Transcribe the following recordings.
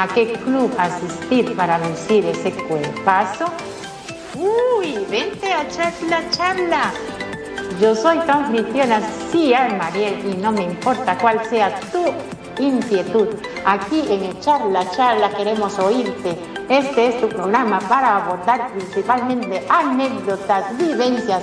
a qué club asistir para lucir ese cuerpazo. Uy, vente a charla, charla. Yo soy tu anfitriona, sí, Mariel, y no me importa cuál sea tu inquietud. Aquí en Charla Charla queremos oírte este es tu programa para abordar principalmente anécdotas, vivencias,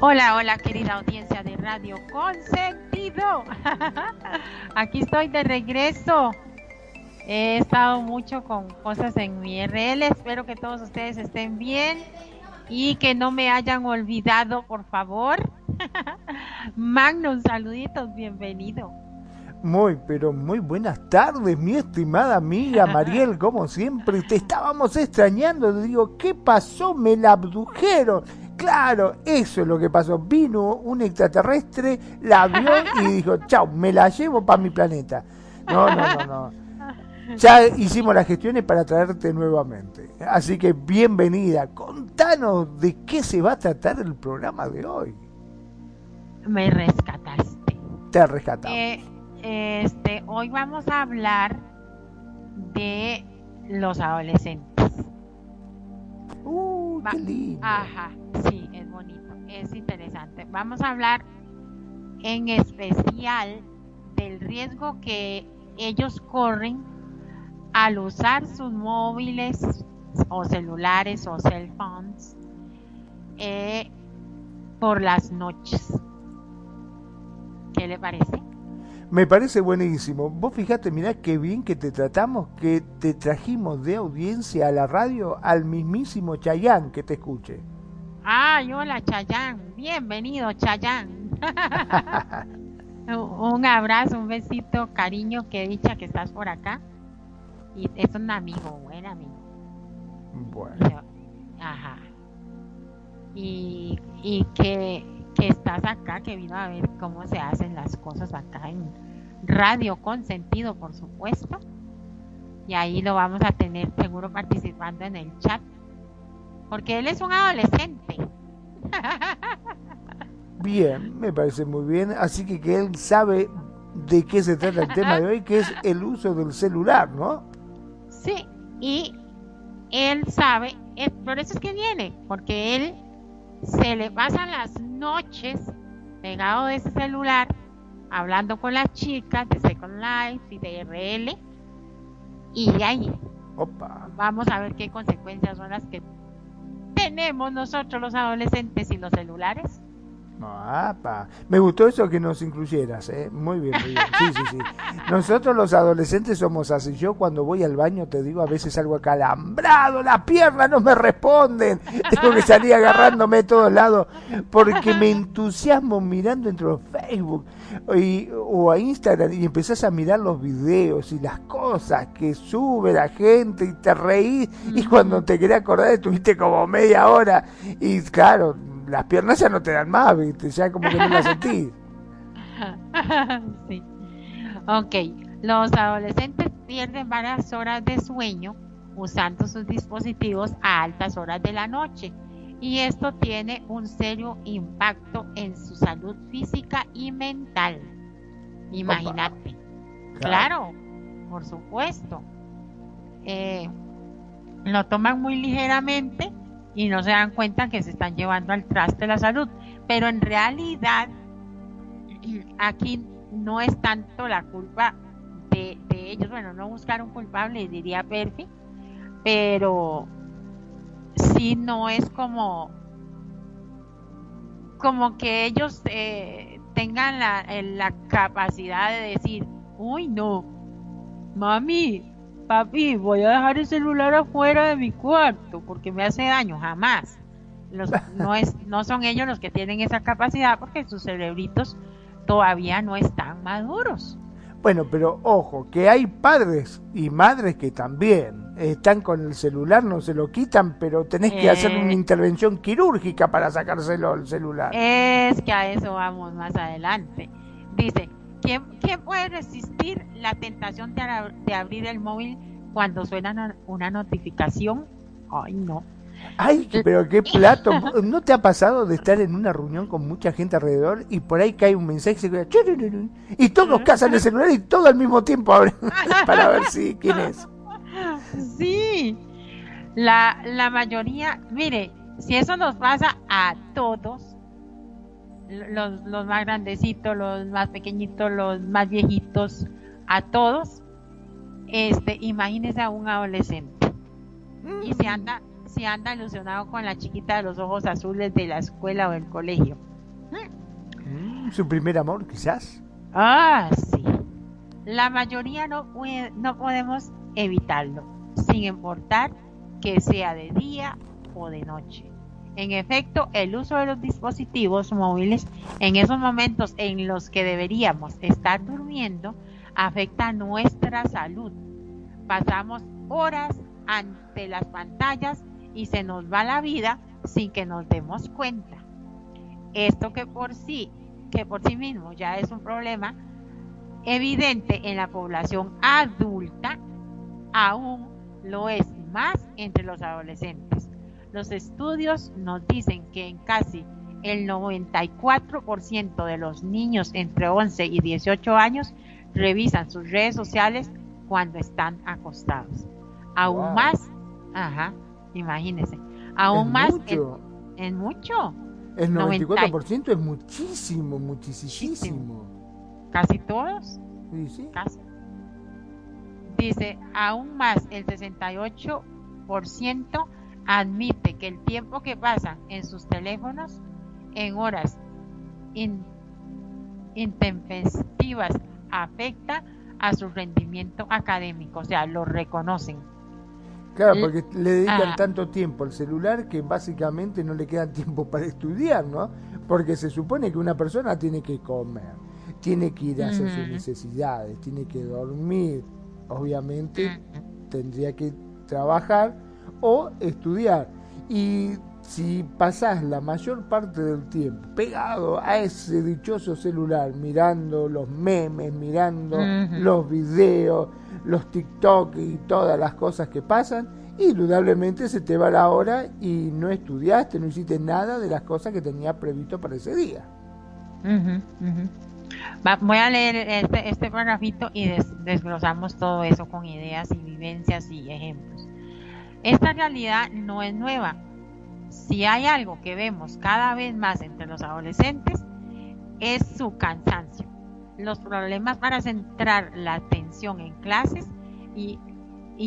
Hola, hola querida audiencia de Radio Consentido. Aquí estoy de regreso. He estado mucho con cosas en mi RL. Espero que todos ustedes estén bien y que no me hayan olvidado, por favor. Magnus, saluditos, bienvenido. Muy, pero muy buenas tardes, mi estimada amiga Mariel, como siempre, te estábamos extrañando, digo, ¿qué pasó? Me la abdujeron. Claro, eso es lo que pasó. Vino un extraterrestre, la vio y dijo, chao, me la llevo para mi planeta. No, no, no, no. Ya hicimos las gestiones para traerte nuevamente. Así que bienvenida. Contanos de qué se va a tratar el programa de hoy me rescataste. Te rescatamos. Eh, este, hoy vamos a hablar de los adolescentes. Uh, qué lindo. Ajá, sí, es bonito, es interesante. Vamos a hablar en especial del riesgo que ellos corren al usar sus móviles o celulares o cell phones eh, por las noches. ¿Qué le parece? Me parece buenísimo. Vos fijate, mirá qué bien que te tratamos, que te trajimos de audiencia a la radio al mismísimo Chayán que te escuche. Ay, hola Chayán, bienvenido Chayán. un abrazo, un besito, cariño, que dicha que estás por acá. Y es un amigo, buen amigo. Bueno. ajá. Y, y que que estás acá, que vino a ver cómo se hacen las cosas acá en Radio Consentido, por supuesto. Y ahí lo vamos a tener seguro participando en el chat. Porque él es un adolescente. Bien, me parece muy bien. Así que que él sabe de qué se trata el tema de hoy, que es el uso del celular, ¿no? Sí, y él sabe, por eso es que viene, porque él se le pasan las noches pegado de ese celular hablando con las chicas de Second Life y de RL y de ahí vamos a ver qué consecuencias son las que tenemos nosotros los adolescentes y los celulares me gustó eso que nos incluyeras, ¿eh? Muy bien, muy bien. Sí, sí, sí. Nosotros los adolescentes somos así. Yo cuando voy al baño te digo a veces algo acalambrado, las piernas no me responden. Tengo que salir agarrándome de todos lados porque me entusiasmo mirando entre los Facebook o a Instagram y empezás a mirar los videos y las cosas que sube la gente y te reís y cuando te querés acordar estuviste como media hora y claro las piernas ya no te dan más, ¿viste? Ya como que no las sentís. sí. Ok, los adolescentes pierden varias horas de sueño usando sus dispositivos a altas horas de la noche y esto tiene un serio impacto en su salud física y mental. Imagínate. Claro. por supuesto. Eh, lo toman muy ligeramente y no se dan cuenta que se están llevando al traste la salud. Pero en realidad, aquí no es tanto la culpa de, ellos. Bueno, no buscar un culpable, diría Perfi, pero sí no es como como que ellos eh, tengan la, la capacidad de decir, uy no, mami, papi, voy a dejar el celular afuera de mi cuarto porque me hace daño, jamás. Los, no, es, no son ellos los que tienen esa capacidad porque sus cerebritos todavía no están maduros. Bueno, pero ojo, que hay padres y madres que también están con el celular, no se lo quitan, pero tenés que hacer una eh. intervención quirúrgica para sacárselo al celular. Es que a eso vamos más adelante. Dice, ¿quién, puede resistir la tentación de, de abrir el móvil cuando suena una notificación? Ay, no. Ay, pero qué plato. ¿No te ha pasado de estar en una reunión con mucha gente alrededor y por ahí cae un mensaje y todos cazan el celular y todo al mismo tiempo abren para ver si quién es? Sí, la, la mayoría, mire, si eso nos pasa a todos, los, los más grandecitos, los más pequeñitos, los más viejitos, a todos, este, imagínese a un adolescente y se anda si anda ilusionado con la chiquita de los ojos azules de la escuela o del colegio. Mm, Su primer amor, quizás. Ah, sí. La mayoría no, no podemos evitarlo, sin importar que sea de día o de noche. En efecto, el uso de los dispositivos móviles en esos momentos en los que deberíamos estar durmiendo afecta nuestra salud. Pasamos horas ante las pantallas y se nos va la vida sin que nos demos cuenta. Esto que por sí, que por sí mismo ya es un problema evidente en la población adulta, aún lo es más entre los adolescentes. Los estudios nos dicen que en casi el 94% de los niños entre 11 y 18 años revisan sus redes sociales cuando están acostados. Aún más, ajá, Imagínese. Aún más. Mucho. Es, mucho. El 94% es muchísimo, muchísimo. Casi todos. Sí, sí. Casi. Dice, aún más, el 68% admite que el tiempo que pasan en sus teléfonos en horas intempestivas afecta a su rendimiento académico, o sea, lo reconocen. Claro, porque le dedican ah. tanto tiempo al celular que básicamente no le queda tiempo para estudiar, ¿no? Porque se supone que una persona tiene que comer, tiene que ir a hacer sus necesidades, tiene que dormir, obviamente tendría que trabajar o estudiar. Y si pasás la mayor parte del tiempo pegado a ese dichoso celular, mirando los memes, mirando los videos, los TikTok y todas las cosas que pasan, indudablemente se te va la hora y no estudiaste, no hiciste nada de las cosas que tenía previsto para ese día. voy a leer este, este parrafito y desglosamos todo eso con ideas y vivencias y ejemplos. Esta realidad no es nueva. Si hay algo que vemos cada vez más entre los adolescentes, es su cansancio los problemas para centrar la atención en clases y,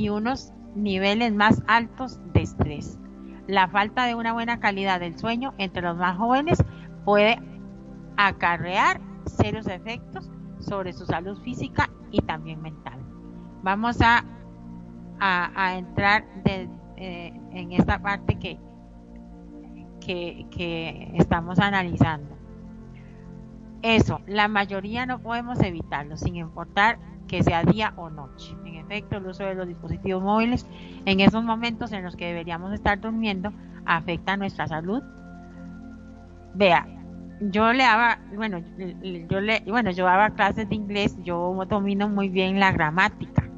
unos niveles más altos de estrés. La falta de una buena calidad del sueño entre los más jóvenes puede acarrear serios efectos sobre su salud física y también mental. Vamos a, a, entrar eh, en esta parte que, que estamos analizando. Eso, la mayoría no podemos evitarlo, sin importar que sea día o noche. En efecto, el uso de los dispositivos móviles en esos momentos en los que deberíamos estar durmiendo afecta nuestra salud vea, yo le daba, bueno, yo le, bueno, yo daba clases de inglés, yo domino muy bien la gramática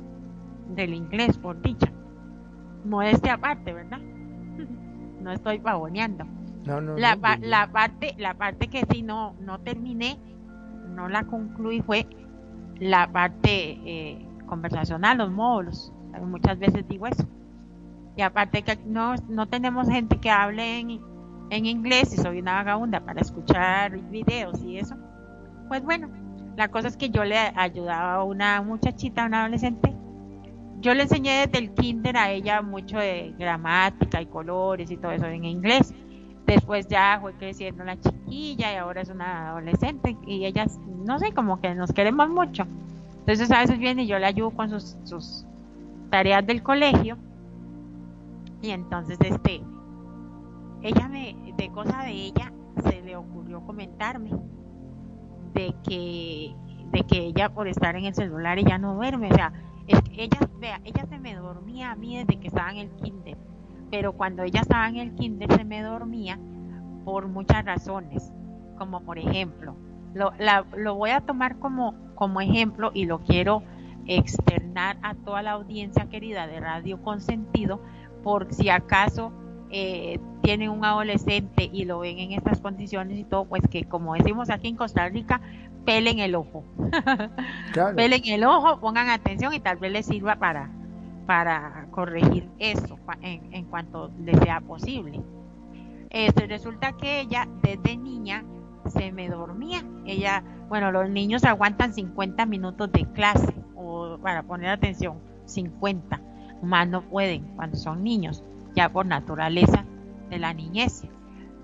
del inglés, por dicha. Modestia aparte, ¿verdad? no estoy pavoneando. No, no, la, la, parte, la parte que sí no, no terminé, no la concluí fue la parte eh, conversacional, los módulos. Muchas veces digo eso. Y aparte que no, no tenemos gente que hable en, en inglés y soy una vagabunda para escuchar videos y eso. Pues bueno, la cosa es que yo le ayudaba a una muchachita, una adolescente. Yo le enseñé desde el kinder a ella mucho de gramática y colores y todo eso en inglés. Después ya fue creciendo la chiquilla y ahora es una adolescente y ellas, no sé, como que nos queremos mucho. Entonces a veces viene y yo le ayudo con sus, sus tareas del colegio. Y entonces este, ella me, de cosa de ella, se le ocurrió comentarme de que, de que ella por estar en el celular ella no duerme, o sea, ella, vea, ella se me dormía a mí desde que estaba en el kinder pero cuando ella estaba en el kinder se me dormía por muchas razones, como por ejemplo, lo, lo voy a tomar como, como ejemplo y lo quiero externar a toda la audiencia querida de Radio Consentido, por si acaso eh, tienen un adolescente y lo ven en estas condiciones y todo, pues que como decimos aquí en Costa Rica, pelen el ojo. Pelen el ojo, pongan atención y tal vez les sirva para, para corregir eso en, en cuanto les sea posible. Este, resulta que ella desde niña se me dormía. Ella, bueno, los niños aguantan 50 minutos de clase, o para poner atención, 50, más no pueden cuando son niños, ya por naturaleza de la niñez.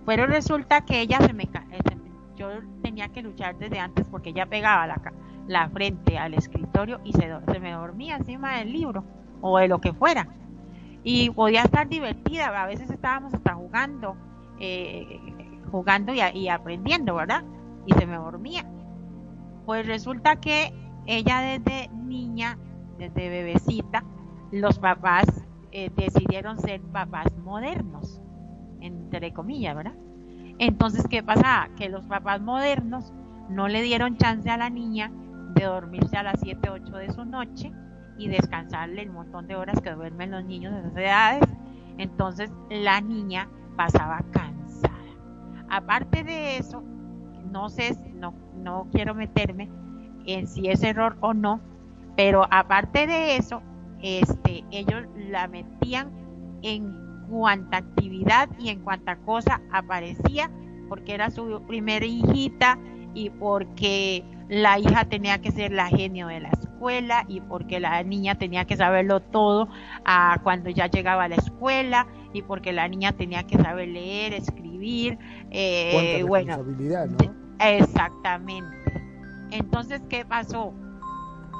Pero resulta que ella se me, eh, yo tenía que luchar desde antes porque ella pegaba la, la frente al escritorio y se, se me dormía encima del libro o de lo que fuera. Y podía estar divertida, a veces estábamos hasta jugando, eh, jugando y, aprendiendo, ¿verdad? Y se me dormía. Pues resulta que ella desde niña, desde bebecita, los papás eh, decidieron ser papás modernos, entre comillas, ¿verdad? Entonces, ¿qué pasa? Que los papás modernos no le dieron chance a la niña de dormirse a las 7, 8 de su noche y descansarle el montón de horas que duermen los niños de esas edades. Entonces la niña pasaba cansada. Aparte de eso, no sé, no, no quiero meterme en si es error o no, pero aparte de eso, este, ellos la metían en cuanta actividad y en cuanta cosa aparecía, porque era su primera hijita y porque la hija tenía que ser la genio de la escuela y porque la niña tenía que saberlo todo a cuando ya llegaba a la escuela y porque la niña tenía que saber leer, escribir, eh, bueno, exactamente. Entonces, ¿qué pasó?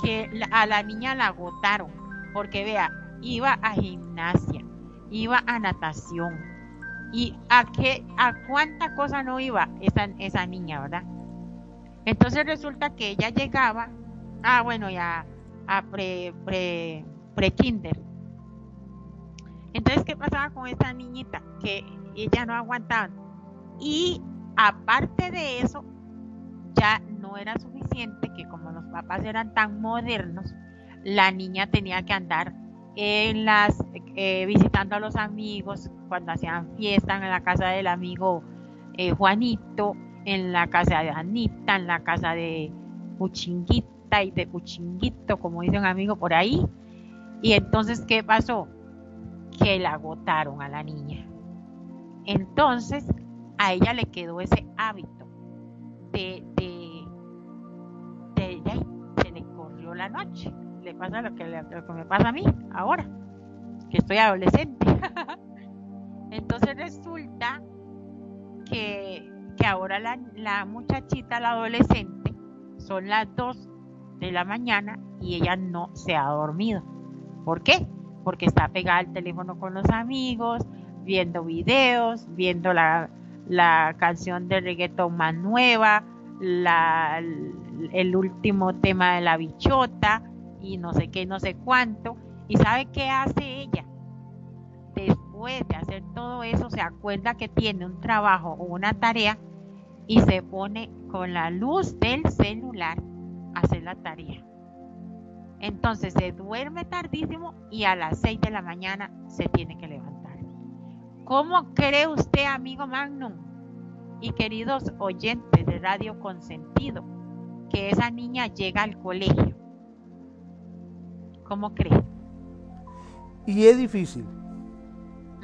Que a la niña la agotaron, porque vea, iba a gimnasia, iba a natación, y a qué, a cuánta cosa no iba esa, esa niña, ¿verdad? Entonces resulta que ella llegaba, ah, bueno, ya a pre, pre, pre kinder. Entonces, ¿qué pasaba con esta niñita? Que ella no aguantaba. Y aparte de eso, ya no era suficiente que como los papás eran tan modernos, la niña tenía que andar en las eh, visitando a los amigos cuando hacían fiesta en la casa del amigo eh, Juanito en la casa de Anita, en la casa de Puchinguita y de Puchinguito, como dice un amigo por ahí. Y entonces, ¿qué pasó? Que la agotaron a la niña. Entonces, a ella le quedó ese hábito de, de, de, se le corrió la noche. Le pasa lo que, lo que me pasa a mí ahora, que estoy adolescente. Entonces resulta que que ahora la, muchachita, la adolescente, son las 2 de la mañana y ella no se ha dormido. ¿Por qué? Porque está pegada al teléfono con los amigos, viendo videos, viendo la, canción de reggaetón más nueva, la, el último tema de la bichota y no sé qué, no sé cuánto. ¿Y sabe qué hace ella? Después de hacer todo eso, se acuerda que tiene un trabajo o una tarea y se pone con la luz del celular a hacer la tarea. Entonces se duerme tardísimo y a las 6 de la mañana se tiene que levantar. ¿Cómo cree usted, amigo Magnum y queridos oyentes de Radio Consentido, que esa niña llega al colegio? ¿Cómo cree? Y es difícil.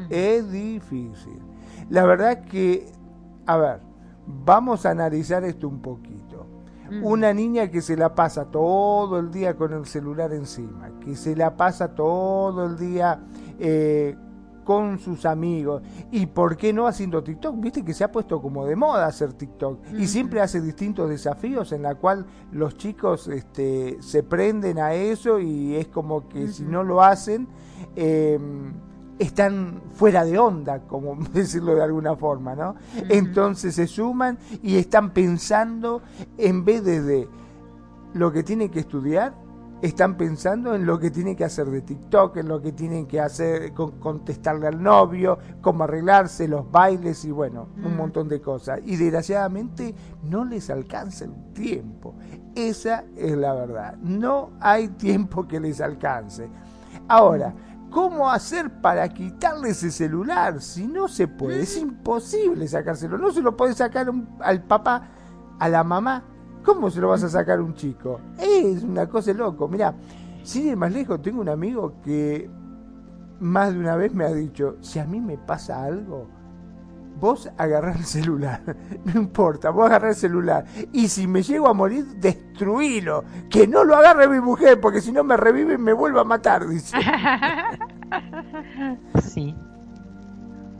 Es difícil. La verdad que, a ver, vamos a analizar esto un poquito. Una niña que se la pasa todo el día con el celular encima, que se la pasa todo el día eh, con sus amigos. ¿Y por qué no haciendo TikTok? Viste que se ha puesto como de moda hacer TikTok. Y siempre hace distintos desafíos en la cual los chicos este, se prenden a eso y es como que si no lo hacen... Eh, están fuera de onda, como decirlo de alguna forma, ¿no? Entonces se suman y están pensando, en vez de, lo que tienen que estudiar, están pensando en lo que tienen que hacer de TikTok, en lo que tienen que hacer, contestarle al novio, cómo arreglarse, los bailes y bueno, un montón de cosas. Y desgraciadamente no les alcanza el tiempo. Esa es la verdad. No hay tiempo que les alcance. Ahora, ¿Cómo hacer para quitarle ese celular? Si no se puede, es imposible sacárselo. No se lo puede sacar al papá, a la mamá. ¿Cómo se lo vas a sacar a un chico? Es una cosa loco. Mira, sin ir más lejos, tengo un amigo que más de una vez me ha dicho, si a mí me pasa algo, vos agarrás el celular, no importa, vos agarrás el celular. Y si me llego a morir, destruílo. Que no lo agarre mi mujer, porque si no me revive y me vuelve a matar, dice. sí,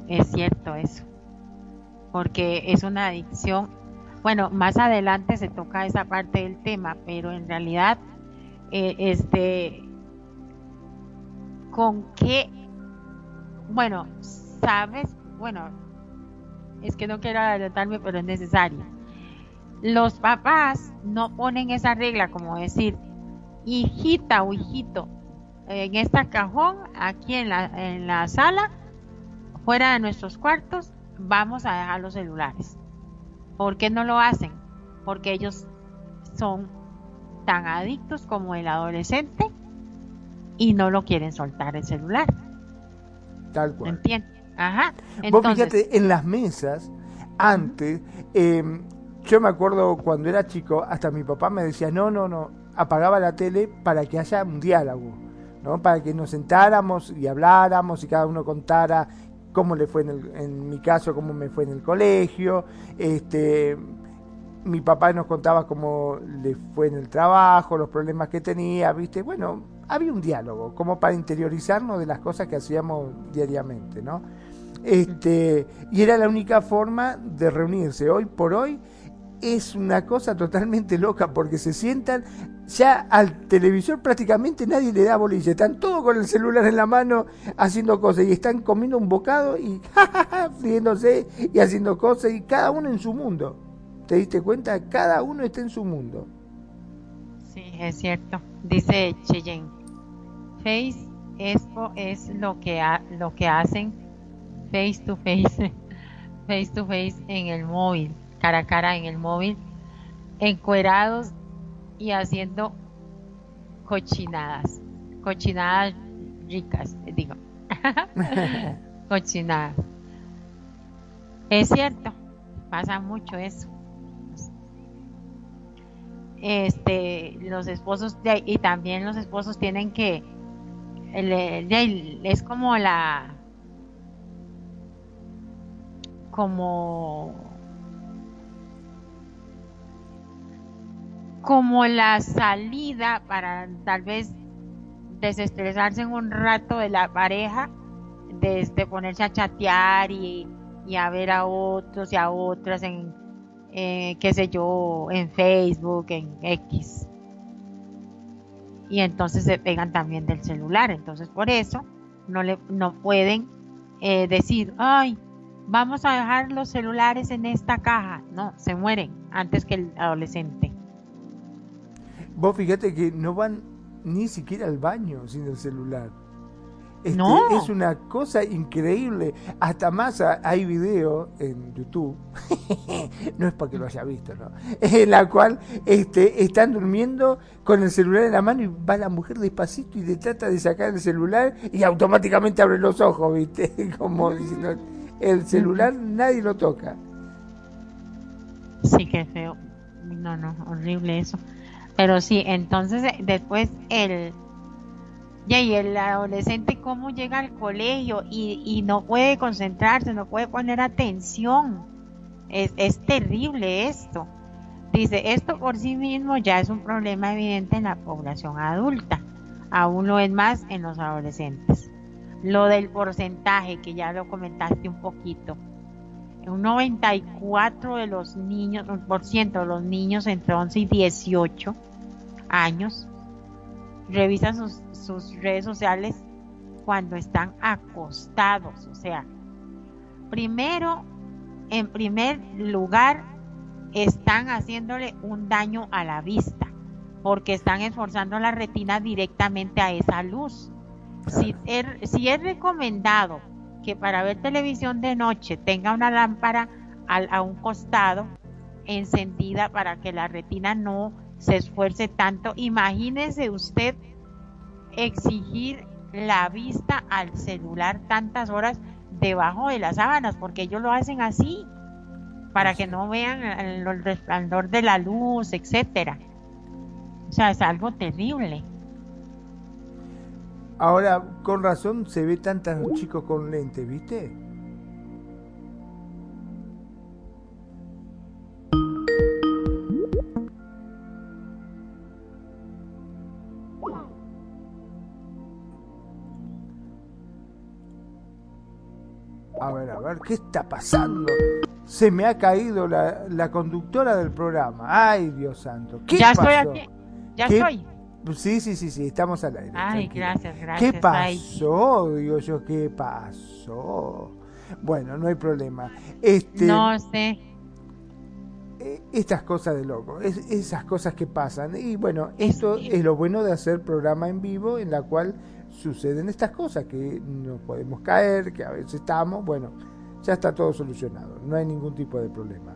es cierto eso. Porque es una adicción. Bueno, más adelante se toca esa parte del tema, pero en realidad, eh, este, ¿con qué? Bueno, sabes, bueno, es que no quiero adelantarme, pero es necesario. Los papás no ponen esa regla como decir, hijita o hijito, en esta cajón, aquí en la, en la sala, fuera de nuestros cuartos, vamos a dejar los celulares. ¿Por qué no lo hacen? Porque ellos son tan adictos como el adolescente y no lo quieren soltar el celular. Tal cual. ¿Entiendes? Ajá. Vos fíjate, en las mesas, antes, em, yo me acuerdo cuando era chico, hasta mi papá me decía, no, no, no, apagaba la tele para que haya un diálogo, ¿no? Para que nos sentáramos y habláramos y cada uno contara cómo le fue en, el, en mi caso, cómo me fue en el colegio, este mi papá nos contaba cómo le fue en el trabajo, los problemas que tenía, ¿viste? Bueno, había un diálogo, como para interiorizarnos de las cosas que hacíamos diariamente, ¿no? Este, y era la única forma de reunirse. Hoy por hoy es una cosa totalmente loca porque se sientan ya al televisor prácticamente nadie le da bolilla, están todos con el celular en la mano haciendo cosas y están comiendo un bocado y friéndose y haciendo cosas y cada uno en su mundo. ¿Te diste cuenta? Cada uno está en su mundo. Sí, es cierto. Dice Cheyenne. Face Expo es lo que lo que hacen face to face, face to face en el móvil, cara a cara en el móvil, encuerados y haciendo cochinadas, cochinadas ricas, digo, cochinadas. Es cierto, pasa mucho eso. Este, los esposos y también los esposos tienen que es como la como como la salida para tal vez desestresarse en un rato de la pareja, desde ponerse a chatear y, a ver a otros y a otras en, eh, qué sé yo, en Facebook, en X. Y entonces se pegan también del celular. Entonces por eso no, le, no pueden eh, decir, ay, vamos a dejar los celulares en esta caja. No, se mueren antes que el adolescente. Vos fíjate que no van ni siquiera al baño sin el celular. Este, No. Es una cosa increíble. Hasta más a- hay video en YouTube, no es porque lo haya visto, ¿no? En la cual este, están durmiendo con el celular en la mano y va la mujer despacito y le trata de sacar el celular y automáticamente abre los ojos, ¿viste? Como diciendo, el celular nadie lo toca. Sí, qué feo. No, no, horrible eso. Pero sí, entonces eh, después el... Y el adolescente cómo llega al colegio y, y no puede concentrarse, no puede poner atención. Es, es terrible esto. Dice, esto por sí mismo ya es un problema evidente en la población adulta. Aún lo es más en los adolescentes. Lo del porcentaje, que ya lo comentaste un poquito. Un 94 de los niños, por ciento de los niños entre 11 y 18 años revisan sus, sus redes sociales cuando están acostados. O sea, primero, en primer lugar, están haciéndole un daño a la vista porque están esforzando la retina directamente a esa luz. Si es, si es recomendado que para ver televisión de noche tenga una lámpara al- a un costado encendida para que la retina no se esfuerce tanto, imagínese usted exigir la vista al celular tantas horas debajo de las sábanas, porque ellos lo hacen así, para que no vean el, el resplandor de la luz, etcétera. O sea, es algo terrible. Ahora, con razón se ve tantos chicos con lentes, ¿viste? A ver, a ver, ¿qué está pasando? Se me ha caído la, la conductora del programa. Ay, Dios santo. ¿Qué ya pasó? estoy aquí. Ya ¿Qué- estoy. Sí, sí, sí, sí, estamos al aire. Ay, tranquila. gracias, gracias. ¿Qué Ay, pasó? Digo yo, ¿qué pasó? Bueno, no hay problema. Este, no sé. eh, estas cosas de loco, es- esas cosas que pasan. Y bueno, esto Sí. es lo bueno de hacer programa en vivo en la cual suceden estas cosas, que no podemos caer, que a veces estamos, bueno, ya está todo solucionado, no hay ningún tipo de problema.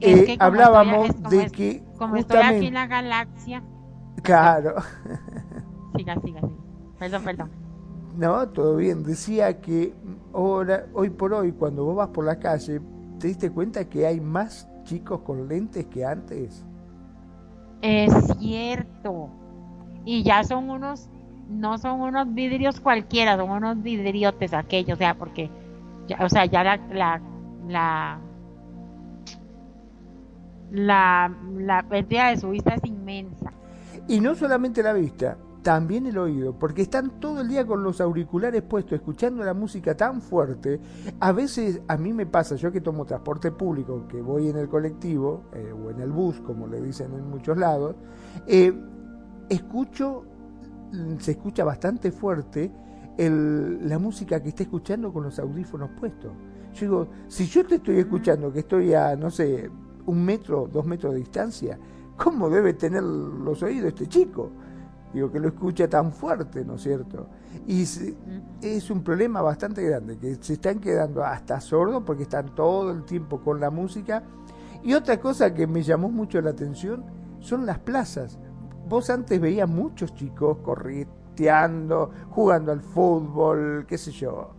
Es Eh, hablábamos estoy- de es- que Como estoy aquí en la galaxia. Claro, Siga, siga, siga. Perdón, perdón. No, todo bien. Decía que ahora, hoy por hoy, cuando vos vas por la calle, ¿te diste cuenta que hay más chicos con lentes que antes? Es cierto. Y ya son unos, no son unos vidrios cualquiera, son unos vidriotes aquellos, o sea, porque, ya, o sea, ya la, la, la, la, la pérdida de su vista es inmensa. Y no solamente la vista, también el oído, porque están todo el día con los auriculares puestos, escuchando la música tan fuerte. A veces a mí me pasa, yo que tomo transporte público, que voy en el colectivo eh, o en el bus, como le dicen en muchos lados, eh, escucho, se escucha bastante fuerte el- la música que está escuchando con los audífonos puestos. Yo digo, si yo te estoy escuchando, que estoy a, no sé, un metro, dos metros de distancia, ¿cómo debe tener los oídos este chico? Digo, que lo escucha tan fuerte, ¿no es cierto? Y se- es un problema bastante grande, que se están quedando hasta sordos porque están todo el tiempo con la música. Y otra cosa que me llamó mucho la atención son las plazas. Vos antes veías muchos chicos correteando, jugando al fútbol, qué sé yo.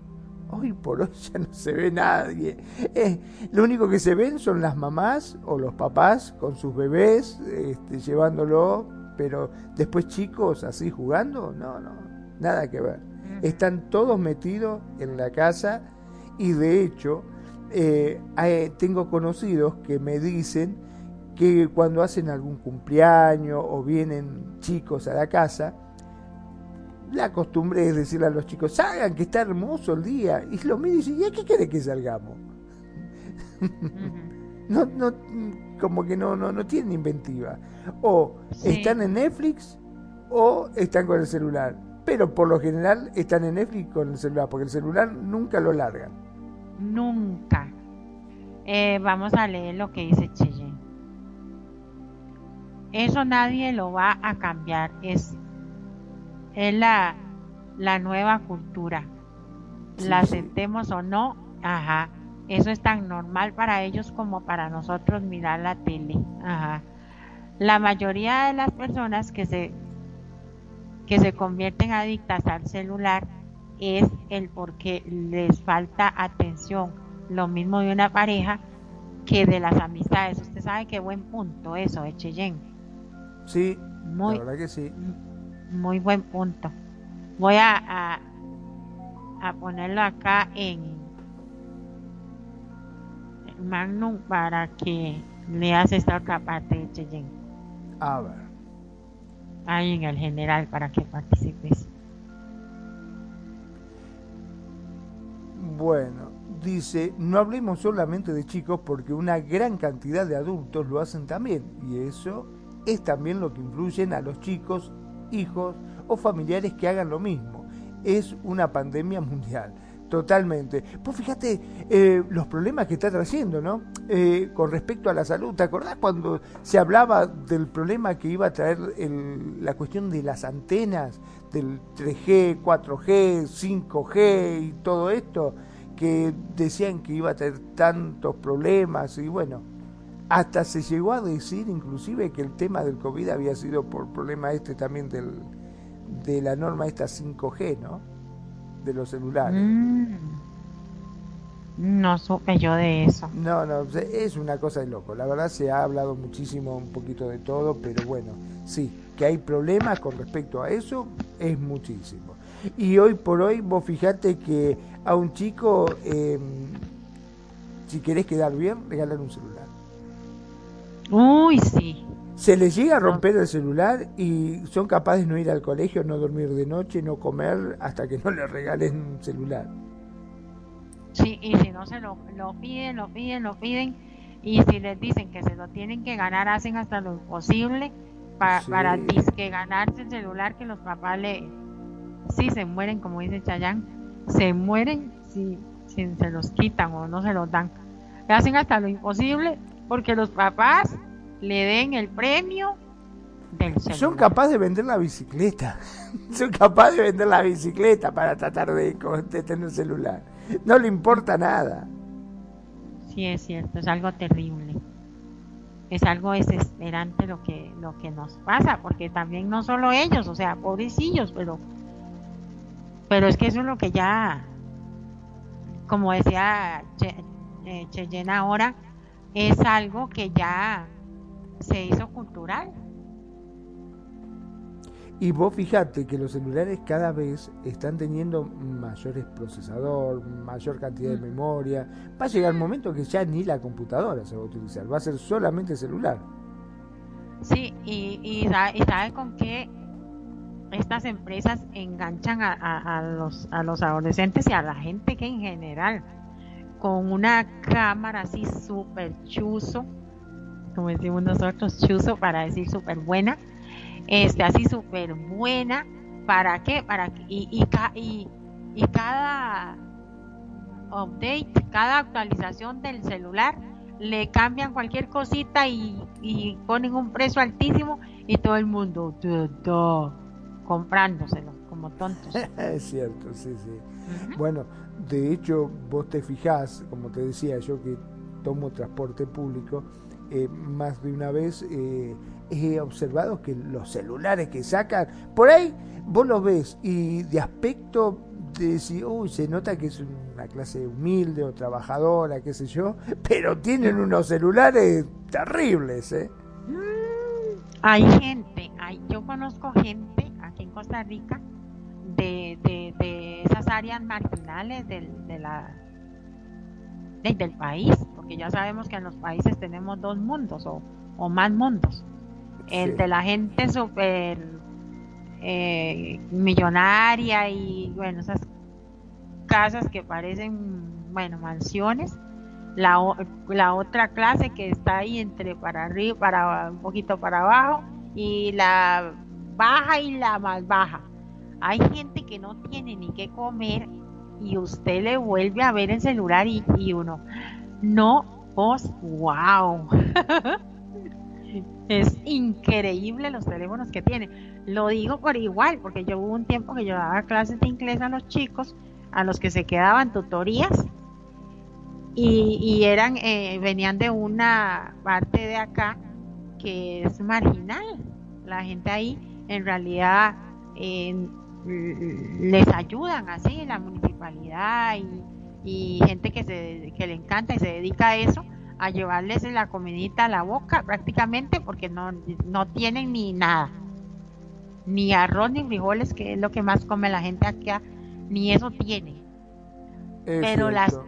Hoy por hoy ya no se ve nadie. Eh, lo único que se ven son las mamás o los papás con sus bebés este, llevándolo, pero después chicos así jugando, no, no, nada que ver. Están todos metidos en la casa y de hecho eh, tengo conocidos que me dicen que cuando hacen algún cumpleaños o vienen chicos a la casa, la costumbre es decirle a los chicos, salgan que está hermoso el día. Y lo mismo dicen, ¿y a qué quiere que salgamos? no, no, como que no, no, no tienen inventiva. O Sí. están en Netflix o están con el celular. Pero por lo general están en Netflix con el celular, porque el celular nunca lo largan. Nunca. Eh, vamos a leer lo que dice Cheyenne. Eso nadie lo va a cambiar. Es, es la, la nueva cultura. la aceptemos o no, ajá. Eso es tan normal para ellos como para nosotros mirar la tele. Ajá. La mayoría de las personas que se que se convierten adictas al celular es el porque les falta atención. Lo mismo de una pareja que de las amistades. Usted sabe qué buen punto eso, de Sí, muy, la verdad que sí. Muy buen punto. Voy a, a, ponerlo acá en Magnum para que leas esta otra parte de Cheyenne. A ver. Ahí en el general para que participes. Bueno, dice, no hablemos solamente de chicos porque una gran cantidad de adultos lo hacen también y eso es también lo que influyen a los chicos, hijos o familiares que hagan lo mismo. Es una pandemia mundial. Totalmente. Pues fíjate eh, los problemas que está trayendo, ¿no? Eh, con respecto a la salud. ¿Te acordás cuando se hablaba del problema que iba a traer la cuestión de las antenas, del 3G, 4G, 5G y todo esto? Que decían que iba a tener tantos problemas y bueno, hasta se llegó a decir inclusive que el tema del COVID había sido por problema este también del, de la norma esta 5G, ¿no? De los celulares. Mm. No supe yo de eso. No, no, es una cosa de loco. La verdad se ha hablado muchísimo, un poquito de todo, pero bueno, sí, que hay problemas con respecto a eso, es muchísimo. Y hoy por hoy, vos fijate que a un chico, em, si querés quedar bien, regalar un celular. Uy, sí. Se les llega a romper el celular y son capaces de no ir al colegio, no dormir de noche, no comer hasta que no les regalen un celular. Sí, y si no se lo, lo piden, lo piden, lo piden, y si les dicen que se lo tienen que ganar, hacen hasta lo imposible para, para que ganarse el celular que los papás le... Sí, se mueren, como dice Chayán, se mueren si, si se los quitan o no se los dan. Hacen hasta lo imposible porque los papás le den el premio del celular. Son capaces de vender la bicicleta. Son capaces de vender la bicicleta para tratar de, de tener celular. No le importa nada. Sí, es cierto, es algo terrible. Es algo desesperante lo que, lo que nos pasa, porque también no solo ellos, o sea, pobrecillos, pero, pero es que eso es lo que ya, como decía eh, Cheyenne ahora, es algo que ya se hizo cultural. Y vos fijate que los celulares cada vez están teniendo mayores procesador, mayor cantidad de mm. memoria. Va a llegar el momento que ya ni la computadora se va a utilizar, va a ser solamente celular. Sí, y, y, sabe con qué estas empresas enganchan a, a, los, a los adolescentes y a la gente que en general con una cámara así súper chuzo, como decimos nosotros, chuzo para decir súper buena, este, así súper buena, ¿para qué? Para y, y, y, cada update, cada actualización del celular, le cambian cualquier cosita y, y ponen un precio altísimo y todo el mundo comprándoselo como tontos. es cierto, sí, sí. Bueno, de hecho, vos te fijás, como te decía yo que tomo transporte público, eh, más de una vez eh, he observado que los celulares que sacan, por ahí vos los ves y de aspecto de decir, uy, se nota que es una clase humilde o trabajadora, qué sé yo, pero tienen unos celulares terribles, ¿eh? Mm, hay gente, hay, yo conozco gente aquí en Costa Rica de, de, esas áreas marginales del, de la, del país, porque ya sabemos que en los países tenemos dos mundos o, o más mundos. El de la gente súper eh, millonaria y bueno, esas casas que parecen, bueno, mansiones. La, la otra clase que está ahí entre para arriba, para un poquito para abajo y la baja y la más baja. Hay gente que no tiene ni qué comer y usted le vuelve a ver el celular y, uno, no, vos, wow. es increíble los teléfonos que tiene. Lo digo por igual, porque yo hubo un tiempo que yo daba clases de inglés a los chicos, a los que se quedaban tutorías, y, eran, eh, venían de una parte de acá que es marginal. La gente ahí en realidad les ayudan así, la municipalidad y, gente que, se, que le encanta y se dedica a eso, a llevarles la comidita a la boca prácticamente porque no, no tienen ni nada. Ni arroz ni frijoles, que es lo que más come la gente aquí, ni eso tiene. pero las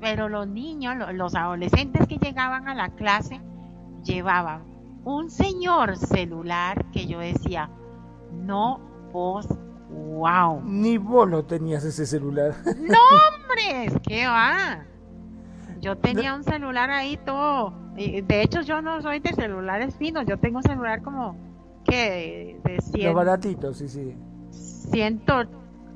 pero los niños, los adolescentes que llegaban a la clase llevaban un señor celular que yo decía, no vos, wow. Ni vos lo tenías ese celular. No, hombre, ¿qué va? Yo tenía un celular ahí todo. De hecho, yo no soy de celulares finos. Yo tengo un celular como que de 100. Los baratitos, sí, sí. Ciento,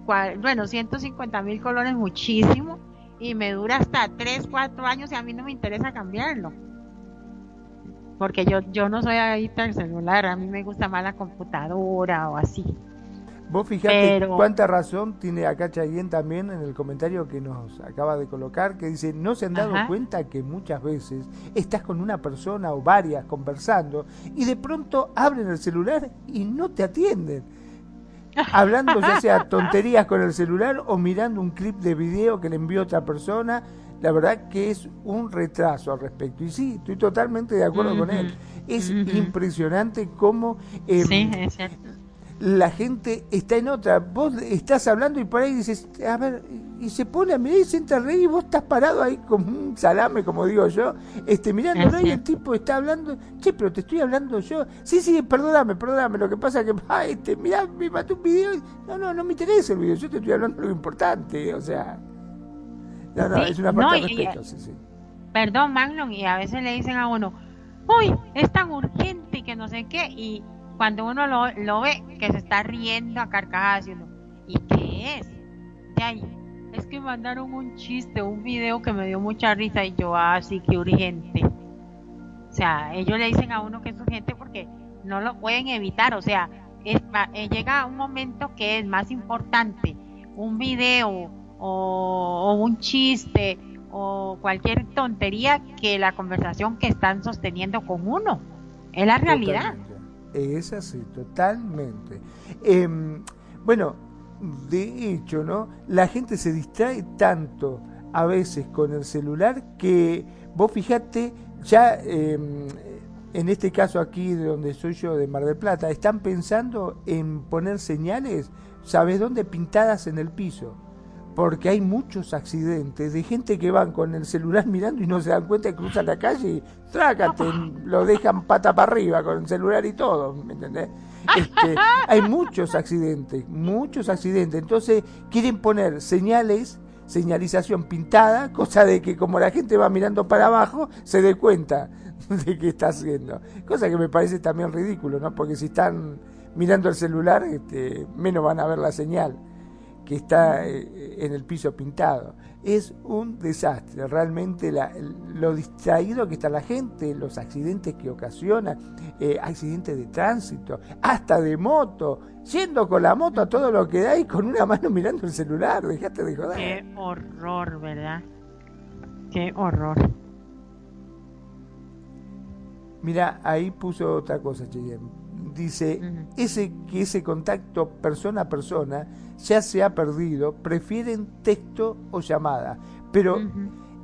bueno, 150 mil colores, muchísimo. Y me dura hasta 3, 4 años y a mí no me interesa cambiarlo. Porque yo, yo no soy adicta al celular. A mí me gusta más la computadora o así. Vos fijate cuánta razón tiene acá Chayén también en el comentario que nos acaba de colocar, que dice, no se han dado cuenta que muchas veces estás con una persona o varias conversando y de pronto abren el celular y no te atienden. Hablando ya sea tonterías con el celular o mirando un clip de video que le envió otra persona, la verdad que es un retraso al respecto. Y sí, estoy totalmente de acuerdo con él. Es impresionante cómo... Em, sí, es cierto la gente está en otra. Vos estás hablando y por ahí dices, a ver, y se pone a mirar y se entra a reír y vos estás parado ahí como un salame, como digo yo, este mirándolo y el tipo está hablando, che, pero te estoy hablando yo. Sí, sí, perdóname, perdóname, lo que pasa es que, ah, este, mirá, me mató un video. No, no, no me interesa el video, yo te estoy hablando de lo importante, o sea. No, no, es una falta de respeto, sí, sí. Perdón, Magnum, y a veces le dicen a uno, uy, es tan urgente y que no sé qué, y cuando uno lo, lo ve que se está riendo a carcajadas y uno, ¿y qué es? Ya, es que mandaron un chiste, un video que me dio mucha risa y yo, ah, sí, que urgente. O sea, ellos le dicen a uno que es urgente porque no lo pueden evitar. O sea, es, eh, llega un momento que es más importante un video o, un chiste o cualquier tontería que la conversación que están sosteniendo con uno. Es la realidad. Es así, totalmente. Em, bueno, de hecho, ¿no? La gente se distrae tanto a veces con el celular que vos fijate, ya em, en este caso aquí de donde soy yo, de Mar del Plata, están pensando en poner señales, ¿sabes dónde? Pintadas en el piso porque hay muchos accidentes de gente que van con el celular mirando y no se dan cuenta que cruzan la calle y trácate, lo dejan pata para arriba con el celular y todo, ¿me entendés? Este, hay muchos accidentes, muchos accidentes, entonces quieren poner señales, señalización pintada, cosa de que como la gente va mirando para abajo, se dé cuenta de qué está haciendo, cosa que me parece también ridículo, ¿no? Porque si están mirando el celular, este, menos van a ver la señal que está eh, en el piso pintado. Es un desastre, realmente lo distraído que está la gente, los accidentes que ocasiona, eh, accidentes de tránsito, hasta de moto, yendo con la moto a todo lo que da y con una mano mirando el celular, dejate de joder. Qué horror, ¿verdad? Qué horror. Mira, ahí puso otra cosa, Cheyenne dice, ese, que ese contacto persona a persona ya se ha perdido, prefieren texto o llamada. Pero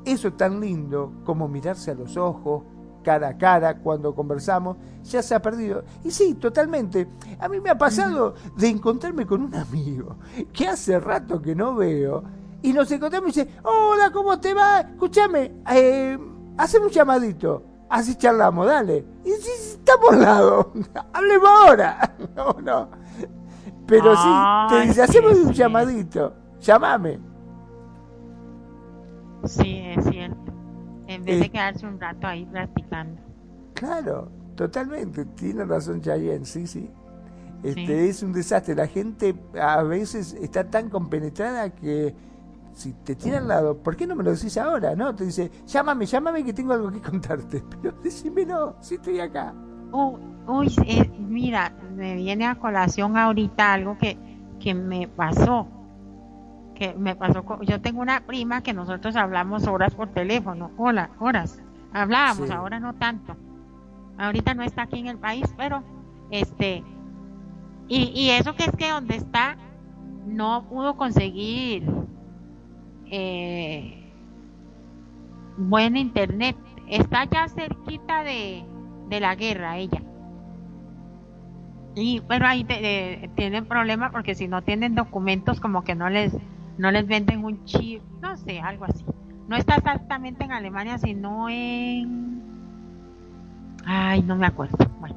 eso tan lindo como mirarse a los ojos, cara a cara, cuando conversamos, ya se ha perdido. Y sí, totalmente. A mí me ha pasado de encontrarme con un amigo que hace rato que no veo y nos encontramos y dice, hola, ¿cómo te va? Escúchame, eh, haceme un llamadito. Así charlamos, dale. Y si estamos al lado, hablemos ahora. No, no. Pero sí, te dice, hacemos un llamadito, llámame. Sí, es cierto. En vez de eh. quedarse un rato ahí platicando. Claro, totalmente. Tiene razón Chayen, sí, sí. Este es un desastre. La gente a veces está tan compenetrada que si te tiene al lado, ¿por qué no me lo decís ahora? No, te dice, llámame, llámame que tengo algo que contarte. Pero decímelo, si estoy acá. Uy, mira, me viene a colación ahorita algo que, que me pasó. Que me pasó. yo tengo una prima que nosotros hablamos horas por teléfono. Hola, horas. Hablábamos, ahora no tanto. Ahorita no está aquí en el país, pero este. Y, y eso que es que donde está no pudo conseguir eh, buen internet. Está ya cerquita de, de la guerra ella. Y pero ahí tienen problemas porque si no tienen documentos como que no les no les venden un chip, no sé, algo así. No está exactamente en Alemania, sino en Ay, no me acuerdo. Bueno,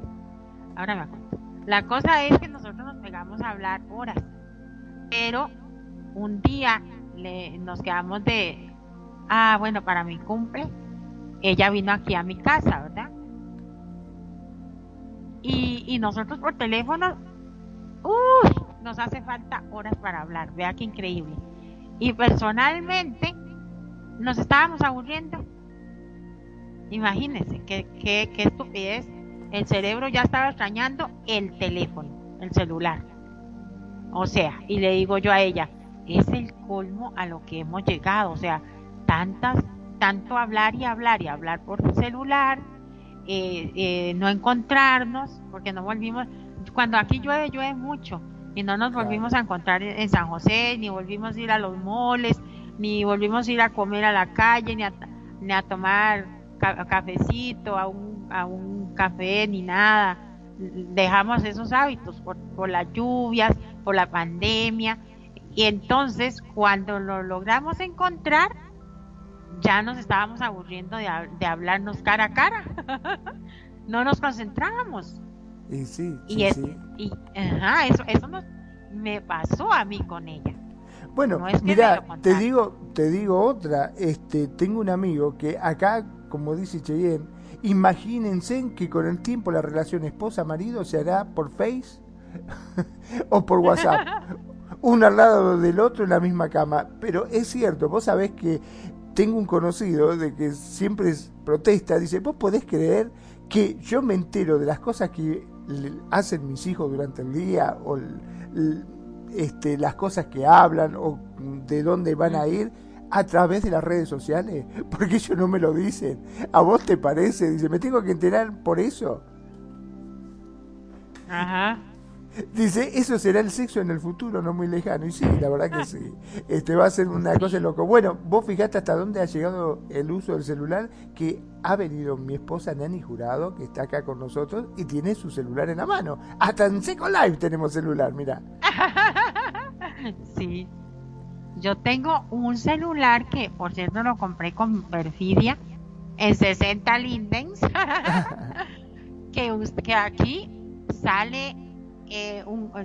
ahora me acuerdo. La cosa es que nosotros nos pegamos a hablar horas, pero un día le, nos quedamos de, ah, bueno, para mi cumple, ella vino aquí a mi casa, ¿verdad? Y, nosotros por teléfono, uy, nos hace falta horas para hablar, vea qué increíble. Y personalmente nos estábamos aburriendo. Imagínense qué, qué, qué estupidez. El cerebro ya estaba extrañando el teléfono, el celular. O sea, y le digo yo a ella, es el colmo a lo que hemos llegado. O sea, tantas, tanto hablar y hablar y hablar por celular, eh, eh, no encontrarnos, porque no volvimos, cuando aquí llueve, llueve mucho, y no nos volvimos a encontrar en San José, ni volvimos a ir a los moles, ni volvimos a ir a comer a la calle, ni a, ni a tomar cafecito, a un, a un café, ni nada. Dejamos esos hábitos por, por las lluvias, por la pandemia, y entonces cuando lo logramos encontrar, ya nos estábamos aburriendo de, de hablarnos cara a cara. no nos concentrábamos. Y sí, y, y ajá, eso, eso me pasó a mí con ella. Bueno, mira, te digo, te digo otra, este, tengo un amigo que acá, como dice Cheyenne, imagínense que con el tiempo la relación esposa-marido se hará por Face o por WhatsApp, uno al lado del otro en la misma cama. Pero es cierto, vos sabés que tengo un conocido de que siempre protesta, dice, vos podés creer que yo me entero de las cosas que hacen mis hijos durante el día o este, las cosas que hablan o de dónde van a ir a través de las redes sociales, porque ellos no me lo dicen. ¿A vos te parece? Dice, ¿me tengo que enterar por eso? Ajá. Dice, eso será el sexo en el futuro, no muy lejano. Y sí, la verdad que sí. Este va a ser una cosa loco. Bueno, vos fijate hasta dónde ha llegado el uso del celular, que ha venido mi esposa Nani Jurado, que está acá con nosotros, y tiene su celular en la mano. Hasta en Seco Live tenemos celular, mira. Sí. Yo tengo un celular que, por cierto, lo compré con perfidia en 60 lindens. que, que aquí sale eh,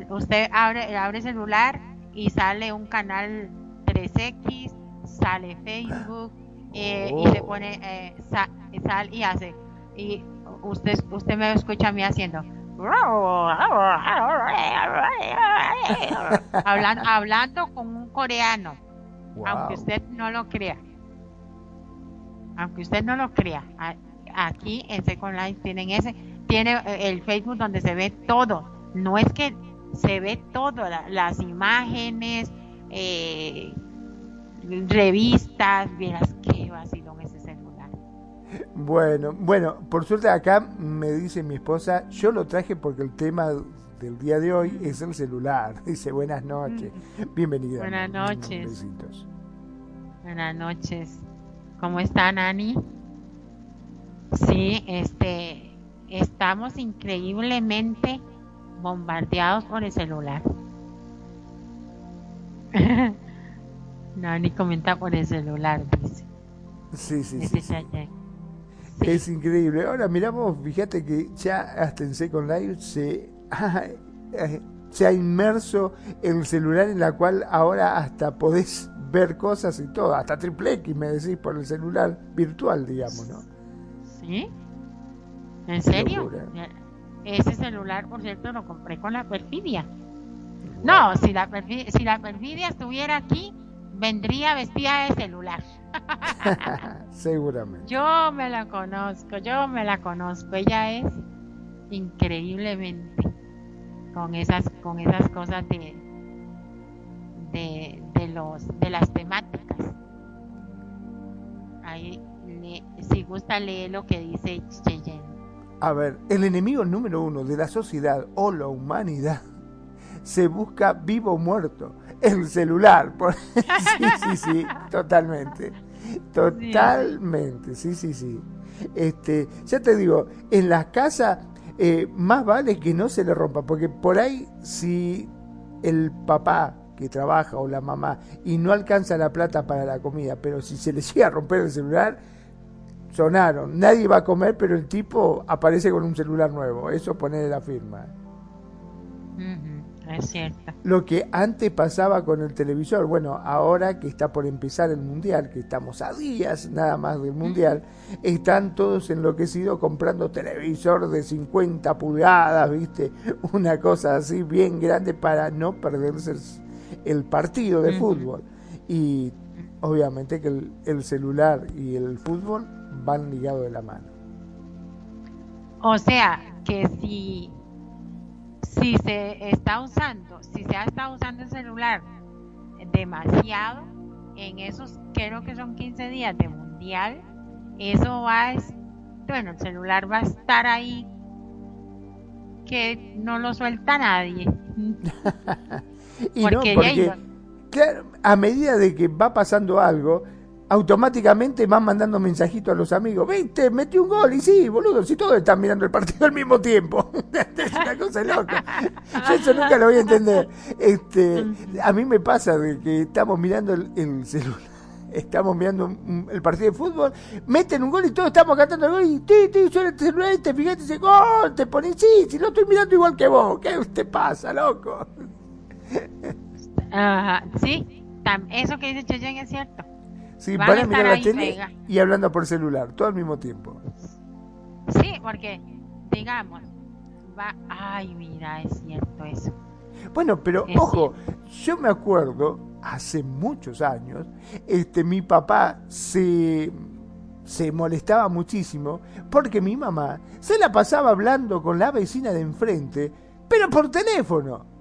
usted abre, abre celular y sale un canal 3X, sale Facebook eh, y se oh. pone, eh, sal y hace. Y usted, usted me escucha a mí haciendo. hablando, hablando con un coreano, aunque usted no lo crea. Aunque usted no lo crea, aquí en Second Life tienen ese, tiene el Facebook donde se ve todo no es que se ve todo, las imágenes, eh, revistas, vieras qué vacilón ese celular. Bueno, bueno, por suerte acá me dice mi esposa, yo lo traje porque el tema del día de hoy es el celular. Dice, buenas noches, bienvenida. Buenas noches. Buenas noches. ¿Cómo está, Nani? Sí, este, estamos increíblemente bombardeados por el celular. no, ni comenta por el celular, dice. Sí, sí, sí, Es increíble. Ahora miramos, fíjate que ya hasta en Second Life se ha, eh, se ha inmerso el celular en la cual ahora hasta podés ver cosas y todo, hasta triple X me decís por el celular virtual, digamos, ¿no? Sí. ¿En serio? Ese celular, por cierto, lo compré con la perfidia. No, si la, perfidia, si la perfidia estuviera aquí, vendría vestida de celular. Seguramente. Yo me la conozco, yo me la conozco. Ella es increíblemente con esas, con esas cosas de, de, los, de las temáticas. Ahí, si gusta, lee lo que dice Cheyenne. A ver, el enemigo número uno de la sociedad o la humanidad se busca vivo o muerto. El celular. sí, sí, sí, totalmente. Totalmente, sí, sí, sí. Este, ya te digo, en las casas eh, más vale que no se le rompa, porque por ahí si el papá que trabaja o la mamá y no alcanza la plata para la comida, pero si se le llega a romper el celular, sonaron. Nadie va a comer, pero el tipo aparece con un celular nuevo. Eso pone la firma. Es cierto. Lo que antes pasaba con el televisor, bueno, ahora que está por empezar el mundial, que estamos a días nada más del mundial, están todos enloquecidos comprando televisor de 50 pulgadas, ¿viste? Una cosa así bien grande para no perderse el, partido de fútbol. Y obviamente que el, el celular y el fútbol van ligados de la mano. O sea, que si si se está usando, si se ha estado usando el celular demasiado, en esos creo que son 15 días de mundial, eso va a, bueno, el celular va a estar ahí que no lo suelta nadie. y porque, no, porque claro, a medida de que va pasando algo, automáticamente van mandando mensajitos a los amigos. Viste, metí un gol y sí, boludo, si todos están mirando el partido al mismo tiempo. es una cosa loca. Yo eso nunca lo voy a entender. Este, a mí me pasa de que estamos mirando el, celular. Estamos mirando el partido de fútbol, meten un gol y todos estamos cantando el gol y ti, ti, suena el celular y te fijas ese gol, te pones, sí, si no estoy mirando igual que vos, ¿qué te pasa, loco? Ajá, sí, eso que dice Cheyen es cierto. Sí, van, a mirar la tele y hablando por celular, todo al mismo tiempo. Sí, porque, digamos, va. Ay, mira, es cierto eso. Bueno, pero ojo, yo me acuerdo, hace muchos años, este, mi papá se, se molestaba muchísimo porque mi mamá se la pasaba hablando con la vecina de enfrente, pero por teléfono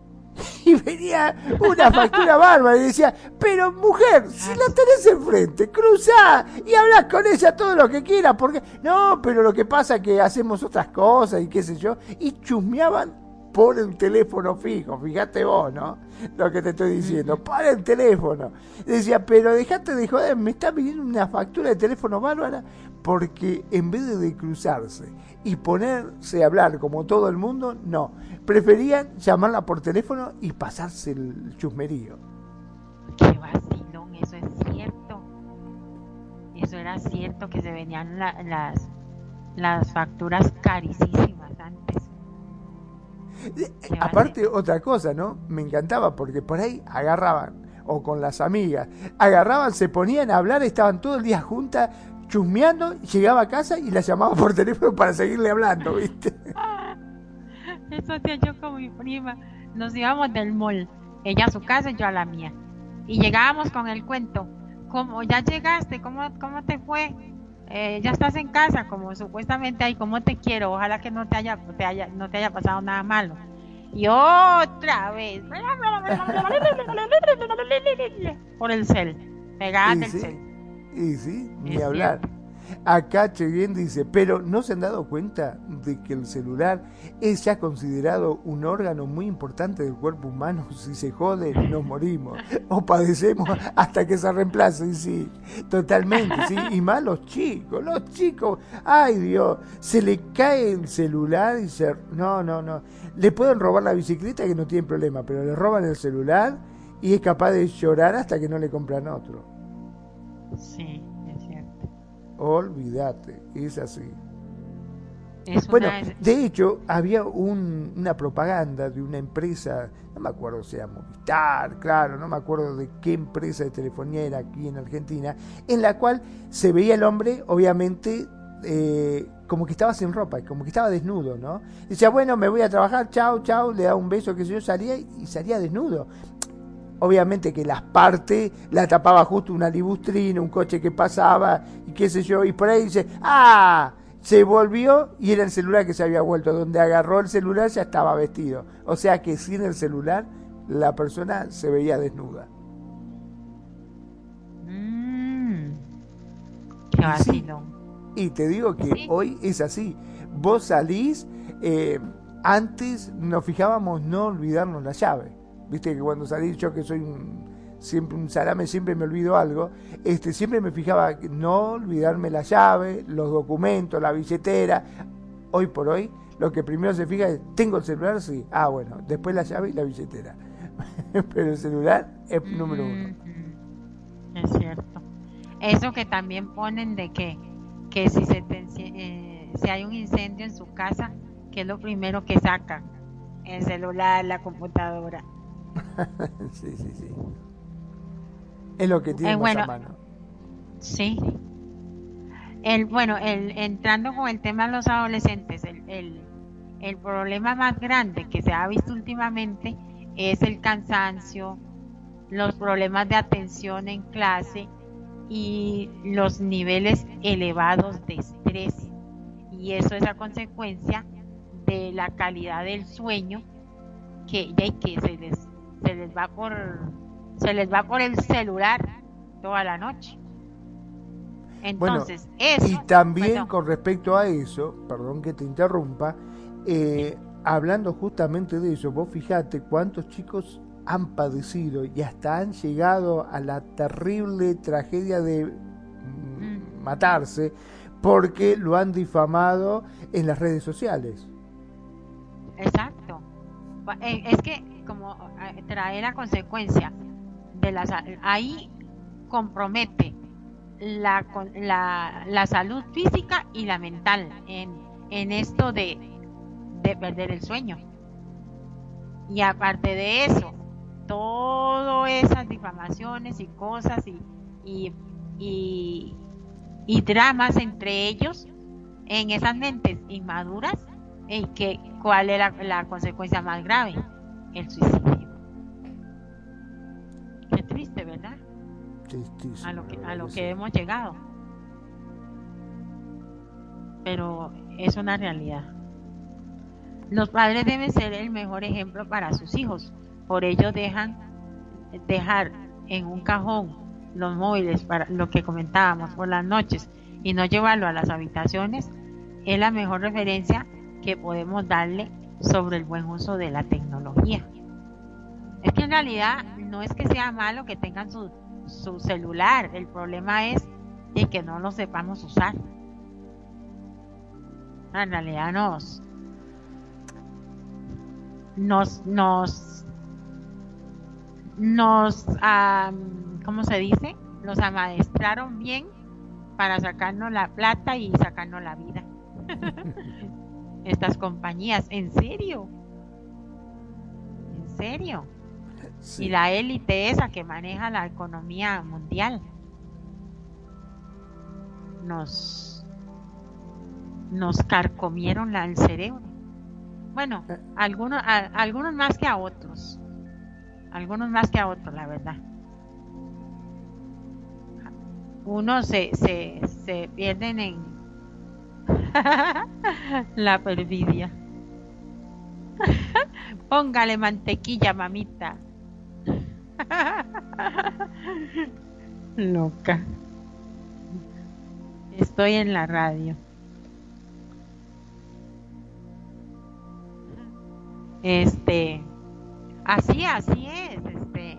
y venía una factura bárbara y decía, pero mujer, si la tenés enfrente, cruzá y hablas con ella todo lo que quieras, porque no, pero lo que pasa es que hacemos otras cosas y qué sé yo, y chusmeaban por el teléfono fijo, fíjate vos, ¿no? Lo que te estoy diciendo, por el teléfono. Decía, pero dejate de joder, me está pidiendo una factura de teléfono bárbara porque en vez de cruzarse y ponerse a hablar como todo el mundo, no, preferían llamarla por teléfono y pasarse el chusmerío. Qué vacilón, eso es cierto. Eso era cierto que se venían las, las facturas carísimas antes. Aparte, otra cosa, ¿no? Me encantaba porque por ahí agarraban, o con las amigas, agarraban, se ponían a hablar, estaban todo el día juntas, chusmeando, llegaba a casa y la llamaba por teléfono para seguirle hablando, ¿viste? Eso hacía yo con mi prima. Nos íbamos del mall, ella a su casa y yo a la mía. Y llegábamos con el cuento. Como ya llegaste, ¿cómo, cómo te fue? Eh, ya estás en casa, como supuestamente hay, ¿cómo te quiero? Ojalá que no te haya, te haya, no te haya pasado nada malo. Y otra vez, por el cel, pegada del cel. Y sí, ni hablar. Acá Cheyenne dice, pero ¿no se han dado cuenta de que el celular es ya considerado un órgano muy importante del cuerpo humano? Si se jode, nos morimos o padecemos hasta que se reemplace. Y sí, totalmente, sí. Y más los chicos, los chicos, ay Dios, se le cae el celular y se... No, no, no. Le pueden robar la bicicleta que no tienen problema, pero le roban el celular y es capaz de llorar hasta que no le compran otro. Sí. Olvídate, es así. bueno, de hecho, había una propaganda de una empresa, no me acuerdo si era Movistar, claro, no me acuerdo de qué empresa de telefonía era aquí en Argentina, en la cual se veía el hombre, obviamente, eh, como que estaba sin ropa, como que estaba desnudo, ¿no? Decía, bueno, me voy a trabajar, chao, chao, le da un beso, que yo, salía y salía desnudo. Obviamente que las partes la tapaba justo una libustrina, un coche que pasaba y qué sé yo, y por ahí dice, ah, Se volvió y era el celular que se había vuelto. Donde agarró el celular ya estaba vestido. O sea que sin el celular la persona se veía desnuda. Mm. qué. Y te digo que hoy es así. Vos salís, eh, antes nos fijábamos no olvidarnos la llave. Viste que cuando salís, yo que soy un, siempre un salame, siempre me olvido algo, este, siempre me fijaba no olvidarme la llave, los documentos, la billetera. Hoy por hoy, lo que primero se fija es, ¿tengo el celular? Sí. Ah, bueno, después la llave y la billetera. Pero el celular es número uno. Es cierto. Eso que también ponen de que, que si, se eh, si hay un incendio en su casa, que es lo primero que sacan? El celular, la computadora. sí, sí, sí. Es lo que tiene eh, a mano. Sí. El, bueno, el, entrando con el tema de los adolescentes, el, el, el problema más grande que se ha visto últimamente es el cansancio, los problemas de atención en clase y los niveles elevados de estrés. Y eso es a consecuencia de la calidad del sueño que, que se les, se les va por se les va por el celular toda la noche. Entonces, eso, y también con respecto a eso, perdón que te interrumpa, eh, hablando justamente de eso, vos fijate cuántos chicos han padecido y hasta han llegado a la terrible tragedia de mm, mm. matarse porque lo han difamado en las redes sociales. Exacto. Eh, es que como trae la consecuencia de la ahí compromete la, la, la salud física y la mental en, en esto de, de perder el sueño. Y aparte de eso, todas esas difamaciones y cosas y, y, y, y dramas entre ellos en esas mentes inmaduras, y que, ¿cuál era la consecuencia más grave? El suicidio. Qué triste, ¿verdad? a lo que, a lo que hemos llegado. Pero es una realidad. Los padres deben ser el mejor ejemplo para sus hijos. Por ello dejan dejar en un cajón los móviles para lo que comentábamos por las noches y no llevarlo a las habitaciones es la mejor referencia que podemos darle sobre el buen uso de la tecnología. Es que en realidad no es que sea malo que tengan su, su celular, el problema es de que no lo sepamos usar. En realidad nos nos nos nos ¿cómo se dice? Nos amaestraron bien para sacarnos la plata y sacarnos la vida. Estas compañías, ¿en serio? ¿En serio? y la élite esa que maneja la economía mundial nos nos carcomieron la, el cerebro bueno eh. algunos algunos más que a otros algunos más que a otros la verdad unos se, se, se pierden en la perfidia póngale mantequilla mamita Loca. Estoy en la radio. Este, así, así es, este.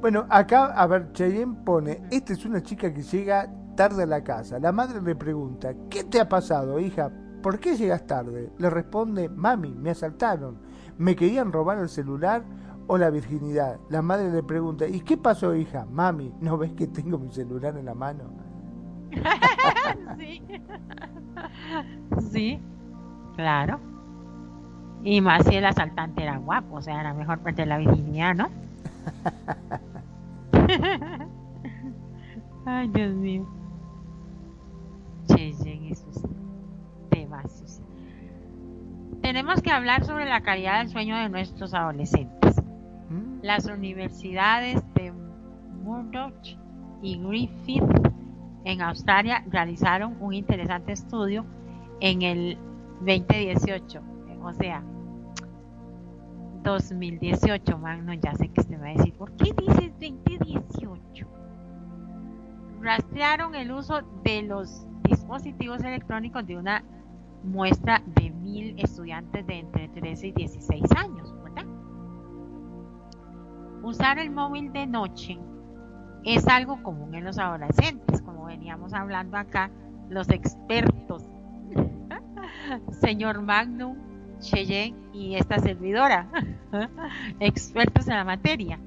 Bueno, acá, a ver, Cheyenne pone, esta es una chica que llega tarde a la casa. La madre le pregunta, ¿qué te ha pasado, hija? ¿Por qué llegas tarde? Le responde, mami, me asaltaron. Me querían robar el celular o la virginidad. La madre le pregunta, ¿y qué pasó, hija? Mami, ¿no ves que tengo mi celular en la mano? sí. sí, claro. Y más si el asaltante era guapo, o sea, era mejor perder la virginidad, ¿no? Ay, Dios mío. Cheyen esos temas. Tenemos que hablar sobre la calidad del sueño de nuestros adolescentes. Las universidades de Murdoch y Griffith en Australia realizaron un interesante estudio en el 2018. O sea, 2018, Magno, ya sé que usted va a decir, ¿por qué dices 2018? Rastrearon el uso de los dispositivos electrónicos de una muestra de mil estudiantes de entre 13 y 16 años, ¿verdad? Usar el móvil de noche es algo común en los adolescentes, como veníamos hablando acá, los expertos, señor Magnum, Cheyenne y esta servidora, expertos en la materia.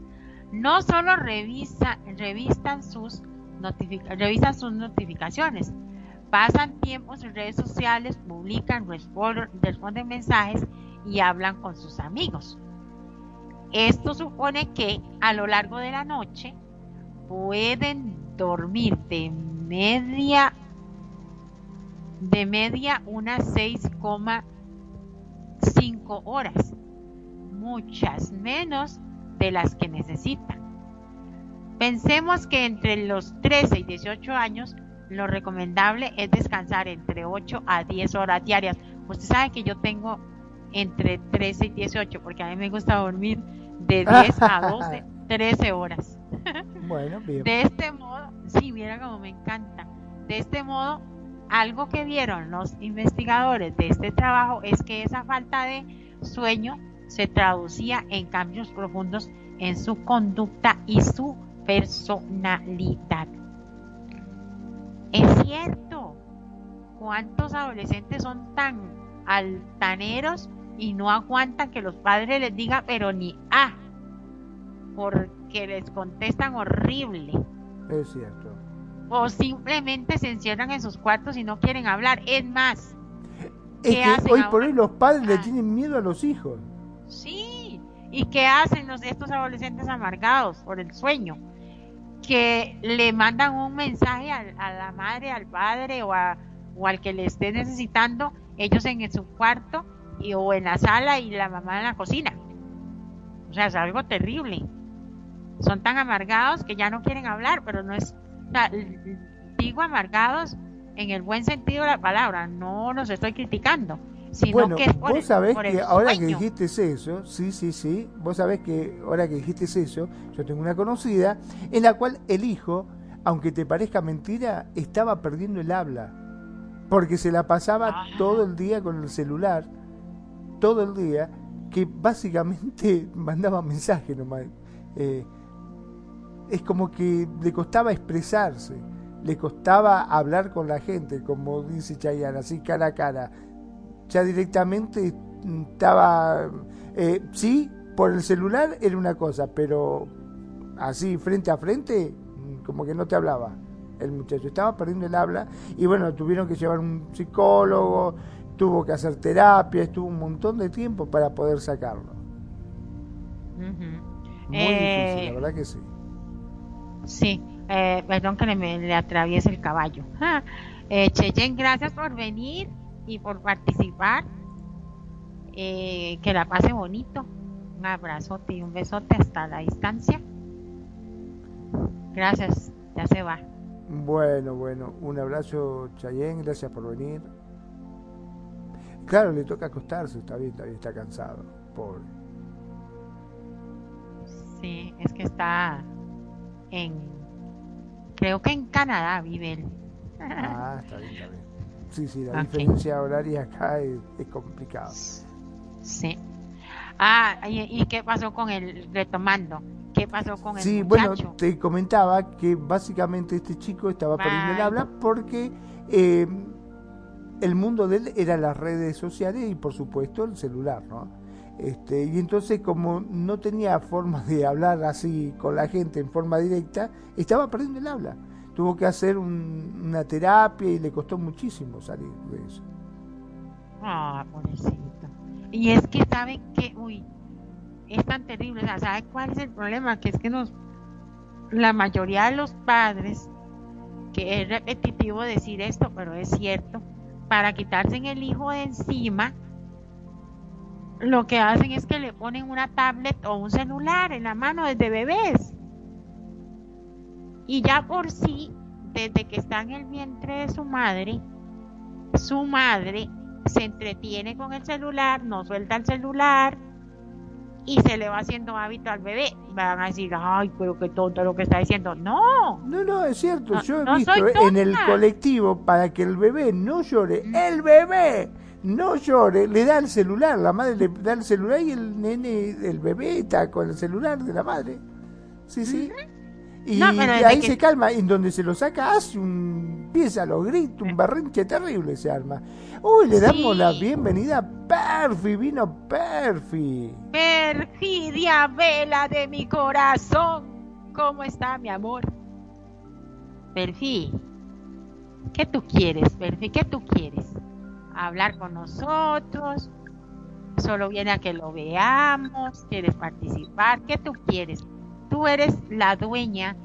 No solo revisa, revisan, sus revisan sus notificaciones, pasan tiempos en redes sociales, publican, responden mensajes y hablan con sus amigos. Esto supone que a lo largo de la noche pueden dormir de media de media unas 6,5 horas, muchas menos de las que necesitan. Pensemos que entre los 13 y 18 años lo recomendable es descansar entre 8 a 10 horas diarias. Usted sabe que yo tengo entre 13 y 18 porque a mí me gusta dormir de 10 a 12, 13 horas. Bueno, bien. De este modo, sí, mira como me encanta. De este modo, algo que vieron los investigadores de este trabajo es que esa falta de sueño se traducía en cambios profundos en su conducta y su personalidad. Es cierto, ¿cuántos adolescentes son tan altaneros y no aguantan que los padres les digan pero ni a? porque les contestan horrible. Es cierto. O simplemente se encierran en sus cuartos y no quieren hablar. Es más, es que hoy por hoy los padres le ah. tienen miedo a los hijos. Sí, ¿y qué hacen los, estos adolescentes amargados por el sueño? Que le mandan un mensaje a, la madre, al padre o, a, o al que le esté necesitando, ellos en su cuarto y, o en la sala y la mamá en la cocina. O sea, es algo terrible son tan amargados que ya no quieren hablar, pero no es, digo amargados en el buen sentido de la palabra, no los estoy criticando, sino bueno, que vos sabés que ahora que dijiste eso, sí, sí, sí, vos sabés que ahora que dijiste eso, yo tengo una conocida en la cual el hijo, aunque te parezca mentira, estaba perdiendo el habla, porque se la pasaba ah. todo el día con el celular, todo el día, que básicamente mandaba mensajes nomás. Eh, es como que le costaba expresarse, le costaba hablar con la gente, como dice Chayanne, así cara a cara. Ya directamente estaba, eh, sí, por el celular era una cosa, pero así frente a frente, como que no te hablaba el muchacho, estaba perdiendo el habla y bueno, tuvieron que llevar un psicólogo, tuvo que hacer terapia, estuvo un montón de tiempo para poder sacarlo. Muy difícil, la eh, verdad que sí. Sí, eh, perdón que le, le, atraviese el caballo. Eh, Cheyen, gracias por venir y por participar. Eh, que la pase bonito. Un abrazote y un besote hasta la distancia. Gracias, ya se va. Bueno, bueno, un abrazo Chayen, gracias por venir. Claro, le toca acostarse, está bien, está bien, está cansado, pobre. Sí, es que está en creo que en Canadá vive él. Ah, está bien, está bien. Sí, sí, la diferencia horaria acá es, complicado. Sí. Ah, ¿y, qué pasó con el retomando? ¿Qué pasó con el Sí, bueno, te comentaba que básicamente este chico estaba perdiendo el habla porque eh, el mundo de él era las redes sociales y por supuesto el celular, ¿no? Este, y entonces como no tenía forma de hablar así con la gente en forma directa, estaba perdiendo el habla. Tuvo que hacer una terapia y le costó muchísimo salir de eso. Ah, pobrecito. Y es que saben que, uy, es tan terrible. O ¿sabe cuál es el problema? Que es que nos, la mayoría de los padres, que es repetitivo decir esto, pero es cierto, para quitarse el hijo de encima, lo que hacen es que le ponen una tablet o un celular en la mano desde bebés. Y ya por sí, desde que está en el vientre de su madre, su madre se entretiene con el celular, no suelta el celular y se le va haciendo hábito al bebé. Van a decir, ay, pero qué tonto lo que está diciendo. No. No, no, es cierto. Yo he visto en el colectivo para que el bebé no llore. Mm. El bebé no llore, le da el celular. La madre le da el celular y el nene, el bebé está con el celular de la madre. Sí, sí. Y ahí se calma, en donde se lo saca hace un empieza los gritos, un berrinche terrible se arma. Uy, le damos la bienvenida a Perfi, vino Perfi. Perfidia vela de mi corazón. ¿Cómo está mi amor? Perfi, ¿qué tú quieres, Perfi? ¿Qué tú quieres? ¿Hablar con nosotros? ¿Solo viene a que lo veamos? ¿Quieres participar? ¿Qué tú quieres? Tú eres la dueña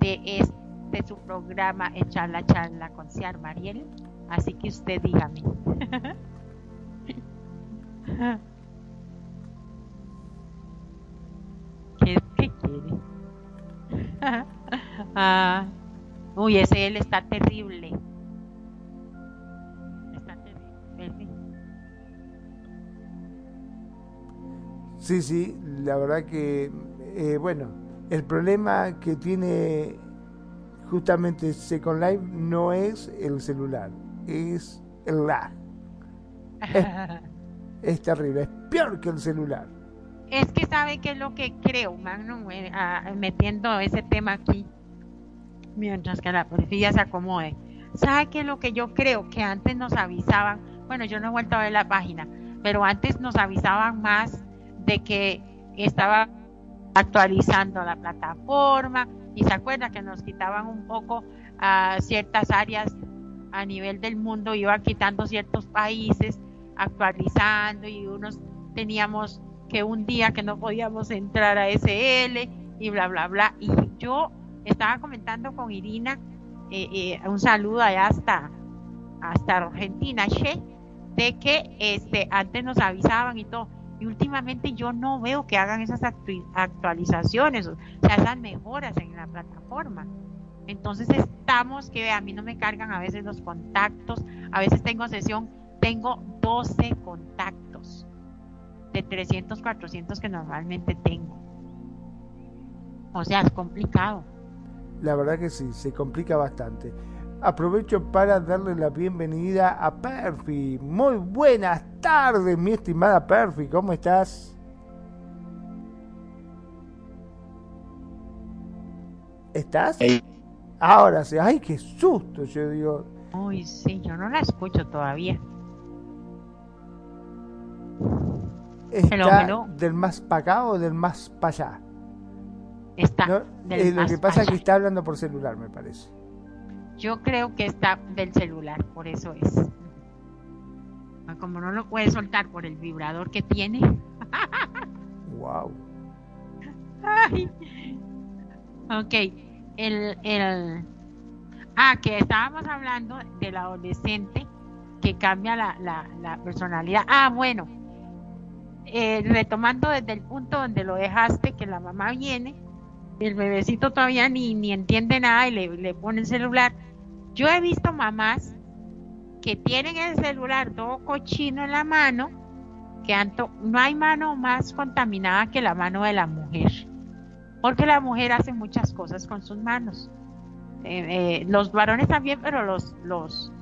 de, este, su programa Echar la Charla con Ciar Mariel. Así que usted dígame. ¿Qué, quiere? ah, uy, ese él está terrible. Está terrible. Sí, sí, la verdad que eh, bueno, el problema que tiene justamente Second Life no es el celular, es el lag. Es, terrible, es peor que el celular. Es que sabe que es lo que creo, Magnum, eh, metiendo ese tema aquí, mientras que la policía se acomode. ¿Sabe qué es lo que yo creo? Que antes nos avisaban, bueno, yo no he vuelto a ver la página, pero antes nos avisaban más de que estaba actualizando la plataforma y se acuerda que nos quitaban un poco a ciertas áreas a nivel del mundo, iba quitando ciertos países, actualizando y unos teníamos que un día que no podíamos entrar a SL y bla, bla, bla. Y yo estaba comentando con Irina, eh, eh, un saludo allá hasta, hasta Argentina, che, de que este, antes nos avisaban y todo y últimamente yo no veo que hagan esas actualizaciones, o sea, esas mejoras en la plataforma. Entonces estamos que a mí no me cargan a veces los contactos, a veces tengo sesión, tengo 12 contactos de 300, 400 que normalmente tengo. O sea, es complicado. La verdad que sí, se complica bastante. Aprovecho para darle la bienvenida a Perfi. Muy buenas tardes, mi estimada Perfi. ¿Cómo estás? ¿Estás? Ahora sí. Ay, qué susto, yo digo. Uy, sí, yo no la escucho todavía. ¿Está del más para acá o del más para allá? Está. Eh, lo que pasa es que está hablando por celular, me parece. Yo creo que está del celular, por eso es. Como no lo puede soltar por el vibrador que tiene. wow. Ok, el, el, ah, que estábamos hablando del adolescente que cambia la, la, la personalidad. Ah, bueno, eh, retomando desde el punto donde lo dejaste, que la mamá viene el bebecito todavía ni, ni entiende nada y le, le pone el celular. Yo he visto mamás que tienen el celular todo cochino en la mano, que no hay mano más contaminada que la mano de la mujer, porque la mujer hace muchas cosas con sus manos. Eh, eh, los varones también, pero los, los,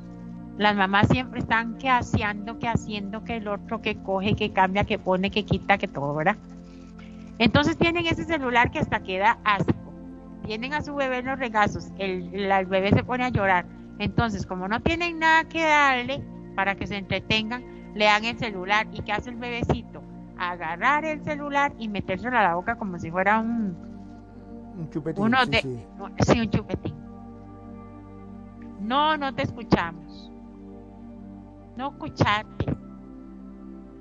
las mamás siempre están que haciendo, que haciendo, que el otro que coge, que cambia, que pone, que quita, que todo, ¿verdad? Entonces tienen ese celular que hasta queda asco. Tienen a su bebé en los regazos, el, bebé se pone a llorar. Entonces, como no tienen nada que darle para que se entretengan, le dan el celular. ¿Y qué hace el bebecito? Agarrar el celular y metérselo a la boca como si fuera un... Un chupetín. Uno de, sí. un chupetín. No, no te escuchamos. No escuchate.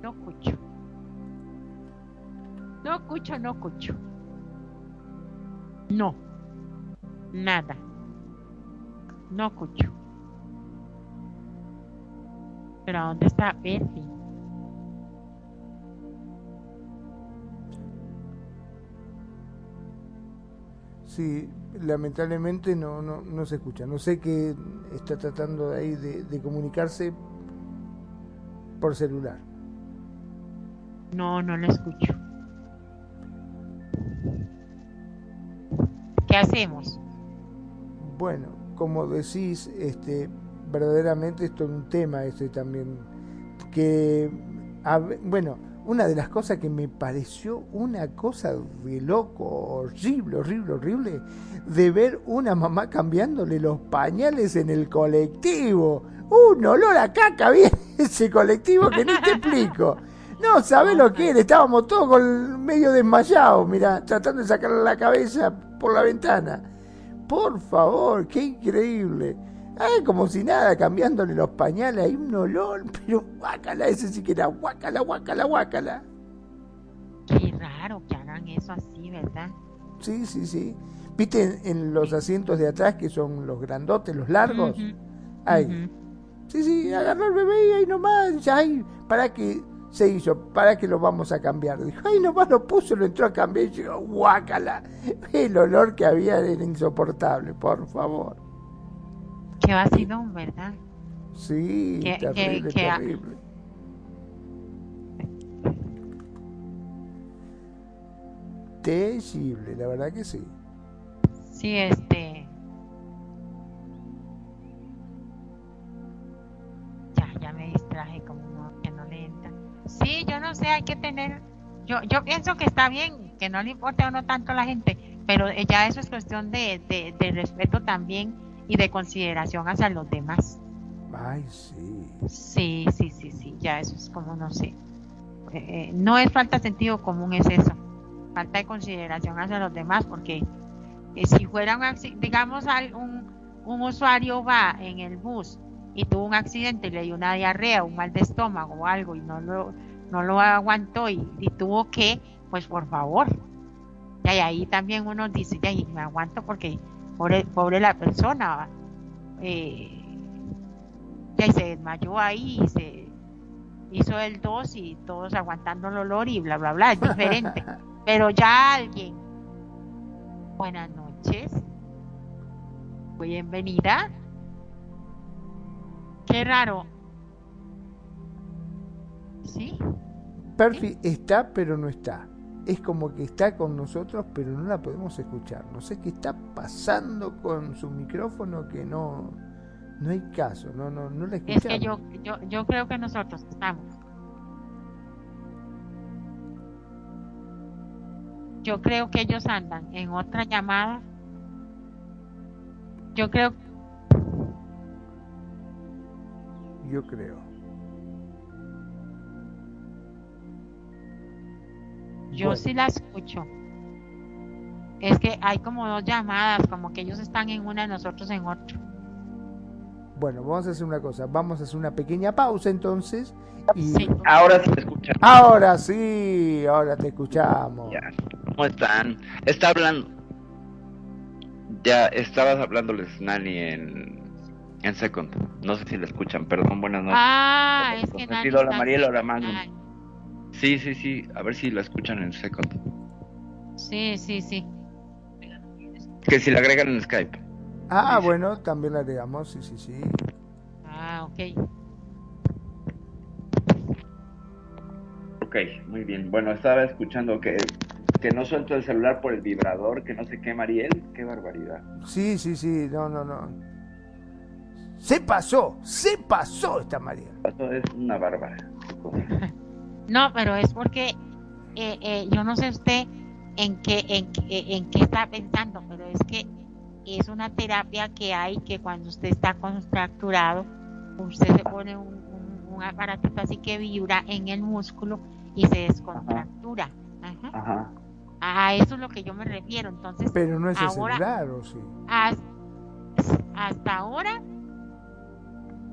No escucho. No escucho, no escucho. No. Nada. No escucho. Pero ¿dónde está Perfi? Sí, lamentablemente no, no, no se escucha. No sé qué está tratando de ahí de, de comunicarse por celular. No, no lo escucho. ¿Qué hacemos? Bueno, como decís, este, verdaderamente esto es un tema este también que bueno, una de las cosas que me pareció una cosa de loco, horrible, horrible, horrible, de ver una mamá cambiándole los pañales en el colectivo. Un olor a caca bien ese colectivo que ni te explico. No, ¿sabes lo que era? Estábamos todos con medio desmayados, mira, tratando de sacarle la cabeza por la ventana. Por favor, qué increíble. Ay, como si nada, cambiándole los pañales, hay un olor, pero guácala, ese sí que era guácala, guácala, guácala. Qué raro que hagan eso así, ¿verdad? Sí, sí, sí. ¿Viste en, los asientos de atrás que son los grandotes, los largos? Ay. Sí, sí, agarró el bebé y ahí nomás, ay, ¿para qué se hizo? ¿Para qué lo vamos a cambiar? Dijo, ay, nomás lo puso, lo entró a cambiar y dijo, guácala. El olor que había era insoportable, por favor. Qué vacilón, ¿verdad? Sí, terrible, terrible. Terrible, la verdad que sí. Sí, este. Ya, ya me distraje Sí, yo no sé, hay que tener. Yo, yo pienso que está bien, que no le importe o no tanto a la gente, pero ya eso es cuestión de, de, de respeto también y de consideración hacia los demás. Ay, sí. Sí, sí, sí, sí, ya eso es como, no sé. Eh, eh, no es falta de sentido común, es eso. Falta de consideración hacia los demás, porque eh, si fuera un digamos, un, un usuario va en el bus y tuvo un accidente y le dio una diarrea, un mal de estómago o algo y no lo, no lo aguantó y, tuvo que, pues por favor. Y ahí también uno dice, ya, y me aguanto porque pobre, la persona, eh, ya se desmayó ahí y se hizo el dos y todos aguantando el olor y bla, bla, bla, es diferente. Pero ya alguien, buenas noches, bienvenida. Qué raro. ¿Sí? Perfi está, pero no está es como que está con nosotros, pero no la podemos escuchar. No sé qué está pasando con su micrófono que no, no hay caso, no, no, no la escuchamos. Es que yo, yo, yo creo que nosotros estamos. Yo creo que ellos andan en otra llamada. Yo creo. Yo creo. Yo sí la escucho. Es que hay como dos llamadas, como que ellos están en una y nosotros en otra. Bueno, vamos a hacer una cosa. Vamos a hacer una pequeña pausa entonces. Y... Ahora sí te escuchamos. Ahora sí, ahora te escuchamos. Ya. ¿Cómo están? Está hablando. Ya estabas hablándoles, Nani, en, en Second. No sé si la escuchan, perdón, buenas noches. Ah, es que Nani. Hola Mariela, hola Magnum. Sí, sí, sí. A ver si la escuchan en Second. Sí, sí, sí. Que si la agregan en Skype. Ah, bueno, también la agregamos, sí, sí, sí. Ah, ok. Ok, muy bien. Bueno, estaba escuchando que, que no suelto el celular por el vibrador, que no sé qué, Mariel. Qué barbaridad. Sí, sí, sí, no, no, no. Se pasó, se pasó esta Mariel. Esto es una bárbara. No, pero es porque eh, eh, yo no sé usted en qué, en, en qué está pensando, pero es que es una terapia que hay que cuando usted está contracturado, usted se pone un, un, aparatito así que vibra en el músculo y se descontractura. Ajá. A eso es lo que yo me refiero. Entonces, pero no es ahora, celular, ¿o sí? hasta ahora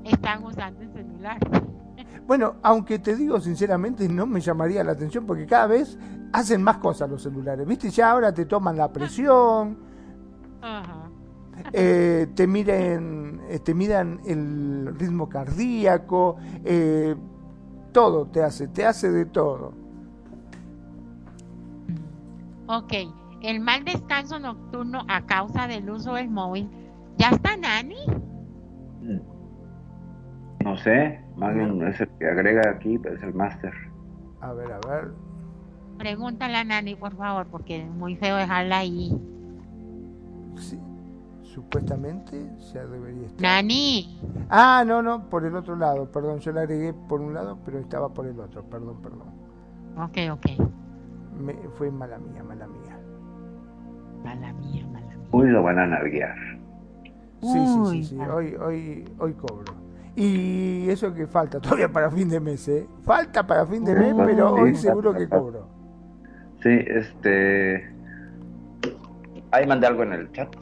están usando el celular. Bueno, aunque te digo sinceramente, no me llamaría la atención porque cada vez hacen más cosas los celulares. ¿Viste? Ya ahora te toman la presión, eh, te, miren, eh, te miran el ritmo cardíaco, eh, todo te hace, te hace de todo. Ok, el mal descanso nocturno a causa del uso del móvil. ¿Ya está Nani? Mm. No sé, más bien es el que agrega aquí, es el máster. A ver, a ver. Pregúntale a Nani, por favor, porque es muy feo dejarla ahí. Sí, supuestamente ya debería estar. Nani. Ah, no, no, por el otro lado, perdón, yo la agregué por un lado, pero estaba por el otro, perdón, perdón. Ok, ok. Me, fue mala mía, mala mía. Mala mía, mala mía. Uy, lo van a narguear. Sí, sí, sí, sí, hoy, hoy, hoy cobro. Y eso que falta todavía para fin de mes, ¿eh? Falta para fin de mes, pero hoy seguro que cobro. Sí, este... Ahí mandé algo en el chat.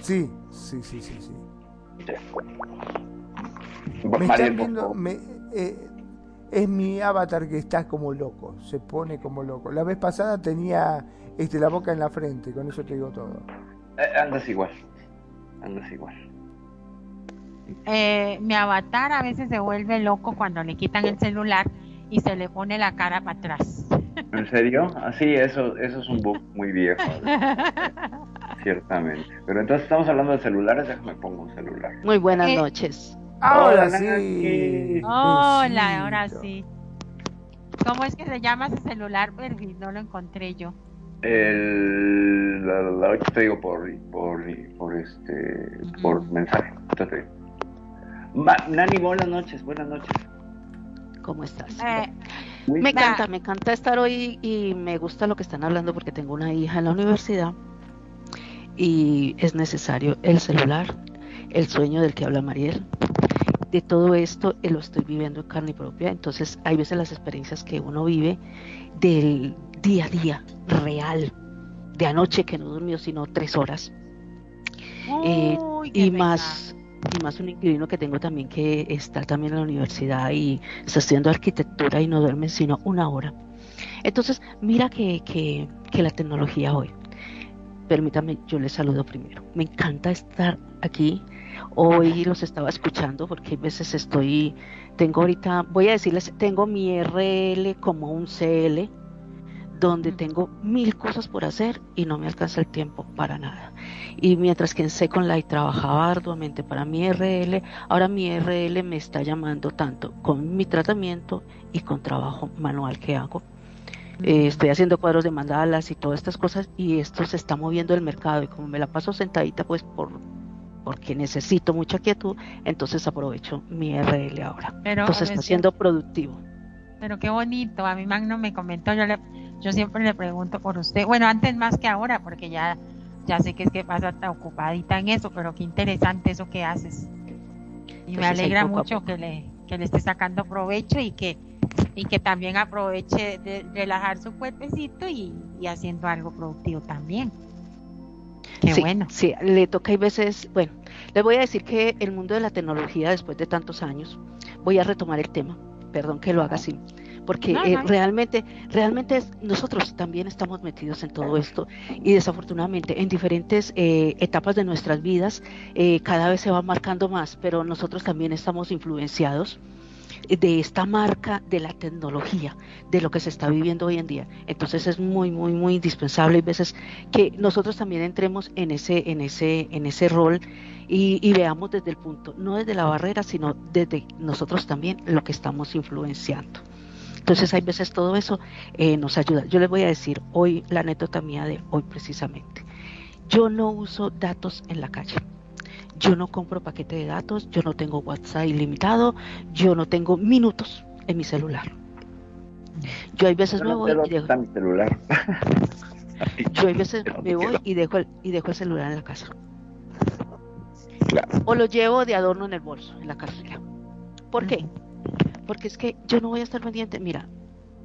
Sí, sí, sí, sí, sí. Me están viendo, me, eh, es mi avatar que está como loco, se pone como loco. La vez pasada tenía este, la boca en la frente, con eso te digo todo. Eh, andas igual, andas igual. Eh, mi avatar a veces se vuelve loco cuando le quitan el celular y se le pone la cara para atrás. ¿En serio? Así, ah, eso, eso es un bug muy viejo. Ciertamente. Pero entonces estamos hablando de celulares, déjame pongo un celular. Muy buenas eh, noches. Ahora sí. Hola, ahora sí. ¿Cómo es que se llama ese celular? No lo encontré yo. El, la, la, te digo por, por, por este, por mensaje. Entonces, Nani, buenas noches, buenas noches. ¿Cómo estás? Eh, me encanta, me encanta estar hoy y me gusta lo que están hablando porque tengo una hija en la universidad y es necesario el celular, el sueño del que habla Mariel. De todo esto eh, lo estoy viviendo en carne propia, entonces hay veces las experiencias que uno vive del día a día, real, de anoche que no durmió sino tres horas. Eh, y más y más un inquilino que tengo también que está también en la universidad y está estudiando arquitectura y no duerme sino una hora. Entonces, mira que, que, que la tecnología hoy, permítame, yo les saludo primero. Me encanta estar aquí. Hoy los estaba escuchando porque a veces estoy, tengo ahorita, voy a decirles, tengo mi RL como un CL, donde tengo mil cosas por hacer y no me alcanza el tiempo para nada. Y mientras que en Second Life trabajaba arduamente para mi RL, ahora mi RL me está llamando tanto con mi tratamiento y con trabajo manual que hago. Eh, estoy haciendo cuadros de mandalas y todas estas cosas y esto se está moviendo el mercado y como me la paso sentadita pues por porque necesito mucha quietud, entonces aprovecho mi RL ahora. entonces está siendo productivo. Pero qué bonito, a mi Magno me comentó, yo le, yo siempre le pregunto por usted, bueno, antes más que ahora, porque ya, ya sé que es que pasa tan ocupadita en eso, pero qué interesante eso que haces. Y me alegra mucho que le, que le esté sacando provecho y que, y que también aproveche de relajar su cuerpecito y, haciendo algo productivo también. Qué bueno. Sí, le toca hay veces, bueno, les voy a decir que el mundo de la tecnología después de tantos años, voy a retomar el tema, perdón que lo haga así porque eh, realmente, realmente nosotros también estamos metidos en todo esto y desafortunadamente en diferentes eh, etapas de nuestras vidas eh, cada vez se va marcando más, pero nosotros también estamos influenciados de esta marca de la tecnología, de lo que se está viviendo hoy en día. Entonces es muy, muy, muy indispensable y veces que nosotros también entremos en ese, en ese, en ese rol y, y, veamos desde el punto, no desde la barrera, sino desde nosotros también lo que estamos influenciando. Entonces hay veces todo eso eh, nos ayuda. Yo les voy a decir hoy la anécdota mía de hoy precisamente. Yo no uso datos en la calle. Yo no compro paquete de datos, yo no tengo WhatsApp ilimitado, yo no tengo minutos en mi celular. Yo hay veces me voy y dejo mi celular. yo hay veces me voy y dejo el, y dejo el celular en la casa. O lo llevo de adorno en el bolso, en la cartera. ¿Por qué? Porque es que yo no voy a estar pendiente. Mira,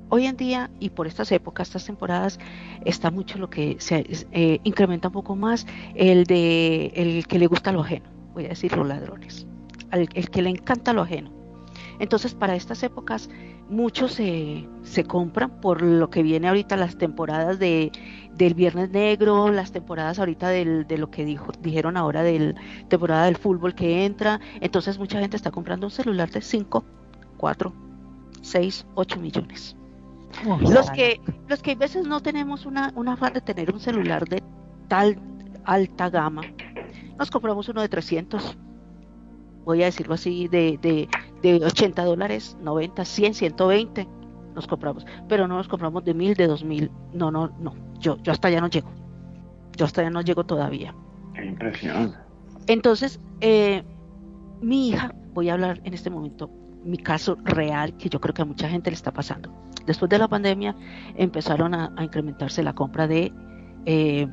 hoy en día y por estas épocas, estas temporadas, está mucho lo que se eh, incrementa un poco más el de el que le gusta lo ajeno, voy a decir los ladrones, el, que le encanta lo ajeno. Entonces, para estas épocas, muchos se, se compran por lo que viene ahorita las temporadas de, del Viernes Negro, las temporadas ahorita del, de lo que dijo, dijeron ahora del temporada del fútbol que entra. Entonces, mucha gente está comprando un celular de 5 4, 6, 8 millones. los que los que a veces no tenemos una, una afán de tener un celular de tal alta gama, nos compramos uno de 300, voy a decirlo así, de, de, de 80 dólares, 90, 100, 120 nos compramos, pero no nos compramos de 1000, de 2000, no, no, no, yo, yo hasta allá no llego, yo hasta allá no llego todavía. Qué impresión. Entonces, eh, mi hija, voy a hablar en este momento, mi caso real, que yo creo que a mucha gente le está pasando. Después de la pandemia empezaron a, incrementarse la compra de eh,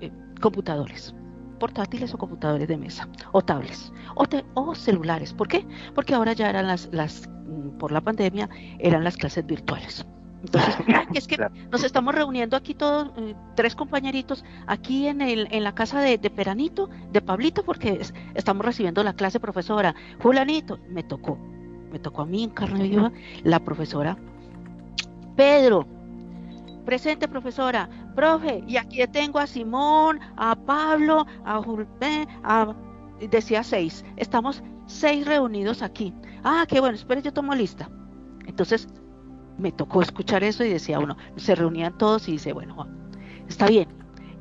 eh, computadores, portátiles o computadores de mesa, o tablets, o, o, celulares. ¿Por qué? Porque ahora ya eran las, las, mm, por la pandemia, eran las clases virtuales. Entonces, es que nos estamos reuniendo aquí todos, eh, tres compañeritos, aquí en, el, en la casa de, Peranito, de Pablito, porque estamos recibiendo la clase profesora. Julanito, me tocó, me tocó a mí en carne viva, la profesora. Pedro, presente profesora, profe, y aquí tengo a Simón, a Pablo, a Julpe, a, decía seis, estamos seis reunidos aquí. Ah, qué bueno, espere, yo tomo lista. Entonces, me tocó escuchar eso y decía uno, se reunían todos y dice, bueno, está bien,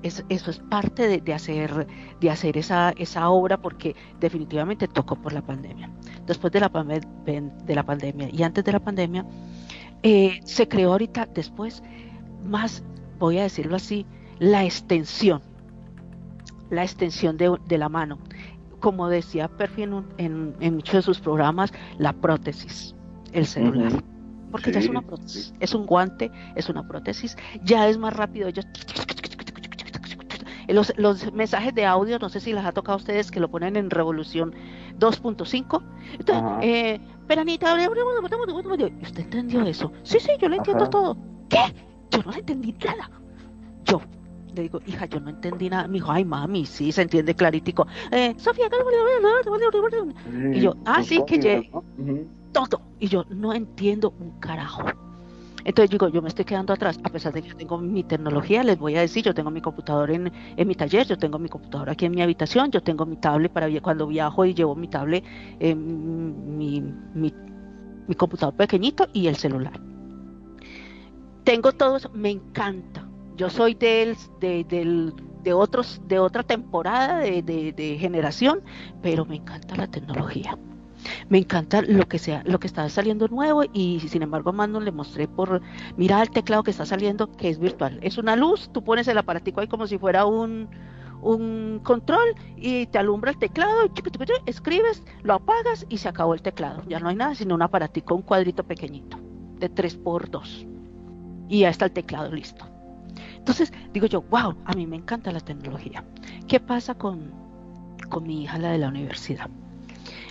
eso, eso es parte de, hacer, de hacer esa, esa obra porque definitivamente tocó por la pandemia. Después de la, de la pandemia y antes de la pandemia, eh, se creó ahorita después más, voy a decirlo así, la extensión, la extensión de, la mano. Como decía Perfi en, en, muchos de sus programas, la prótesis, el celular porque ya es una prótesis, es un guante, es una prótesis, ya es más rápido. los, los, mensajes de audio, no sé si les ha tocado a ustedes que lo ponen en revolución 2.5. Entonces, eh, Peranita, ¿usted entendió eso? Sí, sí, yo lo entiendo todo. ¿Qué? Yo no entendí nada. Yo le digo, hija, yo no entendí nada. Me dijo, ay, mami, sí, se entiende claritico. Eh, Sofía, y yo, ah, sí, que llegué todo. Y yo no entiendo un carajo. Entonces digo, yo me estoy quedando atrás, a pesar de que yo tengo mi tecnología, les voy a decir, yo tengo mi computador en, en mi taller, yo tengo mi computador aquí en mi habitación, yo tengo mi tablet para cuando viajo y llevo mi tablet, mi, mi, mi computador pequeñito y el celular. Tengo todo eso, me encanta. Yo soy del, de, del, de otros, de otra temporada de, de generación, pero me encanta la tecnología me encanta lo que sea, lo que está saliendo nuevo y sin embargo a Mando le mostré por mira el teclado que está saliendo que es virtual. Es una luz, tú pones el aparatico ahí como si fuera un, un control y te alumbra el teclado, escribes, lo apagas y se acabó el teclado. Ya no hay nada sino un aparatico, un cuadrito pequeñito de 3 por 2 y ya está el teclado listo. Entonces digo yo, wow, a mí me encanta la tecnología. ¿Qué pasa con, con mi hija, la de la universidad?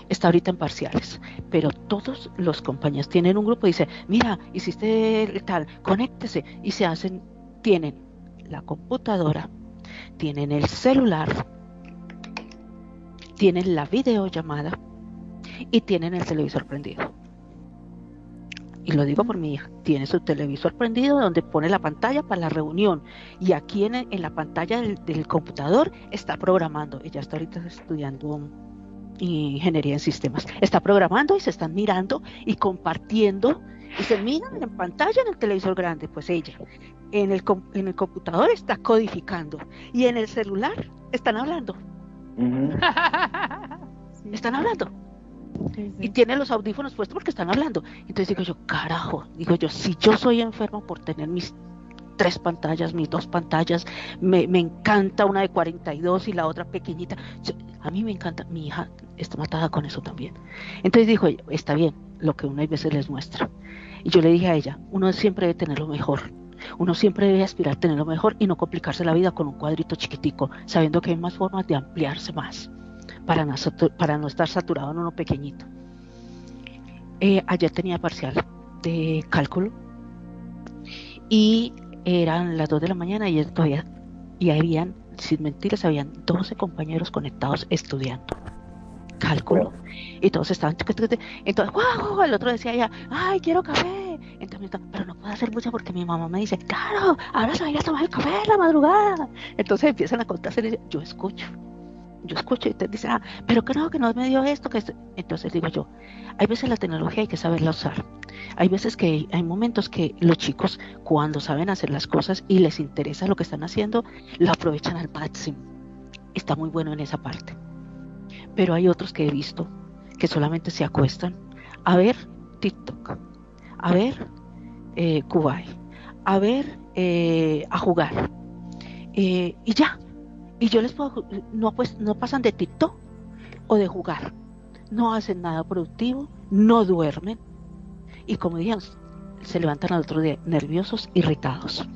Está ahorita en parciales, pero todos los compañeros tienen un grupo y dice, mira, hiciste tal, conéctese y se hacen, tienen la computadora, tienen el celular, tienen la videollamada y tienen el televisor prendido. Y lo digo por mi hija, tiene su televisor prendido donde pone la pantalla para la reunión. Y aquí en, la pantalla del, del, computador está programando. Ella está ahorita estudiando ingeniería en sistemas. Está programando y se están mirando y compartiendo y se miran en pantalla en el televisor grande, pues ella. En el, en el computador está codificando y en el celular están hablando. Están hablando. Y tiene los audífonos puestos porque están hablando. Entonces digo yo, carajo, digo yo, si yo soy enfermo por tener mis tres pantallas, mis dos pantallas, me, me encanta una de 42 y la otra pequeñita. a mí me encanta, mi hija está matada con eso también. Entonces dijo, está bien, lo que uno a veces les muestra. Y yo le dije a ella, uno siempre debe tener lo mejor. Uno siempre debe aspirar a tener lo mejor y no complicarse la vida con un cuadrito chiquitico, sabiendo que hay más formas de ampliarse más para no, para no estar saturado en uno pequeñito. Eh, ayer tenía parcial de cálculo y eran las 2 de la mañana y todavía y habían, sin mentiras, habían 12 compañeros conectados estudiando. Cálculo. Y todos estaban entonces wow, el otro decía ya ay quiero café entonces pero no puedo hacer mucho porque mi mamá me dice claro ahora se va a tomar el café en la madrugada entonces empiezan a contarse yo escucho yo escucho y te dice, ah, pero no, que no me dio esto, que entonces digo yo, hay veces la tecnología hay que saberla usar. Hay veces que hay momentos que los chicos cuando saben hacer las cosas y les interesa lo que están haciendo, lo aprovechan al máximo. Está muy bueno en esa parte. Pero hay otros que he visto que solamente se acuestan a ver TikTok, a ver eh, Kubai, a ver, eh, a jugar. Eh, y ya. Y yo les puedo, no, pues, no pasan de TikTok o de jugar. No hacen nada productivo, no duermen. Y como digan, se levantan al otro día nerviosos, irritados.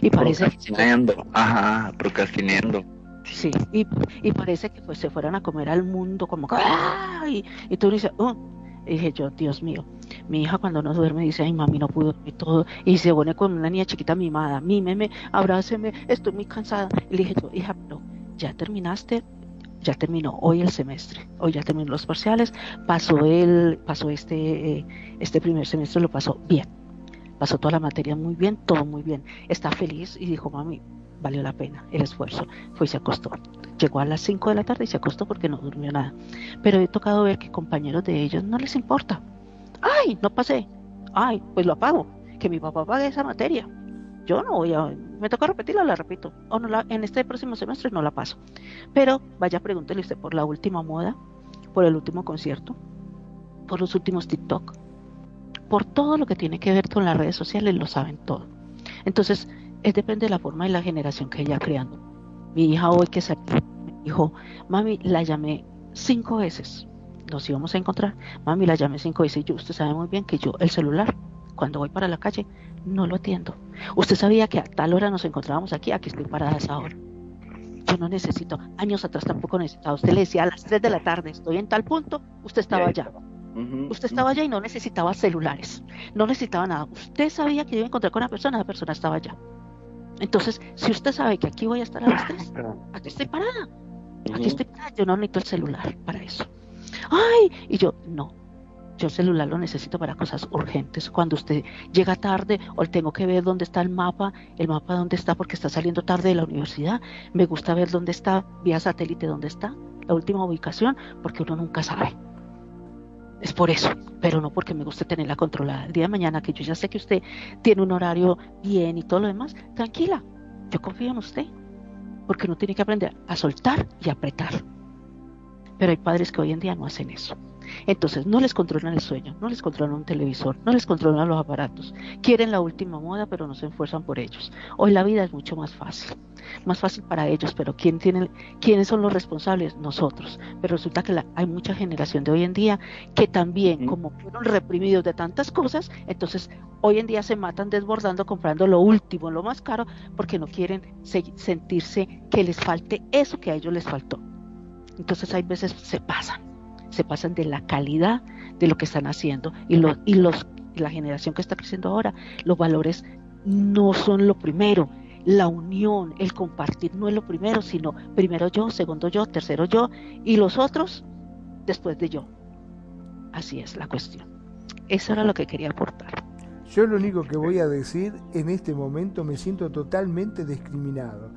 Y parece procrastinando, ajá, procrastinando. Sí, y, y, parece que pues se fueran a comer al mundo como y, y tú dices, oh, dije yo, Dios mío, mi hija cuando no duerme dice, ay mami, no pudo y todo, y se pone con una niña chiquita mimada, mímeme, abráceme, estoy muy cansada. Y le dije yo, hija, no, ya terminaste, ya terminó hoy el semestre, hoy ya terminó los parciales, pasó el, pasó este, eh, este primer semestre, lo pasó bien, pasó toda la materia muy bien, todo muy bien, está feliz y dijo, mami, valió la pena el esfuerzo, fue y se acostó. Llegó a las 5 de la tarde y se acostó porque no durmió nada. Pero he tocado ver que compañeros de ellos no les importa. Ay, no pasé. Ay, pues lo apago. Que mi papá pague esa materia. Yo no voy a... Me toca repetirla, la repito. O no la, en este próximo semestre no la paso. Pero vaya, pregúntele usted por la última moda, por el último concierto, por los últimos TikTok, por todo lo que tiene que ver con las redes sociales, lo saben todo. Entonces, es depende de la forma y la generación que ella creando. Mi hija hoy que me dijo, mami, la llamé cinco veces. Nos íbamos a encontrar. Mami, la llamé cinco veces. Y usted sabe muy bien que yo, el celular, cuando voy para la calle, no lo atiendo. Usted sabía que a tal hora nos encontrábamos aquí, aquí estoy parada a esa hora. Yo no necesito, años atrás tampoco necesitaba. Usted le decía a las 3 de la tarde, estoy en tal punto, usted estaba allá. Usted estaba allá y no necesitaba celulares, no necesitaba nada. Usted sabía que iba a encontrar con una persona, la persona estaba allá. Entonces, si usted sabe que aquí voy a estar a las 3, aquí estoy parada. Aquí estoy parada. Yo no necesito el celular para eso. Ay, y yo, no. Yo el celular lo necesito para cosas urgentes. Cuando usted llega tarde o tengo que ver dónde está el mapa, el mapa dónde está porque está saliendo tarde de la universidad. Me gusta ver dónde está, vía satélite dónde está, la última ubicación, porque uno nunca sabe. Es por eso, pero no porque me guste tenerla controlada. El día de mañana que yo ya sé que usted tiene un horario bien y todo lo demás, tranquila, yo confío en usted, porque uno tiene que aprender a soltar y apretar. Pero hay padres que hoy en día no hacen eso. Entonces no les controlan el sueño, no les controlan un televisor, no les controlan los aparatos. Quieren la última moda, pero no se esfuerzan por ellos. Hoy la vida es mucho más fácil, más fácil para ellos, pero ¿quién tiene, ¿quiénes son los responsables? Nosotros. Pero resulta que hay mucha generación de hoy en día que también, como fueron reprimidos de tantas cosas, entonces hoy en día se matan desbordando, comprando lo último, lo más caro, porque no quieren sentirse que les falte eso que a ellos les faltó. Entonces hay veces se pasan se pasan de la calidad de lo que están haciendo y los y los la generación que está creciendo ahora los valores no son lo primero. La unión el compartir no es lo primero sino primero yo segundo yo tercero yo y los otros después de yo. Así es la cuestión. Eso era lo que quería aportar. Yo lo único que voy a decir en este momento me siento totalmente discriminado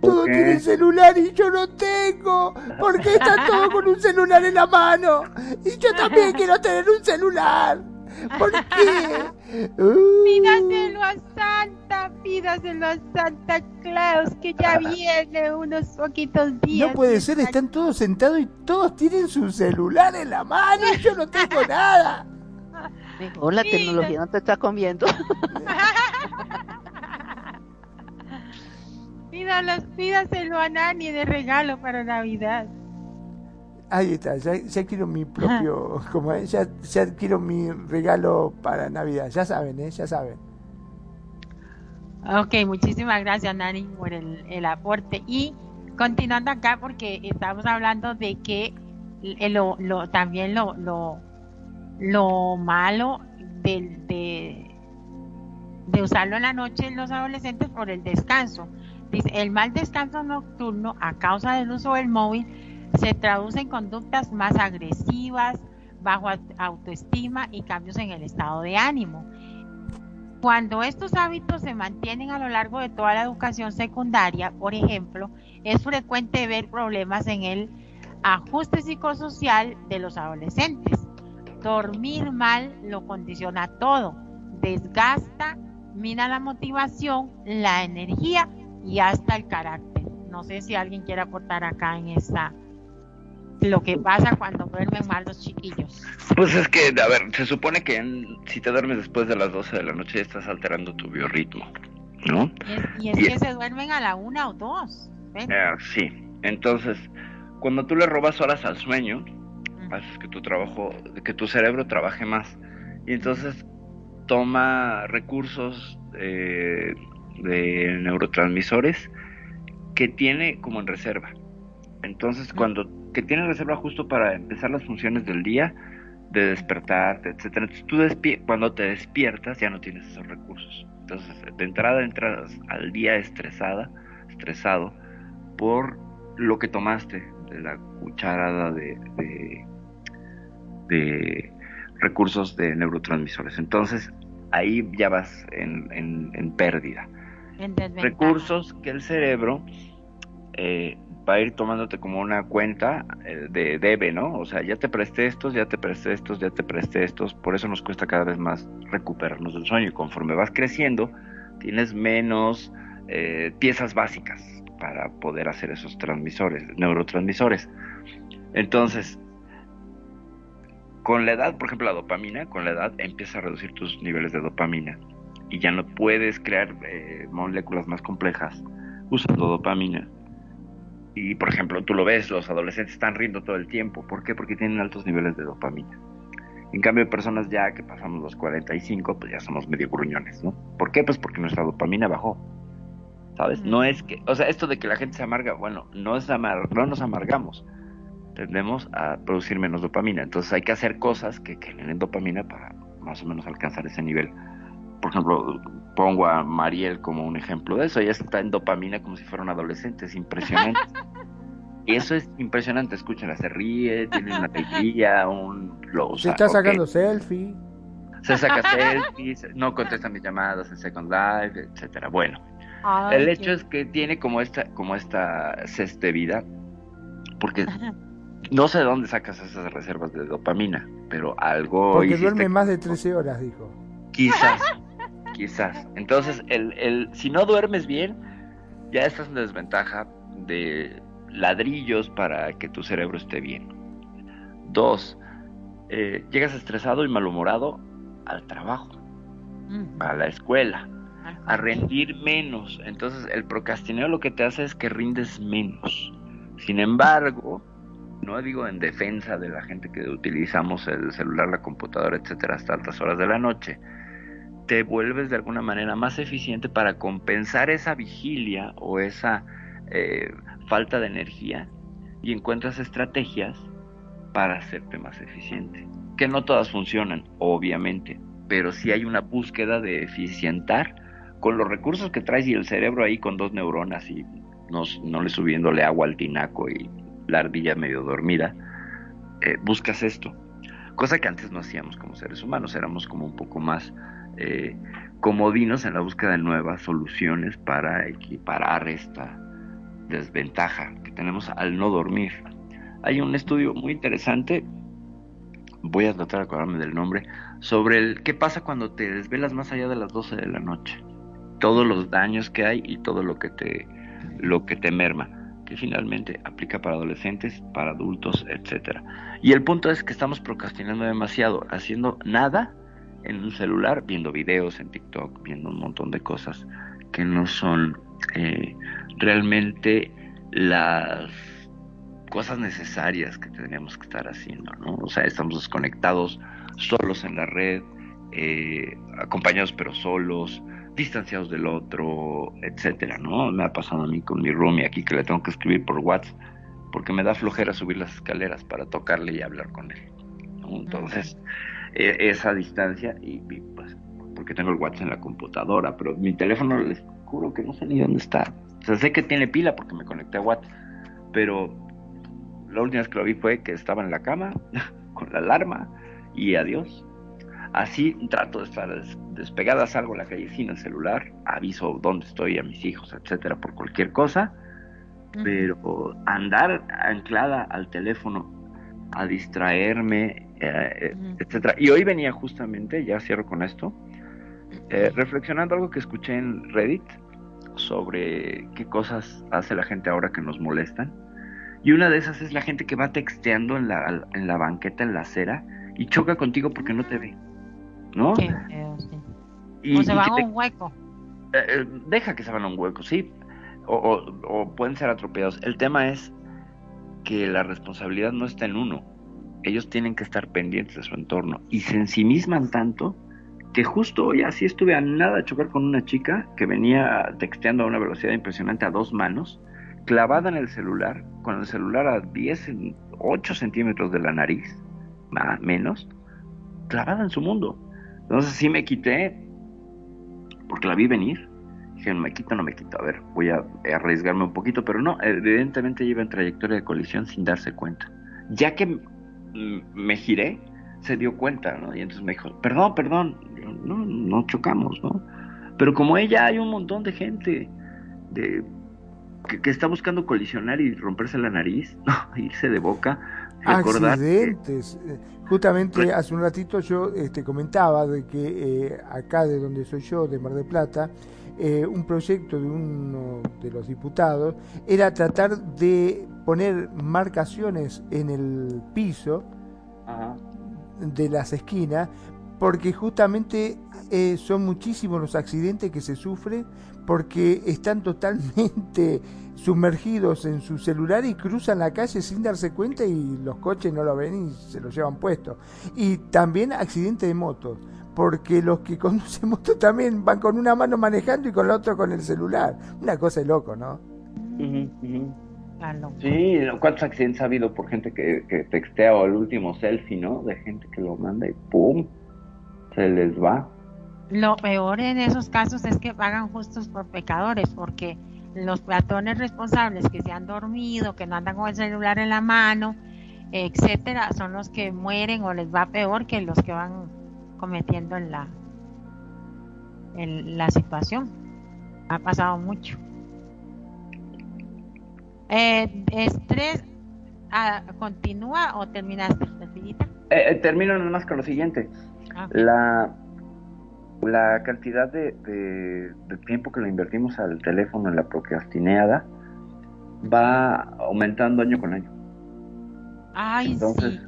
todos tienen celular y yo no tengo. Porque están todos con un celular en la mano. Y yo también quiero tener un celular. ¿Por qué? Pídaselo a Santa, pídaselo a Santa Claus, que ya viene unos poquitos días. No puede ser, están todos sentados y todos tienen su celular en la mano y yo no tengo nada. Mejor la tecnología no te está comiendo. pídaselo a Nani de regalo para Navidad. Ahí está, ya, quiero mi propio, como ya, ya quiero mi regalo para Navidad, ya saben, ¿eh? ya saben. Ok, muchísimas gracias Nani por el, aporte. Y continuando acá, porque estamos hablando de que lo, lo, también lo, lo, lo malo de, de, de usarlo en la noche en los adolescentes por el descanso. Dice, el mal descanso nocturno a causa del uso del móvil se traduce en conductas más agresivas, bajo autoestima y cambios en el estado de ánimo. Cuando estos hábitos se mantienen a lo largo de toda la educación secundaria, por ejemplo, es frecuente ver problemas en el ajuste psicosocial de los adolescentes. Dormir mal lo condiciona todo, desgasta, mina la motivación, la energía y hasta el carácter. No sé si alguien quiere aportar acá en esta lo que pasa cuando duermen mal los chiquillos. Pues es que, a ver, se supone que si te duermes después de las 12 de la noche estás alterando tu biorritmo, ¿no? Y es, que se duermen a la una o dos. Ah, sí, entonces, cuando tú le robas horas al sueño, haces que tu trabajo, que tu cerebro trabaje más. Y entonces toma recursos eh, de neurotransmisores que tiene como en reserva. Entonces, cuando que tiene reserva justo para empezar las funciones del día, de despertarte, etcétera. Entonces, tú cuando te despiertas ya no tienes esos recursos. Entonces, de entrada entras al día estresada, estresado por lo que tomaste de la cucharada de, de, recursos de neurotransmisores. Entonces, ahí ya vas en, en, pérdida. Recursos que el cerebro eh, va a ir tomándote como una cuenta eh, de debe, ¿no? O sea, ya te presté estos, ya te presté estos, ya te presté estos, por eso nos cuesta cada vez más recuperarnos del sueño y conforme vas creciendo, tienes menos eh, piezas básicas para poder hacer esos transmisores, neurotransmisores. Entonces, con la edad, por ejemplo, la dopamina, con la edad empieza a reducir tus niveles de dopamina y ya no puedes crear eh, moléculas más complejas usando dopamina y por ejemplo, tú lo ves, los adolescentes están riendo todo el tiempo. ¿Por qué? Porque tienen altos niveles de dopamina. En cambio, personas ya que pasamos los 45, pues ya somos medio gruñones, ¿no? ¿Por qué? Pues porque nuestra dopamina bajó. ¿Sabes? No es que, o sea, esto de que la gente se amarga, bueno, no, es amar, no nos amargamos. Tendemos a producir menos dopamina. Entonces hay que hacer cosas que generen dopamina para más o menos alcanzar ese nivel. Por ejemplo, pongo a Mariel como un ejemplo de eso. Ella está en dopamina como si fuera un adolescente, es impresionante. y eso es impresionante, escúchala, se ríe, tiene una alegría, un... se está sacando selfie. Se saca selfies, no contesta mis llamadas en Second Life, etcétera. Bueno, el hecho es que tiene como esta, como esta ceste vida, porque no sé dónde sacas esas reservas de dopamina, pero algo... Porque duerme más de 13 horas, dijo. Quizás. Quizás. Entonces, el, el, si no duermes bien, ya estás en desventaja de ladrillos para que tu cerebro esté bien. Dos, eh, llegas estresado y malhumorado al trabajo, a la escuela, a rendir menos. Entonces, el procrastineo lo que te hace es que rindes menos. Sin embargo, no digo en defensa de la gente que utilizamos el celular, la computadora, etcétera, hasta altas horas de la noche te vuelves de alguna manera más eficiente para compensar esa vigilia o esa eh, falta de energía y encuentras estrategias para hacerte más eficiente. Que no todas funcionan, obviamente, pero sí hay una búsqueda de eficientar con los recursos que traes y el cerebro ahí con dos neuronas y no, no le subiéndole agua al tinaco y la ardilla medio dormida, eh, buscas esto. Cosa que antes no hacíamos como seres humanos, éramos como un poco más eh, comodinos en la búsqueda de nuevas soluciones para equiparar esta desventaja que tenemos al no dormir. Hay un estudio muy interesante, voy a tratar de acordarme del nombre, sobre el qué pasa cuando te desvelas más allá de las 12 de la noche. Todos los daños que hay y todo lo que te, lo que te merma que finalmente aplica para adolescentes, para adultos, etcétera. Y el punto es que estamos procrastinando demasiado, haciendo nada en un celular viendo videos en TikTok, viendo un montón de cosas que no son eh, realmente las cosas necesarias que tendríamos que estar haciendo, ¿no? O sea, estamos desconectados, solos en la red, eh, acompañados pero solos, distanciados del otro, etcétera, ¿no? Me ha pasado a mí con mi roomie aquí que le tengo que escribir por WhatsApp porque me da flojera subir las escaleras para tocarle y hablar con él. Entonces, e, esa distancia y, pues porque tengo el WhatsApp en la computadora, pero mi teléfono les juro que no sé ni dónde está. O sea, sé que tiene pila porque me conecté a WhatsApp, pero la última vez que lo vi fue que estaba en la cama con la alarma y adiós. Así trato de estar despegada, salgo a la calle sin el celular, aviso dónde estoy a mis hijos, etcétera, por cualquier cosa, pero andar anclada al teléfono a distraerme, eh, etcétera. Y hoy venía justamente, ya cierro con esto, eh, reflexionando algo que escuché en Reddit sobre qué cosas hace la gente ahora que nos molestan. Y una de esas es la gente que va texteando en la, en la banqueta, en la acera, y choca contigo porque no te ve. ¿no? Y, o se van a un hueco. Eh, deja que se van a un hueco, sí. O, pueden ser atropellados. El tema es que la responsabilidad no está en uno. Ellos tienen que estar pendientes de su entorno y se ensimisman tanto que justo hoy así estuve a nada de chocar con una chica que venía texteando a una velocidad impresionante a dos manos, clavada en el celular, con el celular a 10, 8 centímetros de la nariz, más, menos, clavada en su mundo. Entonces sí me quité, porque la vi venir. Dije, no me quito, no me quito. A ver, voy a arriesgarme un poquito, pero no, evidentemente iba en trayectoria de colisión sin darse cuenta. Ya que me giré, se dio cuenta, ¿no? Y entonces me dijo, perdón, perdón, no, no chocamos, ¿no? Pero como ella hay un montón de gente de, que, está buscando colisionar y romperse la nariz, ¿no? irse de boca, recordar Accidentes. Justamente hace un ratito yo este, comentaba de que eh, acá de donde soy yo, de Mar del Plata, eh, un proyecto de uno de los diputados era tratar de poner marcaciones en el piso de las esquinas, porque justamente eh, son muchísimos los accidentes que se sufren porque están totalmente sumergidos en su celular y cruzan la calle sin darse cuenta y los coches no lo ven y se lo llevan puesto. Y también accidente de moto, porque los que conducen moto también van con una mano manejando y con la otra con el celular. Una cosa de loco, ¿no? Sí, ¿cuántos accidentes ha habido por gente que, que textea o el último selfie, ¿no? De gente que lo manda y ¡pum! Se les va. Lo peor en esos casos es que pagan justos por pecadores, porque los peatones responsables que se han dormido, que no andan con el celular en la mano, etcétera, son los que mueren o les va peor que los que van cometiendo en la en la situación. Ha pasado mucho. Eh, ¿Estrés ah, continúa o terminaste, eh, eh, termino nada más con lo siguiente. Ah. La la cantidad de, de, tiempo que le invertimos al teléfono en la procrastineada va aumentando año con año. Ay, Entonces,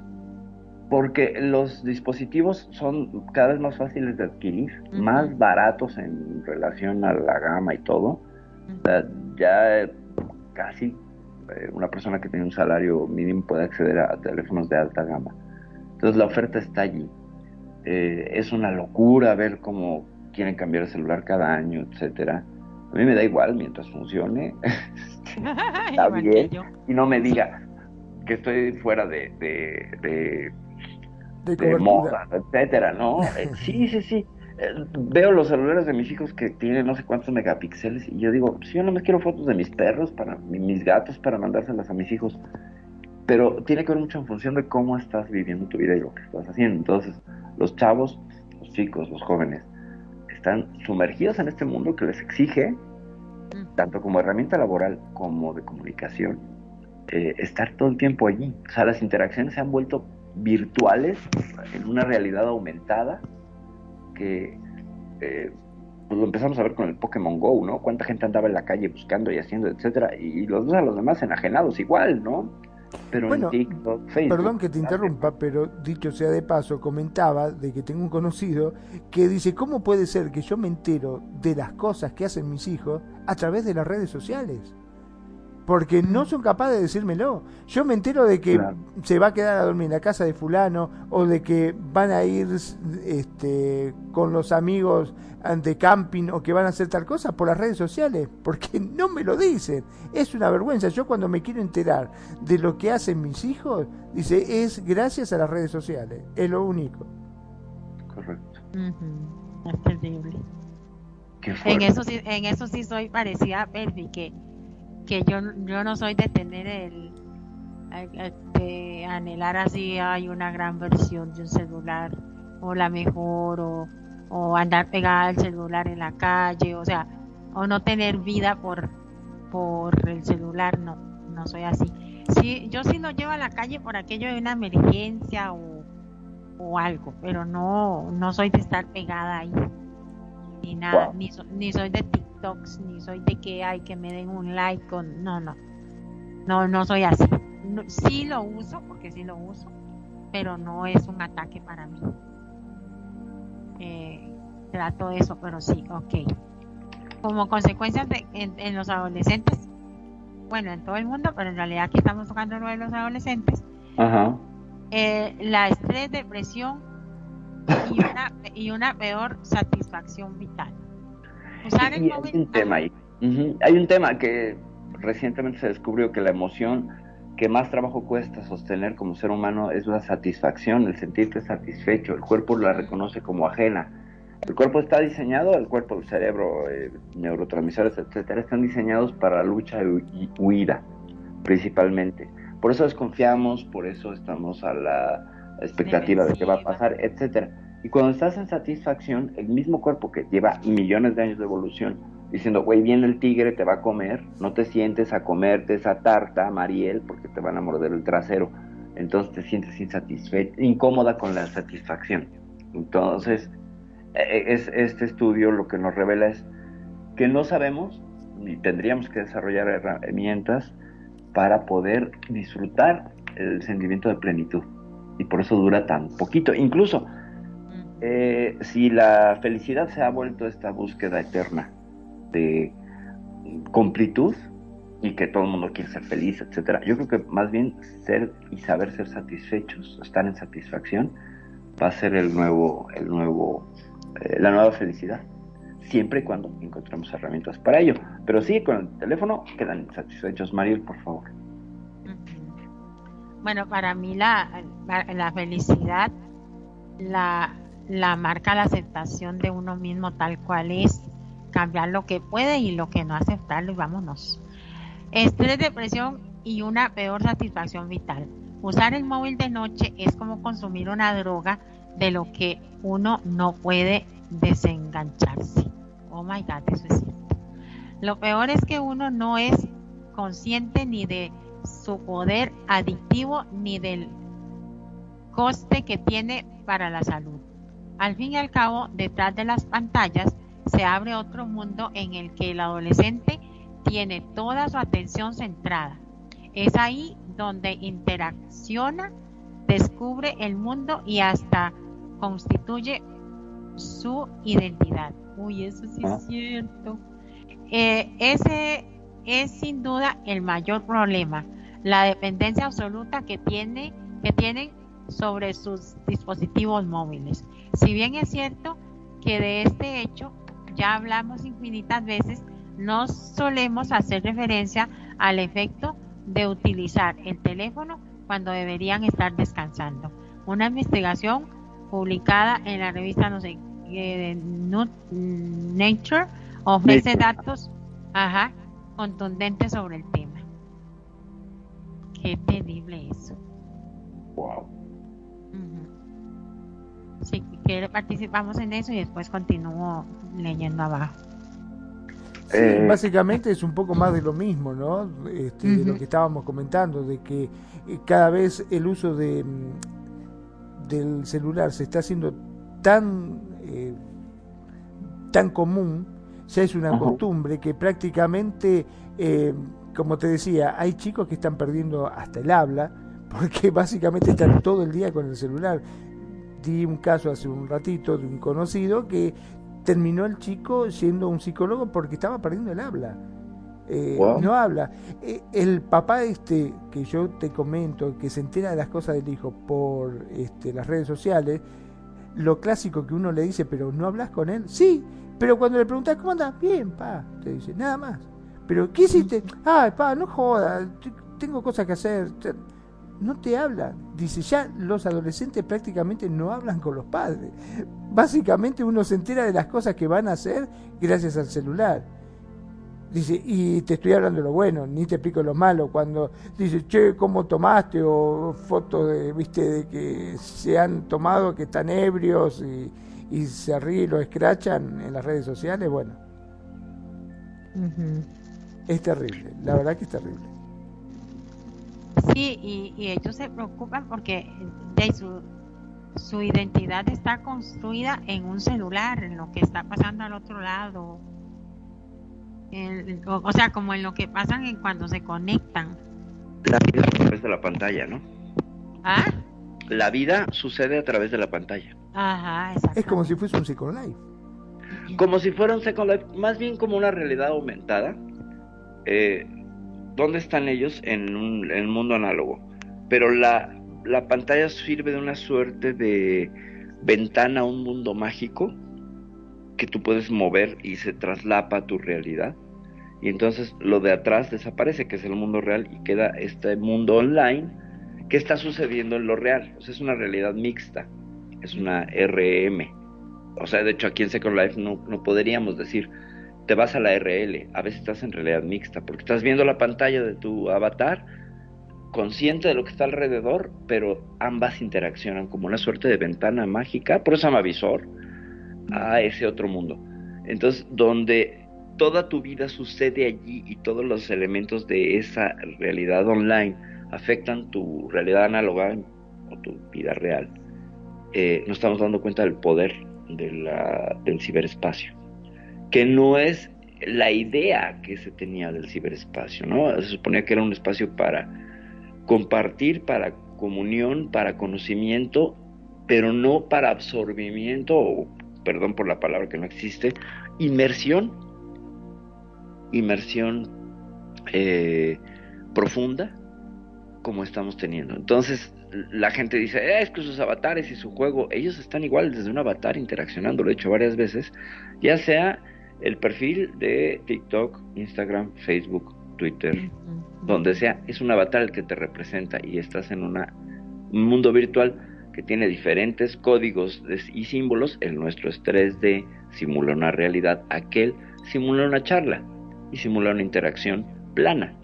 porque los dispositivos son cada vez más fáciles de adquirir, más baratos en relación a la gama y todo. ya casi eh, una persona que tiene un salario mínimo puede acceder a teléfonos de alta gama. Entonces la oferta está allí. Eh, es una locura ver cómo quieren cambiar el celular cada año, etcétera. A mí me da igual mientras funcione. Está bien. Y no me diga que estoy fuera de, de, de, moda, etcétera, ¿no? Eh, sí, sí, sí. Eh, veo los celulares de mis hijos que tienen no sé cuántos megapíxeles y yo digo, si yo no me quiero fotos de mis perros, para mis gatos, para mandárselas a mis hijos. Pero tiene que ver mucho en función de cómo estás viviendo tu vida y lo que estás haciendo. Entonces, los chavos, los chicos, los jóvenes, están sumergidos en este mundo que les exige, tanto como herramienta laboral como de comunicación, eh, estar todo el tiempo allí. O sea, las interacciones se han vuelto virtuales en una realidad aumentada que eh, pues lo empezamos a ver con el Pokémon Go, ¿no? Cuánta gente andaba en la calle buscando y haciendo, etcétera, y los dos a los demás enajenados igual, ¿no? Pero bueno, Perdón que te interrumpa, pero dicho sea de paso, comentaba de que tengo un conocido que dice, ¿cómo puede ser que yo me entero de las cosas que hacen mis hijos a través de las redes sociales? Porque no son capaces de decírmelo. Yo me entero de que se va a quedar a dormir en la casa de fulano o de que van a ir este, con los amigos de camping o que van a hacer tal cosa por las redes sociales, porque no me lo dicen. Es una vergüenza. Yo cuando me quiero enterar de lo que hacen mis hijos, dice, es gracias a las redes sociales. Es lo único. Correcto. Es terrible. En eso, sí, en eso sí soy parecida a Perfi, que que yo, yo no soy de tener el de anhelar así hay una gran versión de un celular o la mejor o, o andar pegada al celular en la calle, o sea, o no tener vida por, por el celular, no, no soy así. Sí, yo sí lo llevo a la calle por aquello de una emergencia o, o algo, pero no, no soy de estar pegada ahí, ni nada, ni, ni soy de TikToks, ni soy de que hay que me den un like, con, no, no, no, no soy así. sí lo uso, porque sí lo uso, pero no es un ataque para mí. Eh, trato eso, pero sí, ok. Como consecuencia de, en, los adolescentes, bueno, en todo el mundo, pero en realidad aquí estamos tocando lo de los adolescentes, eh, la estrés, depresión y una, y una peor satisfacción vital. Hay un tema ahí. Hay un tema que recientemente se descubrió que la emoción que más trabajo cuesta sostener como ser humano es la satisfacción, el sentirte satisfecho. El cuerpo la reconoce como ajena. El cuerpo está diseñado, el cuerpo, el cerebro, eh, neurotransmisores, etcétera, están diseñados para lucha y huida, principalmente. Por eso desconfiamos, por eso estamos a la expectativa de qué va a pasar, etcétera. Y cuando estás en satisfacción, el mismo cuerpo que lleva millones de años de evolución, diciendo, güey, viene el tigre, te va a comer, no te sientes a comerte esa tarta, Mariel, porque te van a morder el trasero. Entonces te sientes insatisfecha, incómoda con la satisfacción. Entonces, e, e, es, este estudio lo que nos revela es que no sabemos y tendríamos que desarrollar herramientas para poder disfrutar el sentimiento de plenitud. Y por eso dura tan poquito. Incluso, eh, si la felicidad se ha vuelto esta búsqueda eterna de completud y que todo el mundo quiere ser feliz, etcétera. Yo creo que más bien ser y saber ser satisfechos, estar en satisfacción, va a ser el nuevo, el nuevo, eh, la nueva felicidad. Siempre y cuando encontremos herramientas para ello. Pero sí, con el teléfono quedan satisfechos. Mariel, por favor. Bueno, para mí la, la, felicidad la, la marca la aceptación de uno mismo tal cual es cambiar lo que puede y lo que no aceptarlo y vámonos. Estrés, depresión y una peor satisfacción vital. Usar el móvil de noche es como consumir una droga de lo que uno no puede desengancharse. Oh my God, eso es cierto. Lo peor es que uno no es consciente ni de su poder adictivo ni del coste que tiene para la salud. Al fin y al cabo, detrás de las pantallas se abre otro mundo en el que el adolescente tiene toda su atención centrada. Es ahí donde interacciona, descubre el mundo y hasta constituye su identidad. Uy, eso sí es ah. cierto. Eh, ese es sin duda el mayor problema, la dependencia absoluta que tiene que tienen sobre sus dispositivos móviles. Si bien es cierto que de este hecho ya hablamos infinitas veces, no solemos hacer referencia al efecto de utilizar el teléfono cuando deberían estar descansando. Una investigación publicada en la revista no sé, eh, Nature ofrece datos ajá, contundentes sobre el tema. Qué terrible eso. Wow. Si quiere participamos en eso y después continúo leyendo abajo. Eh, básicamente es un poco más de lo mismo, ¿no? Este, de lo que estábamos comentando, de que eh, cada vez el uso de, mm, del celular se está haciendo tan, eh, tan común, ya es una costumbre que prácticamente, como te decía, hay chicos que están perdiendo hasta el habla, porque básicamente están todo el día con el celular di un caso hace un ratito de un conocido que terminó el chico siendo un psicólogo porque estaba perdiendo el habla. Eh, no habla. Eh, el papá este que yo te comento, que se entera de las cosas del hijo por este, las redes sociales, lo clásico que uno le dice, pero no hablas con él. Sí, pero cuando le preguntas, ¿cómo andas? Bien, pa, te dice, nada más. Pero, ¿qué hiciste? Ay, pa, no jodas, tengo cosas que hacer no te hablan. Dice, ya los adolescentes prácticamente no hablan con los padres. Básicamente uno se entera de las cosas que van a hacer gracias al celular. Dice, y te estoy hablando de lo bueno, ni te explico lo malo. Cuando dice, che, ¿cómo tomaste? O fotos de, viste, de que se han tomado, que están ebrios y, y se ríen lo escrachan en las redes sociales, bueno. Es terrible, la verdad que es terrible. Sí, y, y ellos se preocupan porque de su, su identidad está construida en un celular, en lo que está pasando al otro lado o, sea, como en lo que pasan en cuando se conectan. La vida a través de la pantalla, ¿no? ¿Ah? La vida sucede a través de la pantalla. Ajá, exacto. Es como si fuese un Second Life. Como si fuera un Second Life, más bien como una realidad aumentada. Eh, ¿Dónde están ellos en un, mundo análogo? Pero la, la pantalla sirve de una suerte de ventana a un mundo mágico que tú puedes mover y se traslapa a tu realidad. Y entonces lo de atrás desaparece, que es el mundo real, y queda este mundo online que está sucediendo en lo real. O sea, es una realidad mixta, es una RM. O sea, de hecho aquí en Second Life no, no podríamos decir, te vas a la RL, a veces estás en realidad mixta, porque estás viendo la pantalla de tu avatar, consciente de lo que está alrededor, pero ambas interaccionan como una suerte de ventana mágica, por eso se llama visor, a ese otro mundo. Entonces, donde toda tu vida sucede allí y todos los elementos de esa realidad online afectan tu realidad análoga o tu vida real, eh, nos estamos dando cuenta del poder de la, del ciberespacio, que no es la idea que se tenía del ciberespacio, ¿no? Se suponía que era un espacio para compartir, para comunión, para conocimiento, pero no para absorbimiento o perdón por la palabra que no existe, inmersión, inmersión eh, profunda como estamos teniendo. Entonces la gente dice, eh, es que sus avatares y su juego, ellos están igual desde un avatar interaccionando, lo he hecho varias veces, ya sea el perfil de TikTok, Instagram, Facebook, Twitter, donde sea, es un avatar el que te representa y estás en una, un mundo virtual que tiene diferentes códigos y símbolos, el nuestro es 3D, simula una realidad, aquel simula una charla y simula una interacción plana.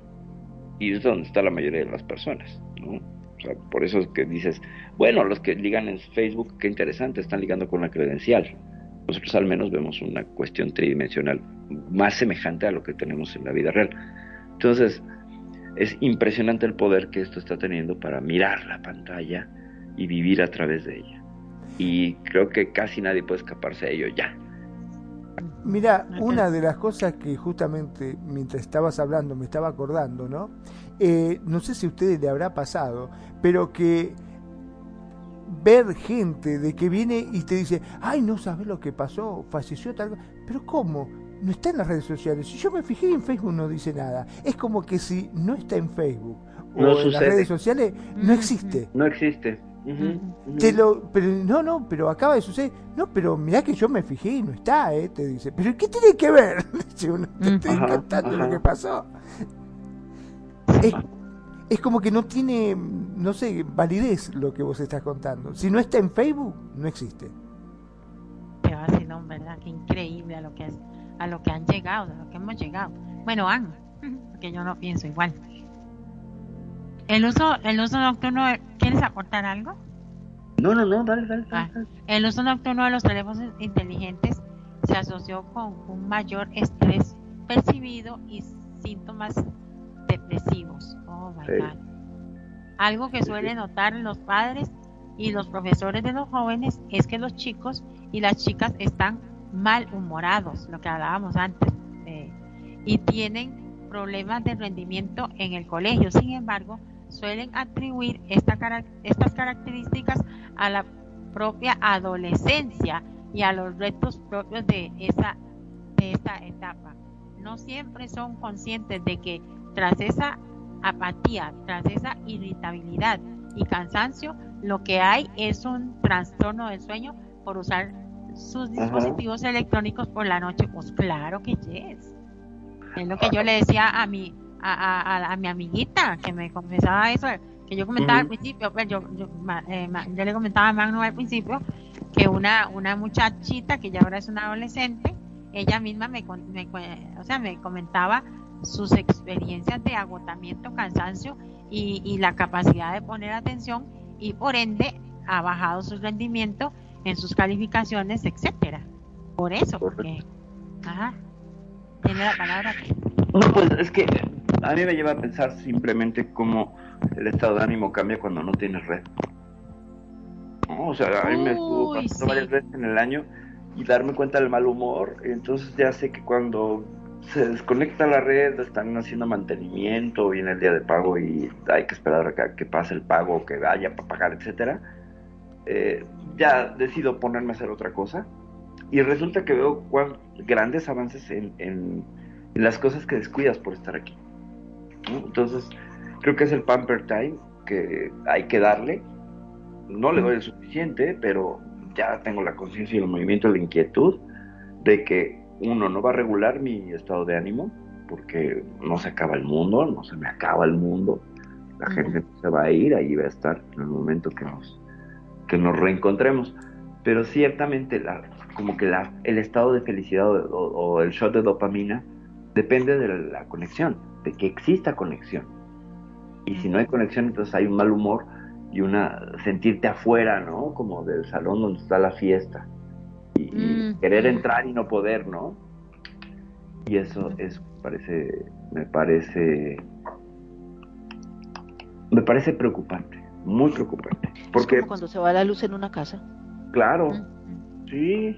Y es donde está la mayoría de las personas, ¿no? O sea, por eso es que dices, bueno, los que ligan en Facebook, qué interesante, están ligando con la credencial. Nosotros al menos vemos una cuestión tridimensional más semejante a lo que tenemos en la vida real. Entonces, es impresionante el poder que esto está teniendo para mirar la pantalla y vivir a través de ella. Y creo que casi nadie puede escaparse de ello ya. Mira, una de las cosas que justamente mientras estabas hablando me estaba acordando, ¿no? Eh, no sé si a ustedes le habrá pasado, pero que ver gente de que viene y te dice, ay, no sabes lo que pasó, falleció tal pero ¿cómo? No está en las redes sociales. Si yo me fijé en Facebook no dice nada. Es como que si no está en Facebook o en las redes sociales, no existe. No existe lo, pero no, no, pero acaba de suceder. No, pero mirá que yo me fijé y no está, ¿eh? Te dice. Pero ¿qué tiene que ver? te estoy contando lo que pasó. Es, como que no tiene, no sé, validez lo que vos estás contando. Si no está en Facebook, no existe. Qué vacilón, ¿verdad? Qué increíble a lo que, es, a lo que han llegado, a lo que hemos llegado. Bueno, han, porque yo no pienso igual. El uso, el uso nocturno, ¿quieres aportar algo? No, no, no, dale, dale. Ah, el uso nocturno de los teléfonos inteligentes se asoció con un mayor estrés percibido y síntomas depresivos. Oh my God. Algo que suele notar los padres y los profesores de los jóvenes es que los chicos y las chicas están malhumorados, lo que hablábamos antes, eh, y tienen problemas de rendimiento en el colegio. Sin embargo, suelen atribuir estas características a la propia adolescencia y a los retos propios de esa, de esa etapa. No siempre son conscientes de que tras esa apatía, tras esa irritabilidad y cansancio, lo que hay es un trastorno del sueño por usar sus dispositivos electrónicos por la noche. Pues claro que yes. Es lo que yo le decía a mi, a, a, mi amiguita que me confesaba eso, que yo comentaba al principio, pues yo, yo, eh, yo, le comentaba a Magno al principio que una, una muchachita que ya ahora es una adolescente ella misma me, o sea, me comentaba sus experiencias de agotamiento, cansancio y, la capacidad de poner atención y por ende ha bajado su rendimiento en sus calificaciones, etcétera. Por eso, porque ajá, tiene la palabra. No, pues es que a mí me lleva a pensar simplemente cómo el estado de ánimo cambia cuando no tienes red. O sea, a mí me estuvo pasando varias veces en el año y darme cuenta del mal humor. Entonces ya sé que cuando se desconecta la red, están haciendo mantenimiento, viene el día de pago y hay que esperar a que, pase el pago, que vaya para pagar, etcétera. Eh, ya decido ponerme a hacer otra cosa y resulta que veo grandes avances en, en, las cosas que descuidas por estar aquí. Entonces, creo que es el pamper time que hay que darle. No le doy el suficiente, pero ya tengo la conciencia y el movimiento, la inquietud de que uno no va a regular mi estado de ánimo, porque no se acaba el mundo, no se me acaba el mundo. La gente se va a ir, ahí va a estar en el momento que nos, que nos reencontremos. Pero ciertamente, la, como que la, el estado de felicidad o, el shot de dopamina depende de la conexión, de que exista conexión. Y si no hay conexión, entonces hay un mal humor y una sentirte afuera, ¿no? Como del salón donde está la fiesta. Y, mm. querer entrar y no poder, ¿no? Y eso, es parece, me parece, me parece preocupante, muy preocupante. Porque como cuando se va la luz en una casa. Claro, sí,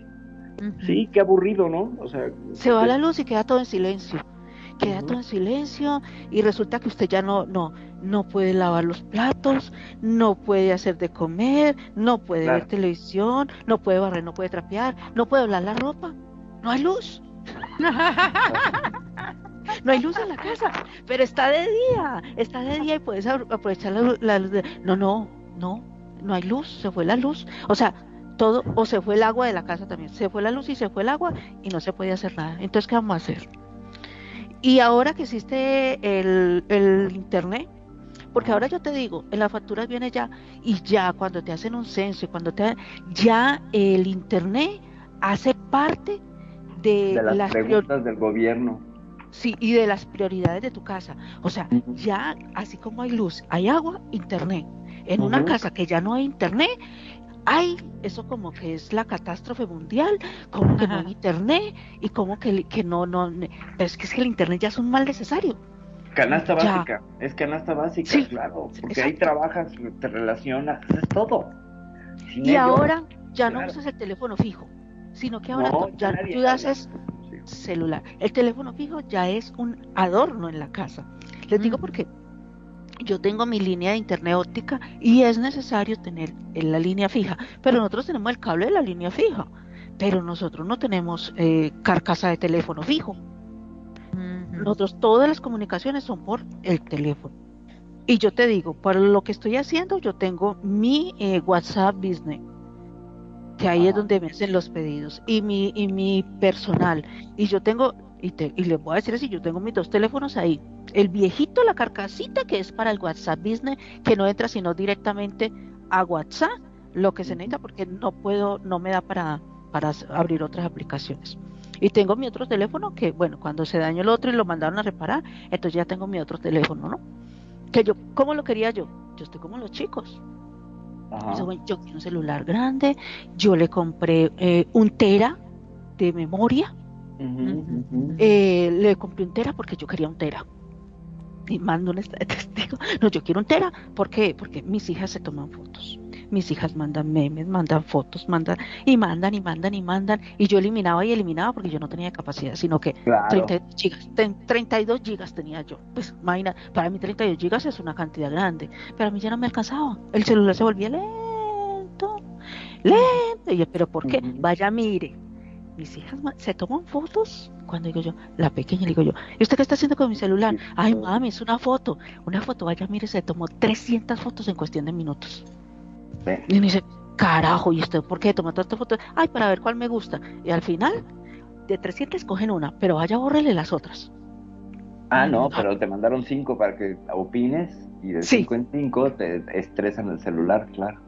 sí, qué aburrido, ¿no? O sea, se va la luz y queda todo en silencio queda todo en silencio y resulta que usted ya no, no, no puede lavar los platos, no puede hacer de comer, no puede ver televisión, no puede barrer, no puede trapear, no puede hablar la ropa, no hay luz. no hay luz en la casa, pero está de día, está de día y puedes aprovechar la, luz. De... No, no, no, no hay luz, se fue la luz. O sea, todo, o se fue el agua de la casa también, se fue la luz y se fue el agua y no se puede hacer nada. Entonces, ¿qué vamos a hacer? Y ahora que existe el, el Internet, porque ahora yo te digo, en las facturas viene ya, y ya cuando te hacen un censo y cuando te ya el internet hace parte de, las, preguntas del gobierno. Sí, y de las prioridades de tu casa. O sea, ya así como hay luz, hay agua, internet. En una casa que ya no hay internet, hay eso como que es la catástrofe mundial, como que no hay internet y como que, que no, no, pero es que es que el internet ya es un mal necesario. Canasta básica, es canasta básica, claro, porque ahí trabajas, te relacionas, es todo. y ahora ya no usas el teléfono fijo, sino que ahora ya tú haces celular. El teléfono fijo ya es un adorno en la casa. Les digo porque yo tengo mi línea de internet óptica y es necesario tener la línea fija, pero nosotros tenemos el cable de la línea fija, pero nosotros no tenemos eh, carcasa de teléfono fijo. Nosotros todas las comunicaciones son por el teléfono. Y yo te digo, para lo que estoy haciendo, yo tengo mi eh, WhatsApp Business, que ahí es donde me hacen los pedidos, y mi, y mi personal. Y yo tengo, y, te, y les voy a decir así, yo tengo mis dos teléfonos ahí. El viejito, la carcasita, que es para el WhatsApp Business, que no entra sino directamente a WhatsApp, lo que se necesita, porque no puedo, no me da para, para abrir otras aplicaciones. Y tengo mi otro teléfono que, bueno, cuando se dañó el otro y lo mandaron a reparar, entonces ya tengo mi otro teléfono, ¿no? Que yo, ¿cómo lo quería yo? Yo estoy como los chicos. Yo, quiero un celular grande, yo le compré eh, un tera de memoria, eh, le compré un tera porque yo quería un tera. Y mando un testigo. No, yo quiero un tera. ¿Por qué? Porque mis hijas se toman fotos mis hijas mandan memes, mandan fotos, mandan y mandan y mandan y mandan. Y yo eliminaba y eliminaba porque yo no tenía capacidad, sino que 32 gigas tenía yo. Pues imagina, para mí 32 gigas es una cantidad grande, pero a mí ya no me alcanzaba. El celular se volvía lento, lento. Y yo, ¿pero por qué? Vaya, mire, mis hijas se toman fotos cuando digo yo, la pequeña, digo yo, ¿y usted qué está haciendo con mi celular? Ay, mami, es una foto. Una foto, vaya, mire, se tomó 300 fotos en cuestión de minutos. Y me dice, carajo, ¿y usted por qué toma tantas fotos? Ay, para ver cuál me gusta. Y al final, de 300 cogen una, pero vaya, bórrele las otras. Ah, no, pero te mandaron cinco para que opines y de cinco en cinco te estresan el celular, claro.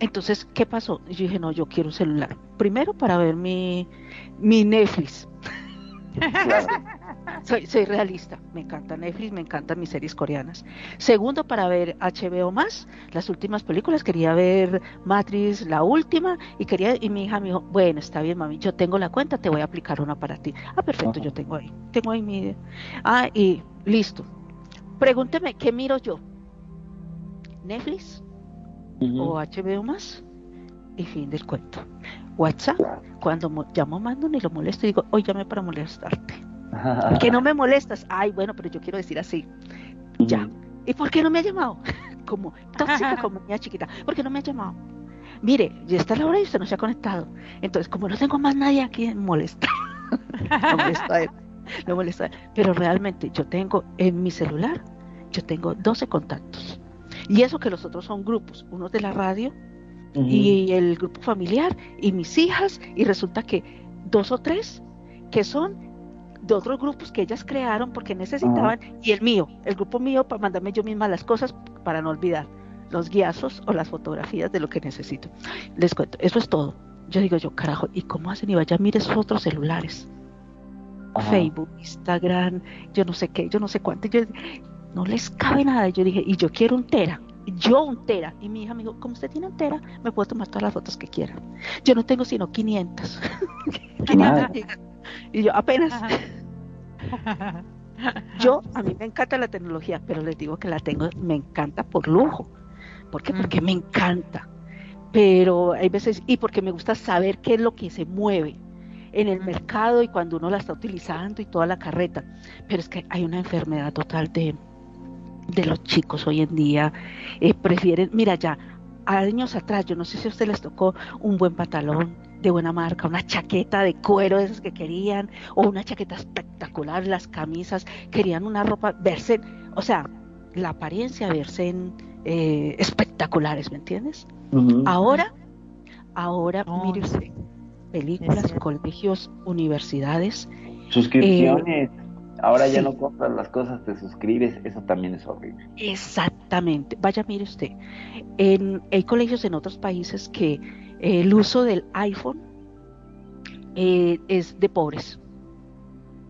Entonces, ¿qué pasó? Yo dije, no, yo quiero un celular. Primero para ver mi, mi Netflix. Soy, soy realista, me encanta Netflix, me encantan mis series coreanas. Segundo, para ver HBO más, las últimas películas, quería ver Matrix, la última, y quería, y mi hija me dijo, bueno, está bien, mami, yo tengo la cuenta, te voy a aplicar una para ti. Ah, perfecto, yo tengo ahí, tengo ahí mi, ah, y listo. Pregúnteme, ¿qué miro yo? ¿Netflix? ¿O HBO más? Y fin del cuento. WhatsApp, cuando llamo a Mando ni lo molesto, digo, hoy llamé para molestarte. Que no me molestas. Ay, bueno, pero yo quiero decir así. Ya. ¿Y por qué no me ha llamado? como tóxica, como niña chiquita. ¿Por qué no me ha llamado? Mire, ya está la hora y usted no se ha conectado. Entonces, como no tengo más nadie aquí, molesta. no molesta a él. No a él. Pero realmente yo tengo en mi celular, yo tengo 12 contactos. Y eso que los otros son grupos, unos de la radio y el grupo familiar y mis hijas y resulta que dos o tres que son de otros grupos que ellas crearon porque necesitaban y el mío, el grupo mío para mandarme yo misma las cosas para no olvidar los guiazos o las fotografías de lo que necesito. Les cuento, eso es todo. Yo digo yo, carajo, ¿y cómo hacen? Y vaya, mire esos otros celulares. Facebook, Instagram, yo no sé qué, yo no sé cuánto. Yo, no les cabe nada. Yo dije, y yo quiero un tera yo un tera. Y mi hija me dijo, como usted tiene un tera, me puedo tomar todas las fotos que quiera. Yo no tengo sino 500. 500 y yo apenas. yo, a mí me encanta la tecnología, pero les digo que la tengo, me encanta por lujo. ¿Por qué? Porque me encanta. Pero hay veces, y porque me gusta saber qué es lo que se mueve en el mercado y cuando uno la está utilizando y toda la carreta. Pero es que hay una enfermedad total de, de los chicos hoy en día eh, prefieren, mira ya, años atrás, yo no sé si a usted les tocó un buen pantalón de buena marca, una chaqueta de cuero de esas que querían, o una chaqueta espectacular, las camisas, querían una ropa, verse, o sea, la apariencia, verse eh, espectaculares, ¿me entiendes? Ahora, ahora, mire usted, películas, colegios, universidades. Suscripciones. Ahora ya no compras las cosas, te suscribes, eso también es horrible. Exactamente. Vaya, mire usted, en, hay colegios en otros países que eh, el uso del iPhone eh, es de pobres.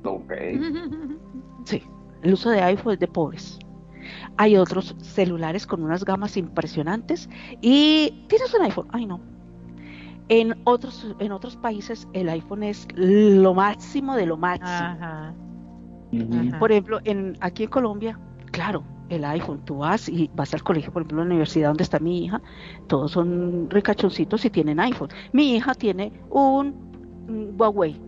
Ok. Sí, el uso de iPhone es de pobres. Hay otros celulares con unas gamas impresionantes y tienes un iPhone. Ay, no. En otros, en otros países el iPhone es lo máximo de lo máximo. Ajá. Por ejemplo, en, aquí en Colombia, claro, el iPhone, tú vas y vas al colegio, por ejemplo, la universidad donde está mi hija, todos son ricachoncitos y tienen iPhone. Mi hija tiene un, Huawei.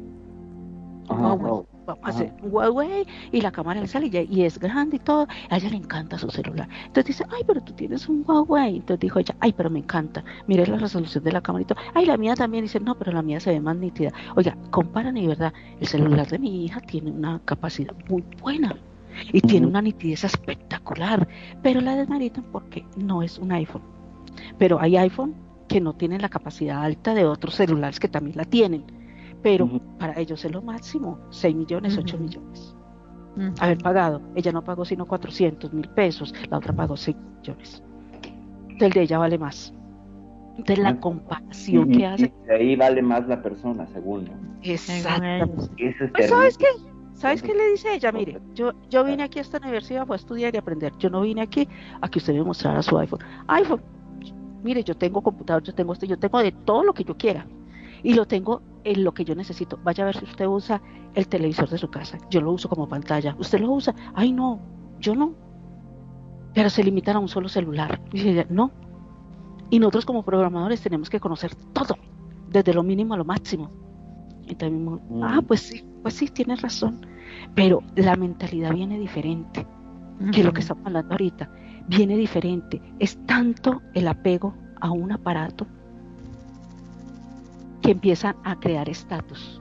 Huawei vamos a hacer un Huawei y la cámara le sale y, es grande y todo, a ella le encanta su celular. Entonces dice, ay, pero tú tienes un Huawei. Entonces dijo ella, ay, pero me encanta, mire la resolución de la cámara y todo. Ay, la mía también dice, no, pero la mía se ve más nítida. Oiga, comparan y verdad, el celular de mi hija tiene una capacidad muy buena y tiene una nitidez espectacular, pero la desmaritan porque no es un iPhone. Pero hay iPhone que no tienen la capacidad alta de otros celulares que también la tienen pero para ellos es lo máximo, 6 millones, 8 millones. Haber pagado, ella no pagó sino 400 mil pesos, la otra pagó 6 millones. El de ella vale más. De la comparación que hace. ahí vale más la persona, según. Exacto. Pues, ¿Sabes qué? ¿Sabes qué le dice ella? Mire, yo, yo vine aquí a esta universidad a estudiar y aprender. Yo no vine aquí a que usted me mostrara su iPhone. iPhone, mire, yo tengo computador, yo tengo esto, yo tengo de todo lo que yo quiera y lo tengo en lo que yo necesito. Vaya a ver si usted usa el televisor de su casa. Yo lo uso como pantalla. ¿Usted lo usa? Ay, no, yo no. Pero se limitan a un solo celular. Y dice, no. Y nosotros como programadores tenemos que conocer todo, desde lo mínimo a lo máximo. Y también, ah, pues sí, pues sí, tienes razón. Pero la mentalidad viene diferente que lo que estamos hablando ahorita. Viene diferente. Es tanto el apego a un aparato que empiezan a crear estatus,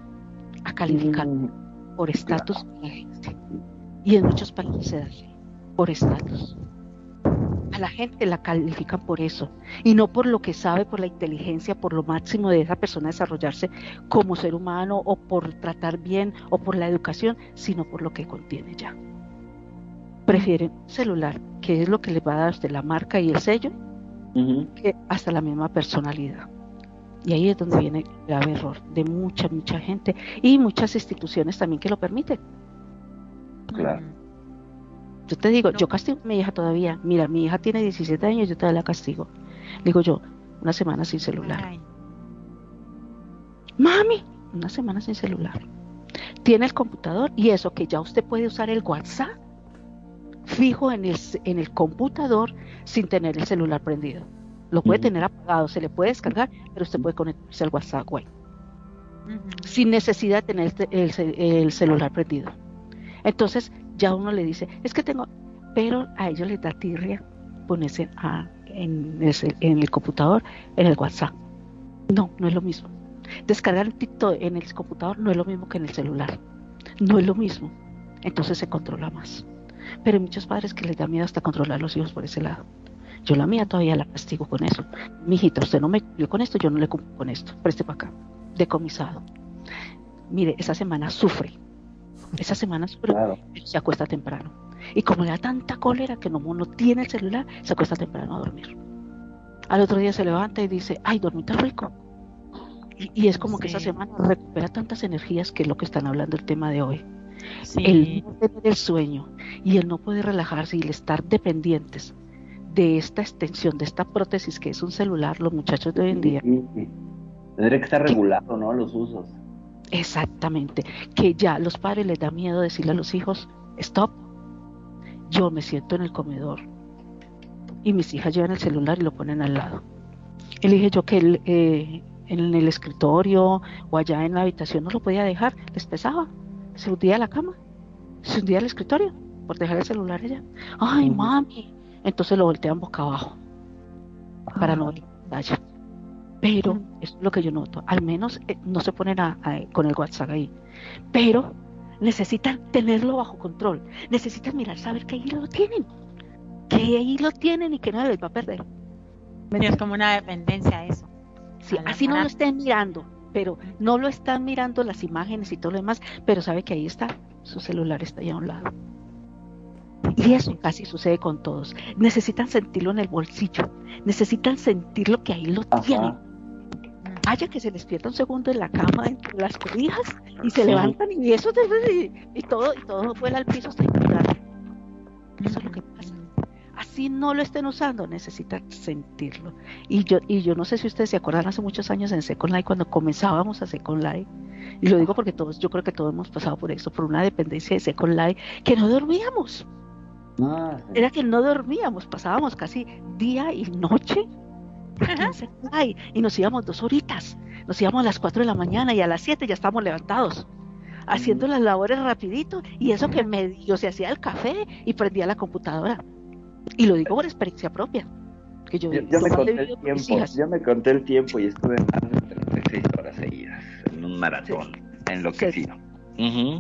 a calificar mm, por estatus la gente. Y en muchos países se da por estatus. A la gente la califican por eso y no por lo que sabe, por la inteligencia, por lo máximo de esa persona desarrollarse como ser humano o por tratar bien o por la educación, sino por lo que contiene ya. Prefieren celular, que es lo que le va a dar usted la marca y el sello, que hasta la misma personalidad Y ahí es donde viene el grave error de mucha, mucha gente y muchas instituciones también que lo permiten. Claro. Yo te digo, yo castigo a mi hija todavía. Mira, mi hija tiene 17 años, yo todavía la castigo. Le digo yo, una semana sin celular. Mami, una semana sin celular. Tiene el computador y eso que ya usted puede usar el WhatsApp fijo en el, en el computador sin tener el celular prendido. Lo puede tener apagado, se le puede descargar, pero usted puede conectarse al WhatsApp, güey. Sin necesidad de tener el, celular prendido. Entonces, ya uno le dice, es que tengo, pero a ellos les da tirria ponerse en, el, computador, en el WhatsApp. No, no es lo mismo. Descargar un TikTok en el computador no es lo mismo que en el celular. No es lo mismo. Entonces se controla más. Pero hay muchos padres que les da miedo hasta controlar a los hijos por ese lado. Yo la mía todavía la castigo con eso. Mijita, usted no me cumplió con esto, yo no le cumplo con esto. Preste para acá. Decomisado. Mire, esa semana sufre. Esa semana se acuesta temprano. Y como le da tanta cólera que no, no tiene el celular, se acuesta temprano a dormir. Al otro día se levanta y dice, ay, dormí tan rico. Y, es como que esa semana recupera tantas energías que es lo que están hablando el tema de hoy. El no tener el sueño y el no poder relajarse y el estar dependientes de esta extensión, de esta prótesis que es un celular, los muchachos de hoy en día. Tendría que estar regulado, ¿no? Los usos. Exactamente. Que ya los padres les da miedo decirle a los hijos, stop. Yo me siento en el comedor y mis hijas llevan el celular y lo ponen al lado. Dije yo que eh, en el escritorio o allá en la habitación no lo podía dejar, les pesaba. Se hundía a la cama, se hundía al escritorio por dejar el celular allá. Ay, mami, entonces lo voltean boca abajo para no vaya. Pero es lo que yo noto, al menos eh, no se ponen con el WhatsApp ahí, pero necesitan tenerlo bajo control, necesitan mirar, saber que ahí lo tienen, que ahí lo tienen y que no les va a perder. Es como una dependencia eso. Sí, así no lo estén mirando, pero no lo están mirando las imágenes y todo lo demás, pero sabe que ahí está, su celular está ahí a un lado. Y eso casi sucede con todos. Necesitan sentirlo en el bolsillo, necesitan sentirlo que ahí lo tienen. Haya que se despierta un segundo en la cama entre las cobijas y se levantan y eso y, y, todo y todo vuela al piso hasta Eso es lo que pasa. Así no lo estén usando, necesitan sentirlo. Y yo y yo no sé si ustedes se acuerdan hace muchos años en Second Life cuando comenzábamos a Second Life y lo digo porque todos, yo creo que todos hemos pasado por eso, por una dependencia de Second Life, que no dormíamos. Ah, Era que no dormíamos, pasábamos casi día y noche y nos íbamos dos horitas. Nos íbamos a las 4 de la mañana y a las 7 ya estábamos levantados, haciendo las labores rapidito y eso que medio se hacía el café y prendía la computadora. Y lo digo por experiencia propia. Que yo, yo, me conté el tiempo, yo me conté el tiempo y estuve más de 36 horas seguidas en un maratón, enloquecido. ¿Y,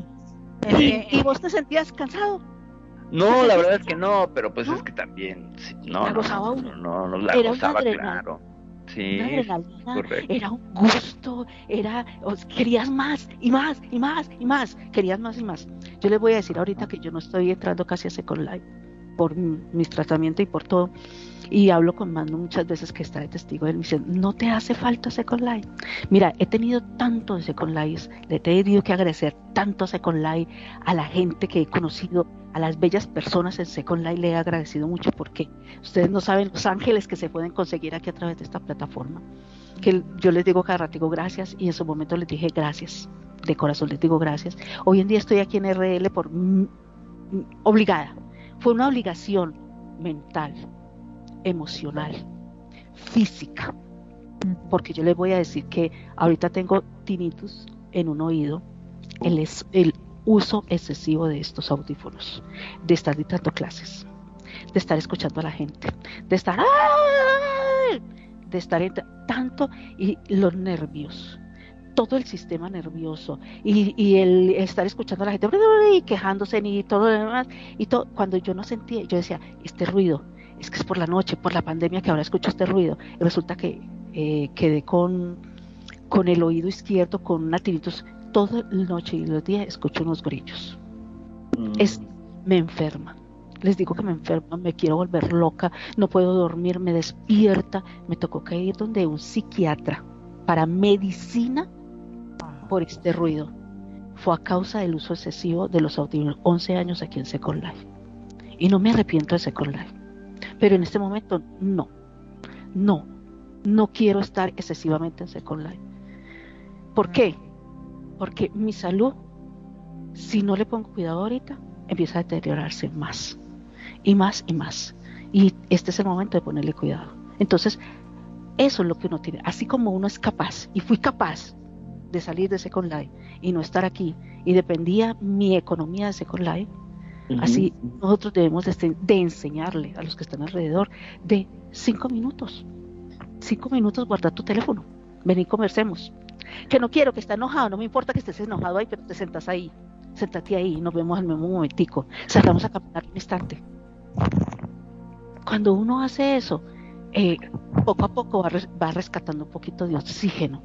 ¿Y vos te sentías cansado? No, la verdad es que no, pero pues es que también, no, no, no, no, la gozaba, claro. Sí, era un gusto, era, querías más y más y más y más, querías más y más. Yo les voy a decir ahorita que yo no estoy entrando casi a Second Life por mis tratamientos y por todo. Y hablo con Mando muchas veces que está de testigo. Él me dice, no te hace falta Second Life. Mira, he tenido tanto de Second Life, le he tenido que agradecer tanto a Second Life, a la gente que he conocido, a las bellas personas en Second Life le he agradecido mucho porque ustedes no saben los ángeles que se pueden conseguir aquí a través de esta plataforma. Que yo les digo cada rato gracias y en su momento les dije gracias. De corazón les digo gracias. Hoy en día estoy aquí en RL por obligada. Fue una obligación mental, emocional, física. Porque yo les voy a decir que ahorita tengo tinnitus en un oído. Uso excesivo de estos audífonos, de estar dictando clases, de estar escuchando a la gente, de estar de estar tanto y los nervios, todo el sistema nervioso y, el estar escuchando a la gente y quejándose y todo lo demás y todo cuando yo no sentía, yo decía este ruido es que es por la noche, por la pandemia que ahora escucho este ruido y resulta que eh, quedé con con el oído izquierdo con una tinnitus toda la noche y los días escucho unos grillos. Mm. Es, me enferma. Les digo que me enferma, me quiero volver loca, no puedo dormir, me despierta. Me tocó caer donde un psiquiatra para medicina por este ruido. Fue a causa del uso excesivo de los audífonos, 11 años aquí en Second Life. Y no me arrepiento de Second Life. Pero en este momento no. No. No quiero estar excesivamente en Second Life. ¿Por qué? Porque mi salud, si no le pongo cuidado ahorita, empieza a deteriorarse más. Y más y más. Y este es el momento de ponerle cuidado. Entonces, eso es lo que uno tiene. Así como uno es capaz, y fui capaz de salir de Second Life y no estar aquí, y dependía mi economía de Second Life, así nosotros debemos de, enseñarle a los que están alrededor de cinco minutos. Cinco minutos guarda tu teléfono. Ven y conversemos. Que no quiero que esté enojado, no me importa que estés enojado ahí, pero te sentas ahí. Sentate ahí, nos vemos al mismo momentico. Salgamos a caminar un instante. Cuando uno hace eso, eh, poco a poco va, rescatando un poquito de oxígeno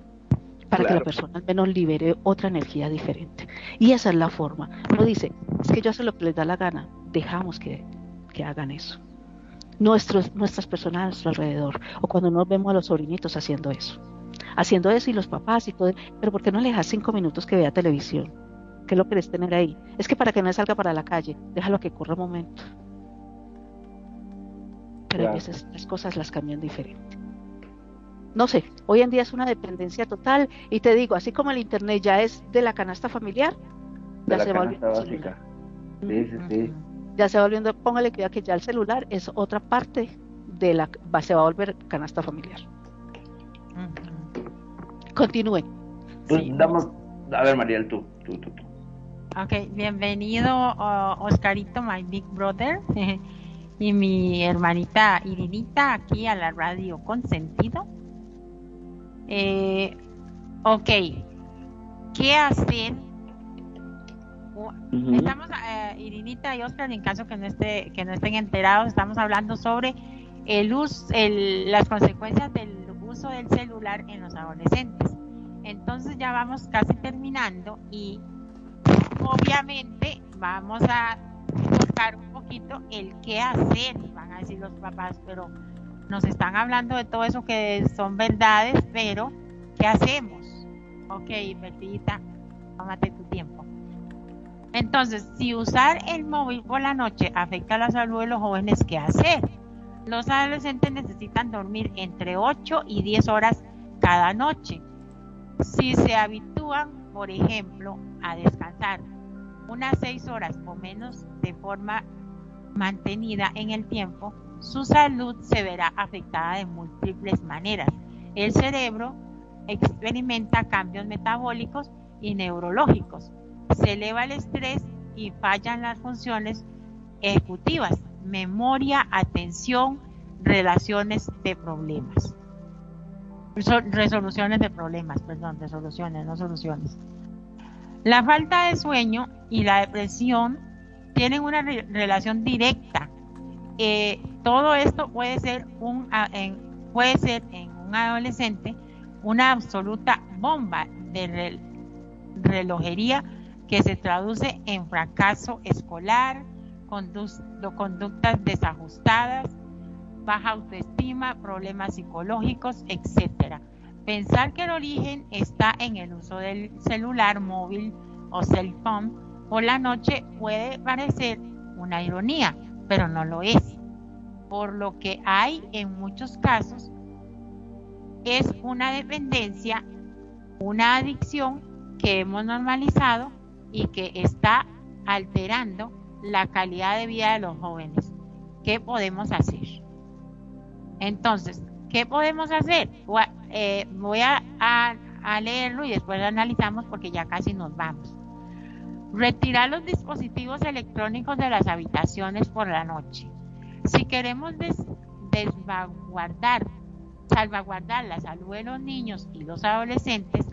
para que la persona al menos libere otra energía diferente. Y esa es la forma. Uno dice, es que yo hago lo que les da la gana, dejamos que, hagan eso. Nuestros, nuestras personas a nuestro alrededor, o cuando nos vemos a los sobrinitos haciendo eso. Haciendo eso y los papás y todo, pero ¿por qué no le dejas cinco minutos que vea televisión? ¿Qué lo querés tener ahí? Es que para que no salga para la calle, déjalo que corra un momento pero a veces las cosas las cambian diferente. No sé, hoy en día es una dependencia total y te digo, así como el internet ya es de la canasta familiar, ya se va volviendo básica. Sí, sí, sí. Ya se va volviendo, póngale cuidado que ya el celular es otra parte de la, se va a volver canasta familiar. Continúen. Pues damos, a ver Mariel, tú, tú, tú, tú. Ok, bienvenido Oscarito, my big brother. y mi hermanita Irinita aquí a la radio Consentido. Eh, ok, ¿qué hacer? Estamos, eh, Irinita y Oscar, en caso que no, esté, que no estén enterados, estamos hablando sobre el uso, el, las consecuencias del uso del celular en los adolescentes. Entonces ya vamos casi terminando y obviamente vamos a un poquito el qué hacer, van a decir los papás, pero nos están hablando de todo eso que son verdades, pero ¿qué hacemos? Ok, Bertita, tómate tu tiempo. Entonces, si usar el móvil por la noche afecta la salud de los jóvenes, ¿qué hacer? Los adolescentes necesitan dormir entre 8 y 10 horas cada noche. Si se habitúan, por ejemplo, a descansar unas seis horas o menos de forma mantenida en el tiempo, su salud se verá afectada de múltiples maneras. El cerebro experimenta cambios metabólicos y neurológicos. Se eleva el estrés y fallan las funciones ejecutivas, memoria, atención, relaciones de problemas. Resoluciones de problemas, perdón, resoluciones, no soluciones. La falta de sueño y la depresión tienen una relación directa. Eh, todo esto puede ser, un, en, puede ser en un adolescente una absoluta bomba de relojería que se traduce en fracaso escolar, conductas desajustadas, baja autoestima, problemas psicológicos, etcétera. Pensar que el origen está en el uso del celular móvil o cell phone por la noche puede parecer una ironía, pero no lo es. Por lo que hay en muchos casos es una dependencia, una adicción que hemos normalizado y que está alterando la calidad de vida de los jóvenes. ¿Qué podemos hacer? Entonces, ¿qué podemos hacer? Eh, voy a, leerlo y después lo analizamos porque ya casi nos vamos. Retirar los dispositivos electrónicos de las habitaciones por la noche. Si queremos salvaguardar la salud de los niños y los adolescentes,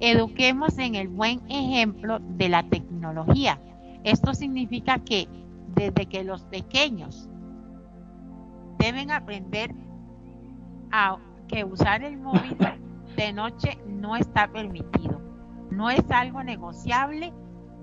eduquemos en el buen ejemplo de la tecnología. Esto significa que desde que los pequeños deben aprender a que usar el móvil de noche no está permitido. No es algo negociable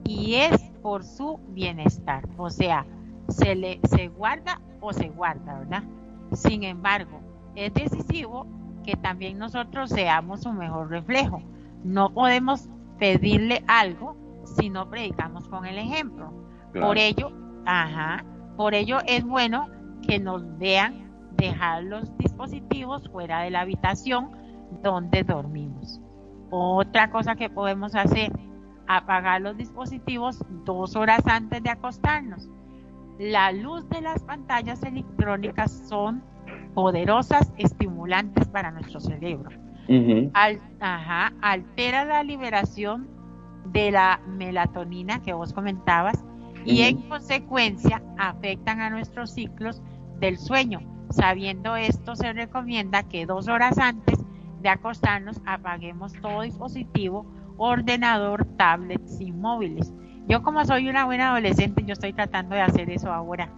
y es por su bienestar. O sea, se le se guarda o se guarda, ¿verdad? Sin embargo, es decisivo que también nosotros seamos un mejor reflejo. No podemos pedirle algo si no predicamos con el ejemplo. Por ello, ajá, por ello es bueno que nos vean dejar los dispositivos fuera de la habitación donde dormimos. Otra cosa que podemos hacer, apagar los dispositivos dos horas antes de acostarnos. La luz de las pantallas electrónicas son poderosas estimulantes para nuestro cerebro. altera la liberación de la melatonina que vos comentabas y en consecuencia afectan a nuestros ciclos del sueño. Sabiendo esto, se recomienda que dos horas antes de acostarnos apaguemos todo dispositivo, ordenador, tablets y móviles. Yo como soy una buena adolescente, yo estoy tratando de hacer eso ahora.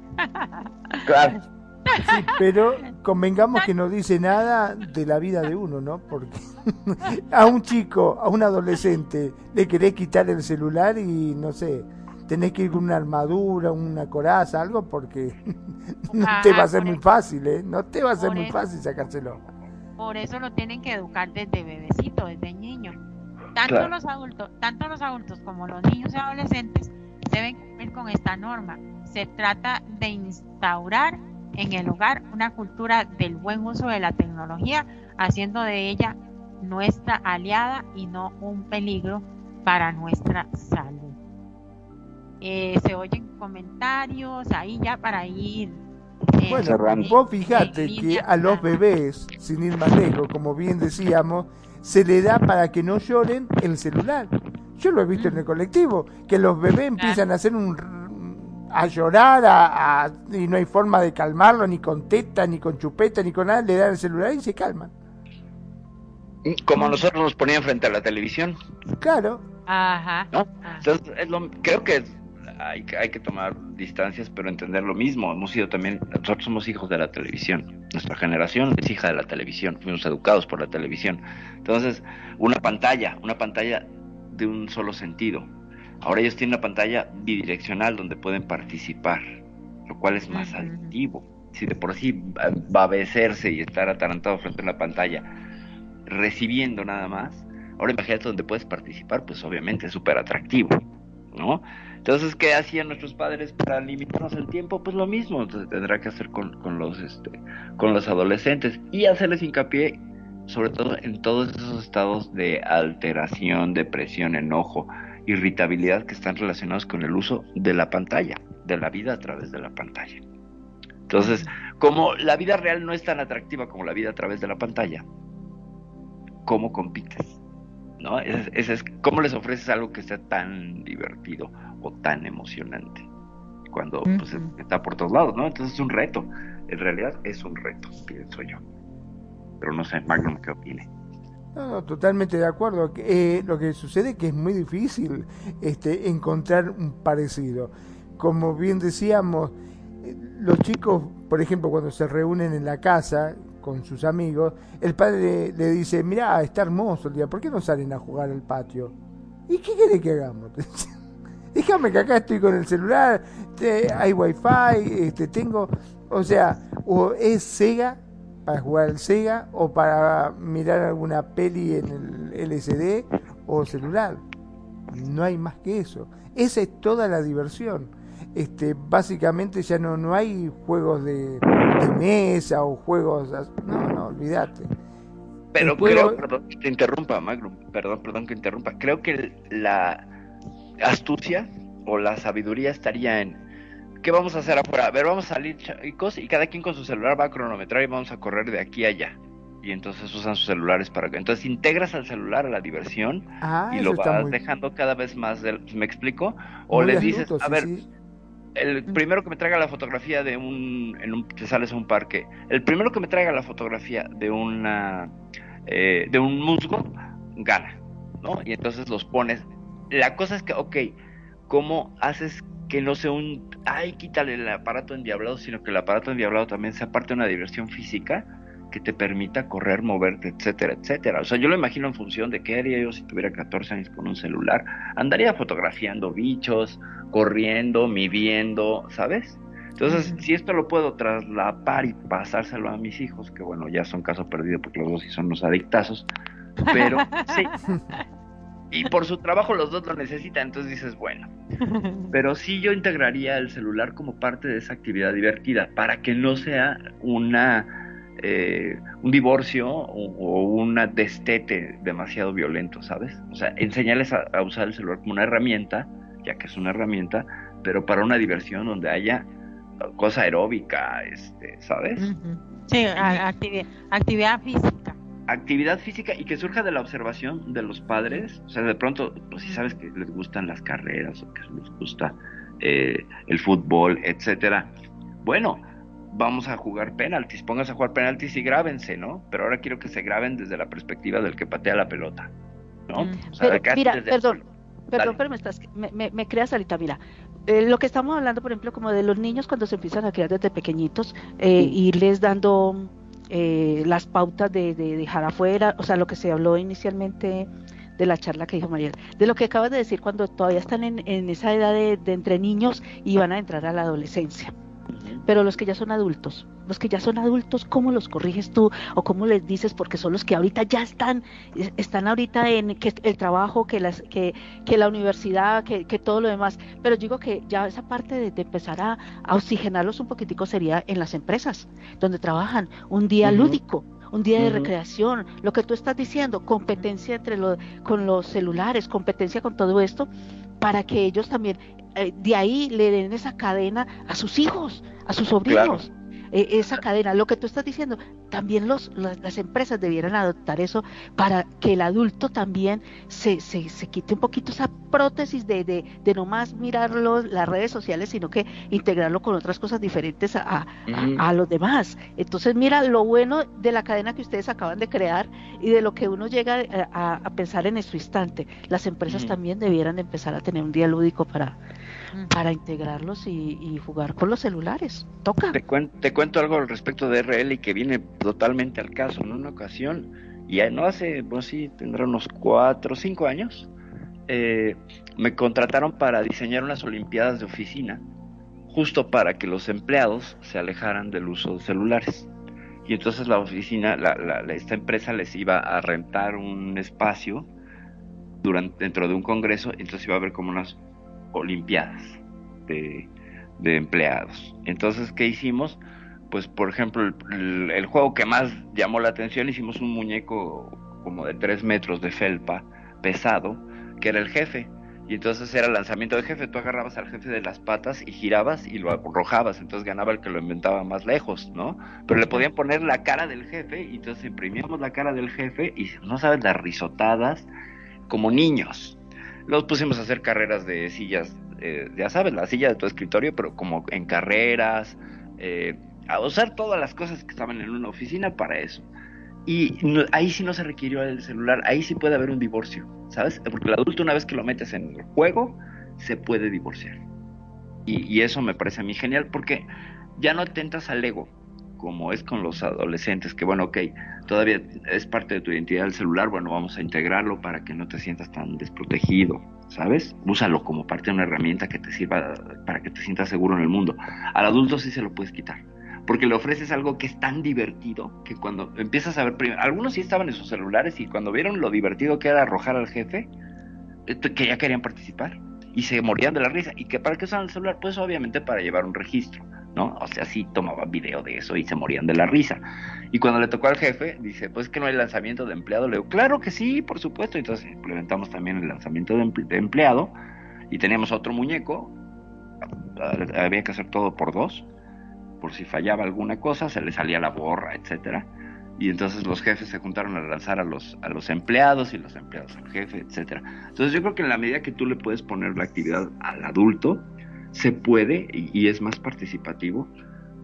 Claro. Sí, pero convengamos que no dice nada de la vida de uno, ¿no? Porque a un chico, a un adolescente, le querés quitar el celular y no sé, tenés que ir con una armadura, una coraza, algo, porque no te va a ser muy fácil, ¿eh? No te va a ser muy fácil sacárselo. Por eso lo tienen que educar desde bebecito, desde niño. Tanto los adultos, tanto los adultos como los niños y adolescentes deben cumplir con esta norma. Se trata de instaurar en el hogar una cultura del buen uso de la tecnología, haciendo de ella nuestra aliada y no un peligro para nuestra salud. Eh, se oyen comentarios ahí ya para ir. Eh, bueno, vos fijate que a los bebés, sin ir más lejos, como bien decíamos, se le da para que no lloren el celular. Yo lo he visto en el colectivo, que los bebés empiezan a hacer un a llorar a, y no hay forma de calmarlo ni con teta, ni con chupeta, ni con nada, le dan el celular y se calman. Como nosotros nos ponían frente a la televisión. Claro. Ajá. Entonces, creo que hay, hay que tomar distancias, pero entender lo mismo. Hemos sido también, nosotros somos hijos de la televisión. Nuestra generación es hija de la televisión. Fuimos educados por la televisión. Entonces, una pantalla, una pantalla de un solo sentido. Ahora ellos tienen una pantalla bidireccional donde pueden participar, lo cual es más adictivo. Si de por sí va a becerse y estar atarantado frente a la pantalla, recibiendo nada más, ahora imagínate donde puedes participar, pues obviamente es súper atractivo, ¿no? Entonces, ¿qué hacían nuestros padres para limitarnos el tiempo? Pues lo mismo, entonces tendrá que hacer con, los este, con los adolescentes y hacerles hincapié sobre todo en todos esos estados de alteración, depresión, enojo, irritabilidad que están relacionados con el uso de la pantalla, de la vida a través de la pantalla. Entonces, como la vida real no es tan atractiva como la vida a través de la pantalla, ¿cómo compites? ¿No? Es, es, ¿Cómo les ofreces algo que sea tan divertido o tan emocionante? Cuando pues, está por todos lados, ¿no? Entonces es un reto. En realidad es un reto, pienso yo. Pero no sé, Magnum, ¿qué opine? No, totalmente de acuerdo. Eh, lo que sucede es que es muy difícil este, encontrar un parecido. Como bien decíamos, eh, los chicos, por ejemplo, cuando se reúnen en la casa, con sus amigos, el padre le dice, mira, está hermoso el día, ¿por qué no salen a jugar al patio? ¿Y qué quiere que hagamos? Déjame que acá estoy con el celular, hay wifi, este, tengo, o sea, o es Sega para jugar al Sega o para mirar alguna peli en el LCD o celular. No hay más que eso. Esa es toda la diversión este, básicamente ya no, no hay juegos de, mesa o juegos... No, no, olvídate. Pero creo, perdón que te interrumpa, Magro, perdón, perdón que interrumpa. Creo que la astucia o la sabiduría estaría en ¿qué vamos a hacer afuera? A ver, vamos a salir chicos y cada quien con su celular va a cronometrar y vamos a correr de aquí a allá. Y entonces usan sus celulares para que. Entonces integras al celular a la diversión ah, y lo vas dejando cada vez más. ¿Me explico? O les dices, a ver, el primero que me traiga la fotografía de un, en un, te sales a un parque, el primero que me traiga la fotografía de una, eh, de un musgo, gana, ¿no? Y entonces los pones. La cosa es que, ok, ¿cómo haces que no sea un, ay, quítale el aparato endiablado, sino que el aparato endiablado también sea parte de una diversión física que te permita correr, moverte, etcétera, etcétera. O sea, yo lo imagino en función de qué haría yo si tuviera 14 años con un celular. Andaría fotografiando bichos, corriendo, midiendo, ¿sabes? Entonces, si esto lo puedo traslapar y pasárselo a mis hijos, que bueno, ya son caso perdido porque los dos sí son unos adictazos, pero sí. Y por su trabajo los dos lo necesitan, entonces dices, bueno. Pero sí yo integraría el celular como parte de esa actividad divertida, para que no sea una eh, un divorcio o, un destete demasiado violento, ¿sabes? O sea, enseñarles a, usar el celular como una herramienta, ya que es una herramienta, pero para una diversión donde haya cosa aeróbica, este, ¿sabes? Sí, actividad, física. Actividad física y que surja de la observación de los padres, o sea, de pronto, pues si sabes que les gustan las carreras o que les gusta eh, el fútbol, etcétera. Bueno, vamos a jugar penaltis, pónganse a jugar penaltis y grábense, ¿no? Pero ahora quiero que se graben desde la perspectiva del que patea la pelota, ¿no? Mm. mira, perdón, perdón, pero me, estás, me, creas ahorita, mira, eh, lo que estamos hablando, por ejemplo, como de los niños cuando se empiezan a criar desde pequeñitos, eh, irles dando eh, las pautas de, dejar afuera, o sea, lo que se habló inicialmente de la charla que dijo María, de lo que acabas de decir cuando todavía están en, esa edad de, de, entre niños y van a entrar a la adolescencia. Pero los que ya son adultos, los que ya son adultos, ¿cómo los corriges tú o cómo les dices? Porque son los que ahorita ya están, están ahorita en que el trabajo, que, las, que, que la universidad, que, que todo lo demás. Pero digo que ya esa parte de, empezar a, oxigenarlos un poquitico sería en las empresas, donde trabajan, un día lúdico, un día de recreación, lo que tú estás diciendo, competencia entre los, con los celulares, competencia con todo esto, para que ellos también eh, de ahí le den esa cadena a sus hijos, a sus sobrinos. E, esa cadena, lo que tú estás diciendo, también los, las empresas debieran adoptar eso para que el adulto también se, se, se quite un poquito esa prótesis de, de, de no más mirar las redes sociales, sino que integrarlo con otras cosas diferentes a, a, los demás. Entonces, mira lo bueno de la cadena que ustedes acaban de crear y de lo que uno llega a, pensar en su instante. Las empresas también debieran empezar a tener un día lúdico para, para integrarlos y, jugar con los celulares. Toca. Te, te, cuento algo al respecto de RL y que viene totalmente al caso. En una ocasión, y no hace, pues sí, tendrá unos cuatro o cinco años, eh, me contrataron para diseñar unas Olimpiadas de oficina, justo para que los empleados se alejaran del uso de celulares. Y entonces la oficina, esta empresa les iba a rentar un espacio durante, dentro de un congreso, entonces iba a haber como unas Olimpiadas de, empleados. Entonces, ¿qué hicimos? Pues, por ejemplo, el, juego que más llamó la atención, hicimos un muñeco como de tres metros de felpa, pesado, que era el jefe. Y entonces era lanzamiento del jefe. Tú agarrabas al jefe de las patas y girabas y lo arrojabas. Entonces ganaba el que lo inventaba más lejos, ¿no? Pero le podían poner la cara del jefe y entonces imprimíamos la cara del jefe y no sabes las risotadas como niños, los pusimos a hacer carreras de sillas, eh, ya sabes, la silla de tu escritorio, pero como en carreras, eh, a usar todas las cosas que estaban en una oficina para eso. Y ahí sí no se requirió el celular, ahí sí puede haber un divorcio, ¿sabes? Porque el adulto una vez que lo metes en el juego, se puede divorciar. Y, y eso me parece a mí genial porque ya no atentas al ego, como es con los adolescentes, que bueno, ok, todavía es parte de tu identidad el celular, bueno, vamos a integrarlo para que no te sientas tan desprotegido, ¿sabes? Úsalo como parte de una herramienta que te sirva para que te sientas seguro en el mundo. Al adulto sí se lo puedes quitar, porque le ofreces algo que es tan divertido que cuando empiezas a ver, primero, algunos sí estaban en sus celulares y cuando vieron lo divertido que era arrojar al jefe, eh, que ya querían participar y se morían de la risa. ¿Y que para qué usan el celular? Pues obviamente para llevar un registro ¿no? O sea, sí tomaban video de eso y se morían de la risa. Y cuando le tocó al jefe, dice, pues que no hay lanzamiento de empleado. Le digo, claro que sí, por supuesto. Entonces implementamos también el lanzamiento de, empleado y teníamos otro muñeco. Había que hacer todo por dos. Por si fallaba alguna cosa, se le salía la borra, etcétera. Y entonces los jefes se juntaron a lanzar a los, a los empleados y los empleados al jefe, etcétera. Entonces yo creo que en la medida que tú le puedes poner la actividad al adulto, se puede y, es más participativo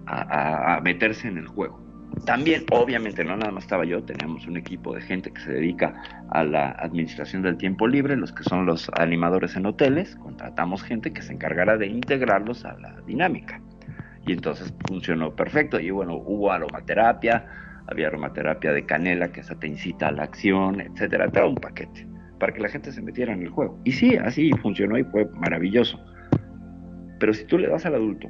a, meterse en el juego. También, obviamente, no nada más estaba yo, teníamos un equipo de gente que se dedica a la administración del tiempo libre, los que son los animadores en hoteles, contratamos gente que se encargara de integrarlos a la dinámica. Y entonces funcionó perfecto. Y bueno, hubo aromaterapia, había aromaterapia de canela que esa te incita a la acción, etcétera, todo un paquete para que la gente se metiera en el juego. Y sí, así funcionó y fue maravilloso. Pero si tú le das al adulto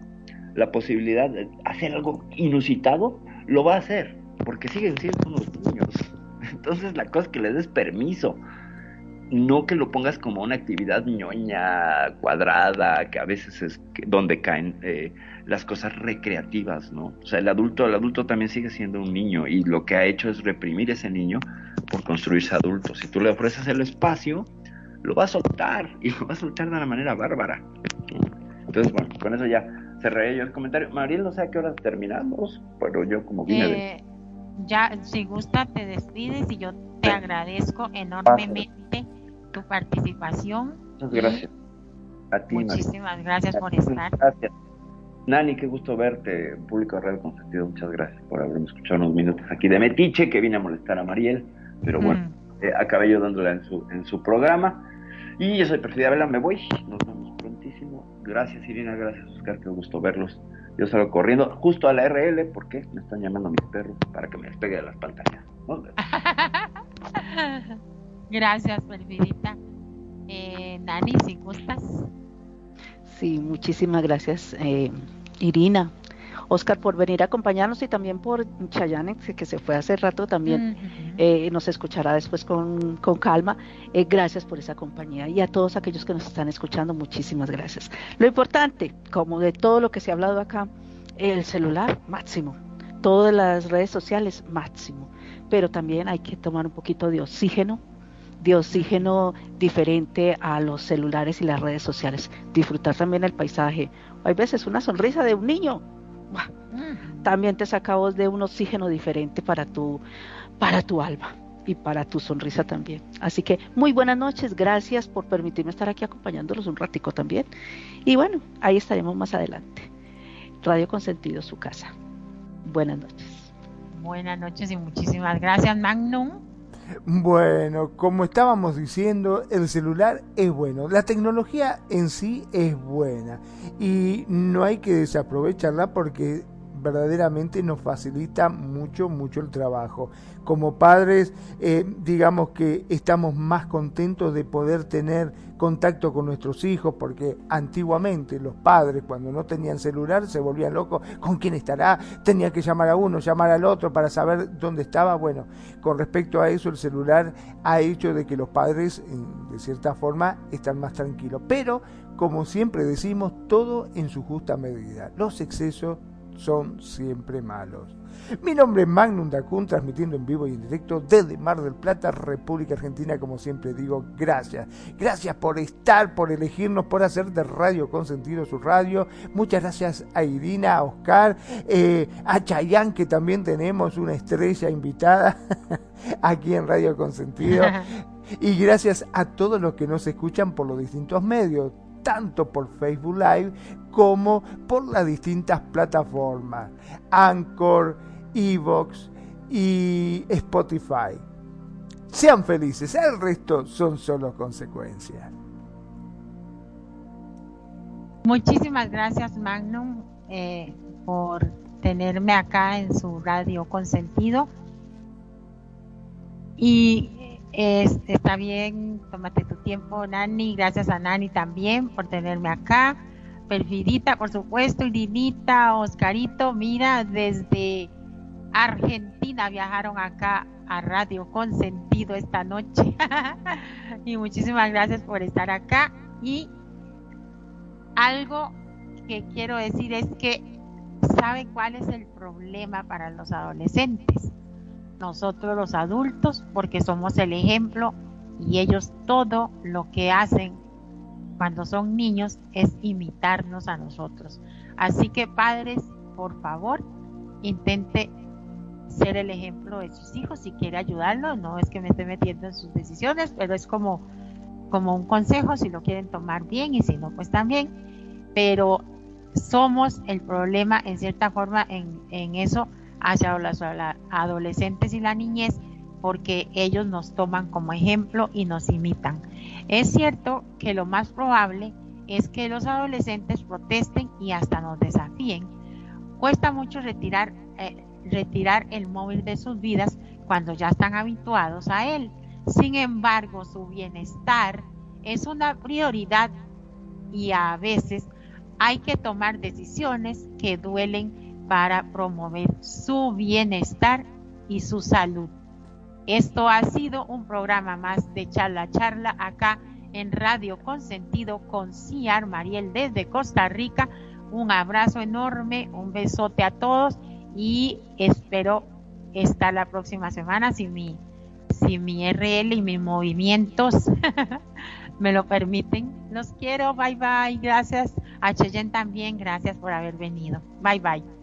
la posibilidad de hacer algo inusitado, lo va a hacer, porque siguen siendo unos niños. Entonces la cosa es que les des permiso, no que lo pongas como una actividad ñoña, cuadrada, que a veces es donde caen eh, las cosas recreativas, ¿no? O sea, el adulto, el adulto también sigue siendo un niño y lo que ha hecho es reprimir ese niño por construirse adulto. Si tú le ofreces el espacio, lo va a soltar y lo va a soltar de una manera bárbara. Entonces, bueno, con eso ya cerré yo el comentario. Mariel, no sé a qué hora terminamos, pero yo como vine eh, Ya, si gusta, te despides y yo te agradezco enormemente tu participación. Muchas gracias. A ti, Muchísimas gracias por estar. Gracias. Nani, qué gusto verte, público de Radio Consentido. Muchas gracias por haberme escuchado unos minutos aquí de Metiche, que vine a molestar a Mariel, pero bueno, mm. eh, acabé yo dándole en su, en su programa. Y yo soy Perfida Vela, me voy. Nos vemos. Gracias, Irina, gracias, Oscar, qué gusto verlos. Yo salgo corriendo justo a la RL porque me están llamando mis perros para que me despegue de las pantallas. gracias, Perfidita. Eh, Nani, si gustas. Sí, muchísimas gracias, eh, Irina. Oscar, por venir a acompañarnos y también por Chayanne, que se fue hace rato también, eh, nos escuchará después con, calma. Eh, gracias por esa compañía y a todos aquellos que nos están escuchando, muchísimas gracias. Lo importante, como de todo lo que se ha hablado acá, el celular máximo, todas las redes sociales máximo, pero también hay que tomar un poquito de oxígeno de oxígeno diferente a los celulares y las redes sociales. Disfrutar también el paisaje. Hay veces una sonrisa de un niño. También te saca vos de un oxígeno diferente para tu, para tu alma y para tu sonrisa también. Así que muy buenas noches, gracias por permitirme estar aquí acompañándolos un ratico también. Y bueno, ahí estaremos más adelante. Radio Consentido, su casa. Buenas noches. Buenas noches y muchísimas gracias, Magnum. Bueno, como estábamos diciendo, el celular es bueno, la tecnología en sí es buena y no hay que desaprovecharla porque verdaderamente nos facilita mucho, mucho el trabajo. Como padres, eh, digamos que estamos más contentos de poder tener contacto con nuestros hijos, porque antiguamente los padres cuando no tenían celular se volvían locos, ¿con quién estará? Tenía que llamar a uno, llamar al otro para saber dónde estaba. Bueno, con respecto a eso el celular ha hecho de que los padres, de cierta forma, están más tranquilos. Pero, como siempre decimos, todo en su justa medida. Los excesos son siempre malos. Mi nombre es Magnum Dacun, transmitiendo en vivo y en directo desde Mar del Plata, República Argentina. Como siempre digo, gracias. Gracias por estar, por elegirnos, por hacer de Radio Consentido su radio. Muchas gracias a Irina, a Oscar, eh, a Chayán, que también tenemos una estrella invitada aquí en Radio Consentido. y gracias a todos los que nos escuchan por los distintos medios tanto por Facebook Live como por las distintas plataformas, Anchor, Evox y Spotify. Sean felices, el resto son solo consecuencias. Muchísimas gracias Magnum eh, por tenerme acá en su radio consentido. Y está bien, tómate tu tiempo, Nani. Gracias a Nani también por tenerme acá. Perfidita, por supuesto, Irinita, Oscarito, mira, desde Argentina viajaron acá a Radio Consentido esta noche. y muchísimas gracias por estar acá. Y algo que quiero decir es que, ¿saben cuál es el problema para los adolescentes? Nosotros los adultos, porque somos el ejemplo y ellos todo lo que hacen cuando son niños es imitarnos a nosotros. Así que padres, por favor, intente ser el ejemplo de sus hijos si quiere ayudarlo, no es que me esté metiendo en sus decisiones, pero es como, como un consejo si lo quieren tomar bien y si no, pues también. Pero somos el problema en cierta forma en, en eso hacia los adolescentes y la niñez porque ellos nos toman como ejemplo y nos imitan. Es cierto que lo más probable es que los adolescentes protesten y hasta nos desafíen. Cuesta mucho retirar, eh, retirar el móvil de sus vidas cuando ya están habituados a él. Sin embargo, su bienestar es una prioridad y a veces hay que tomar decisiones que duelen para promover su bienestar y su salud. Esto ha sido un programa más de charla charla acá en Radio Consentido con Ciar Mariel desde Costa Rica. Un abrazo enorme, un besote a todos y espero estar la próxima semana si mi, si mi RL y mis movimientos me lo permiten. Los quiero, bye bye, gracias. A Cheyenne también, gracias por haber venido. Bye bye.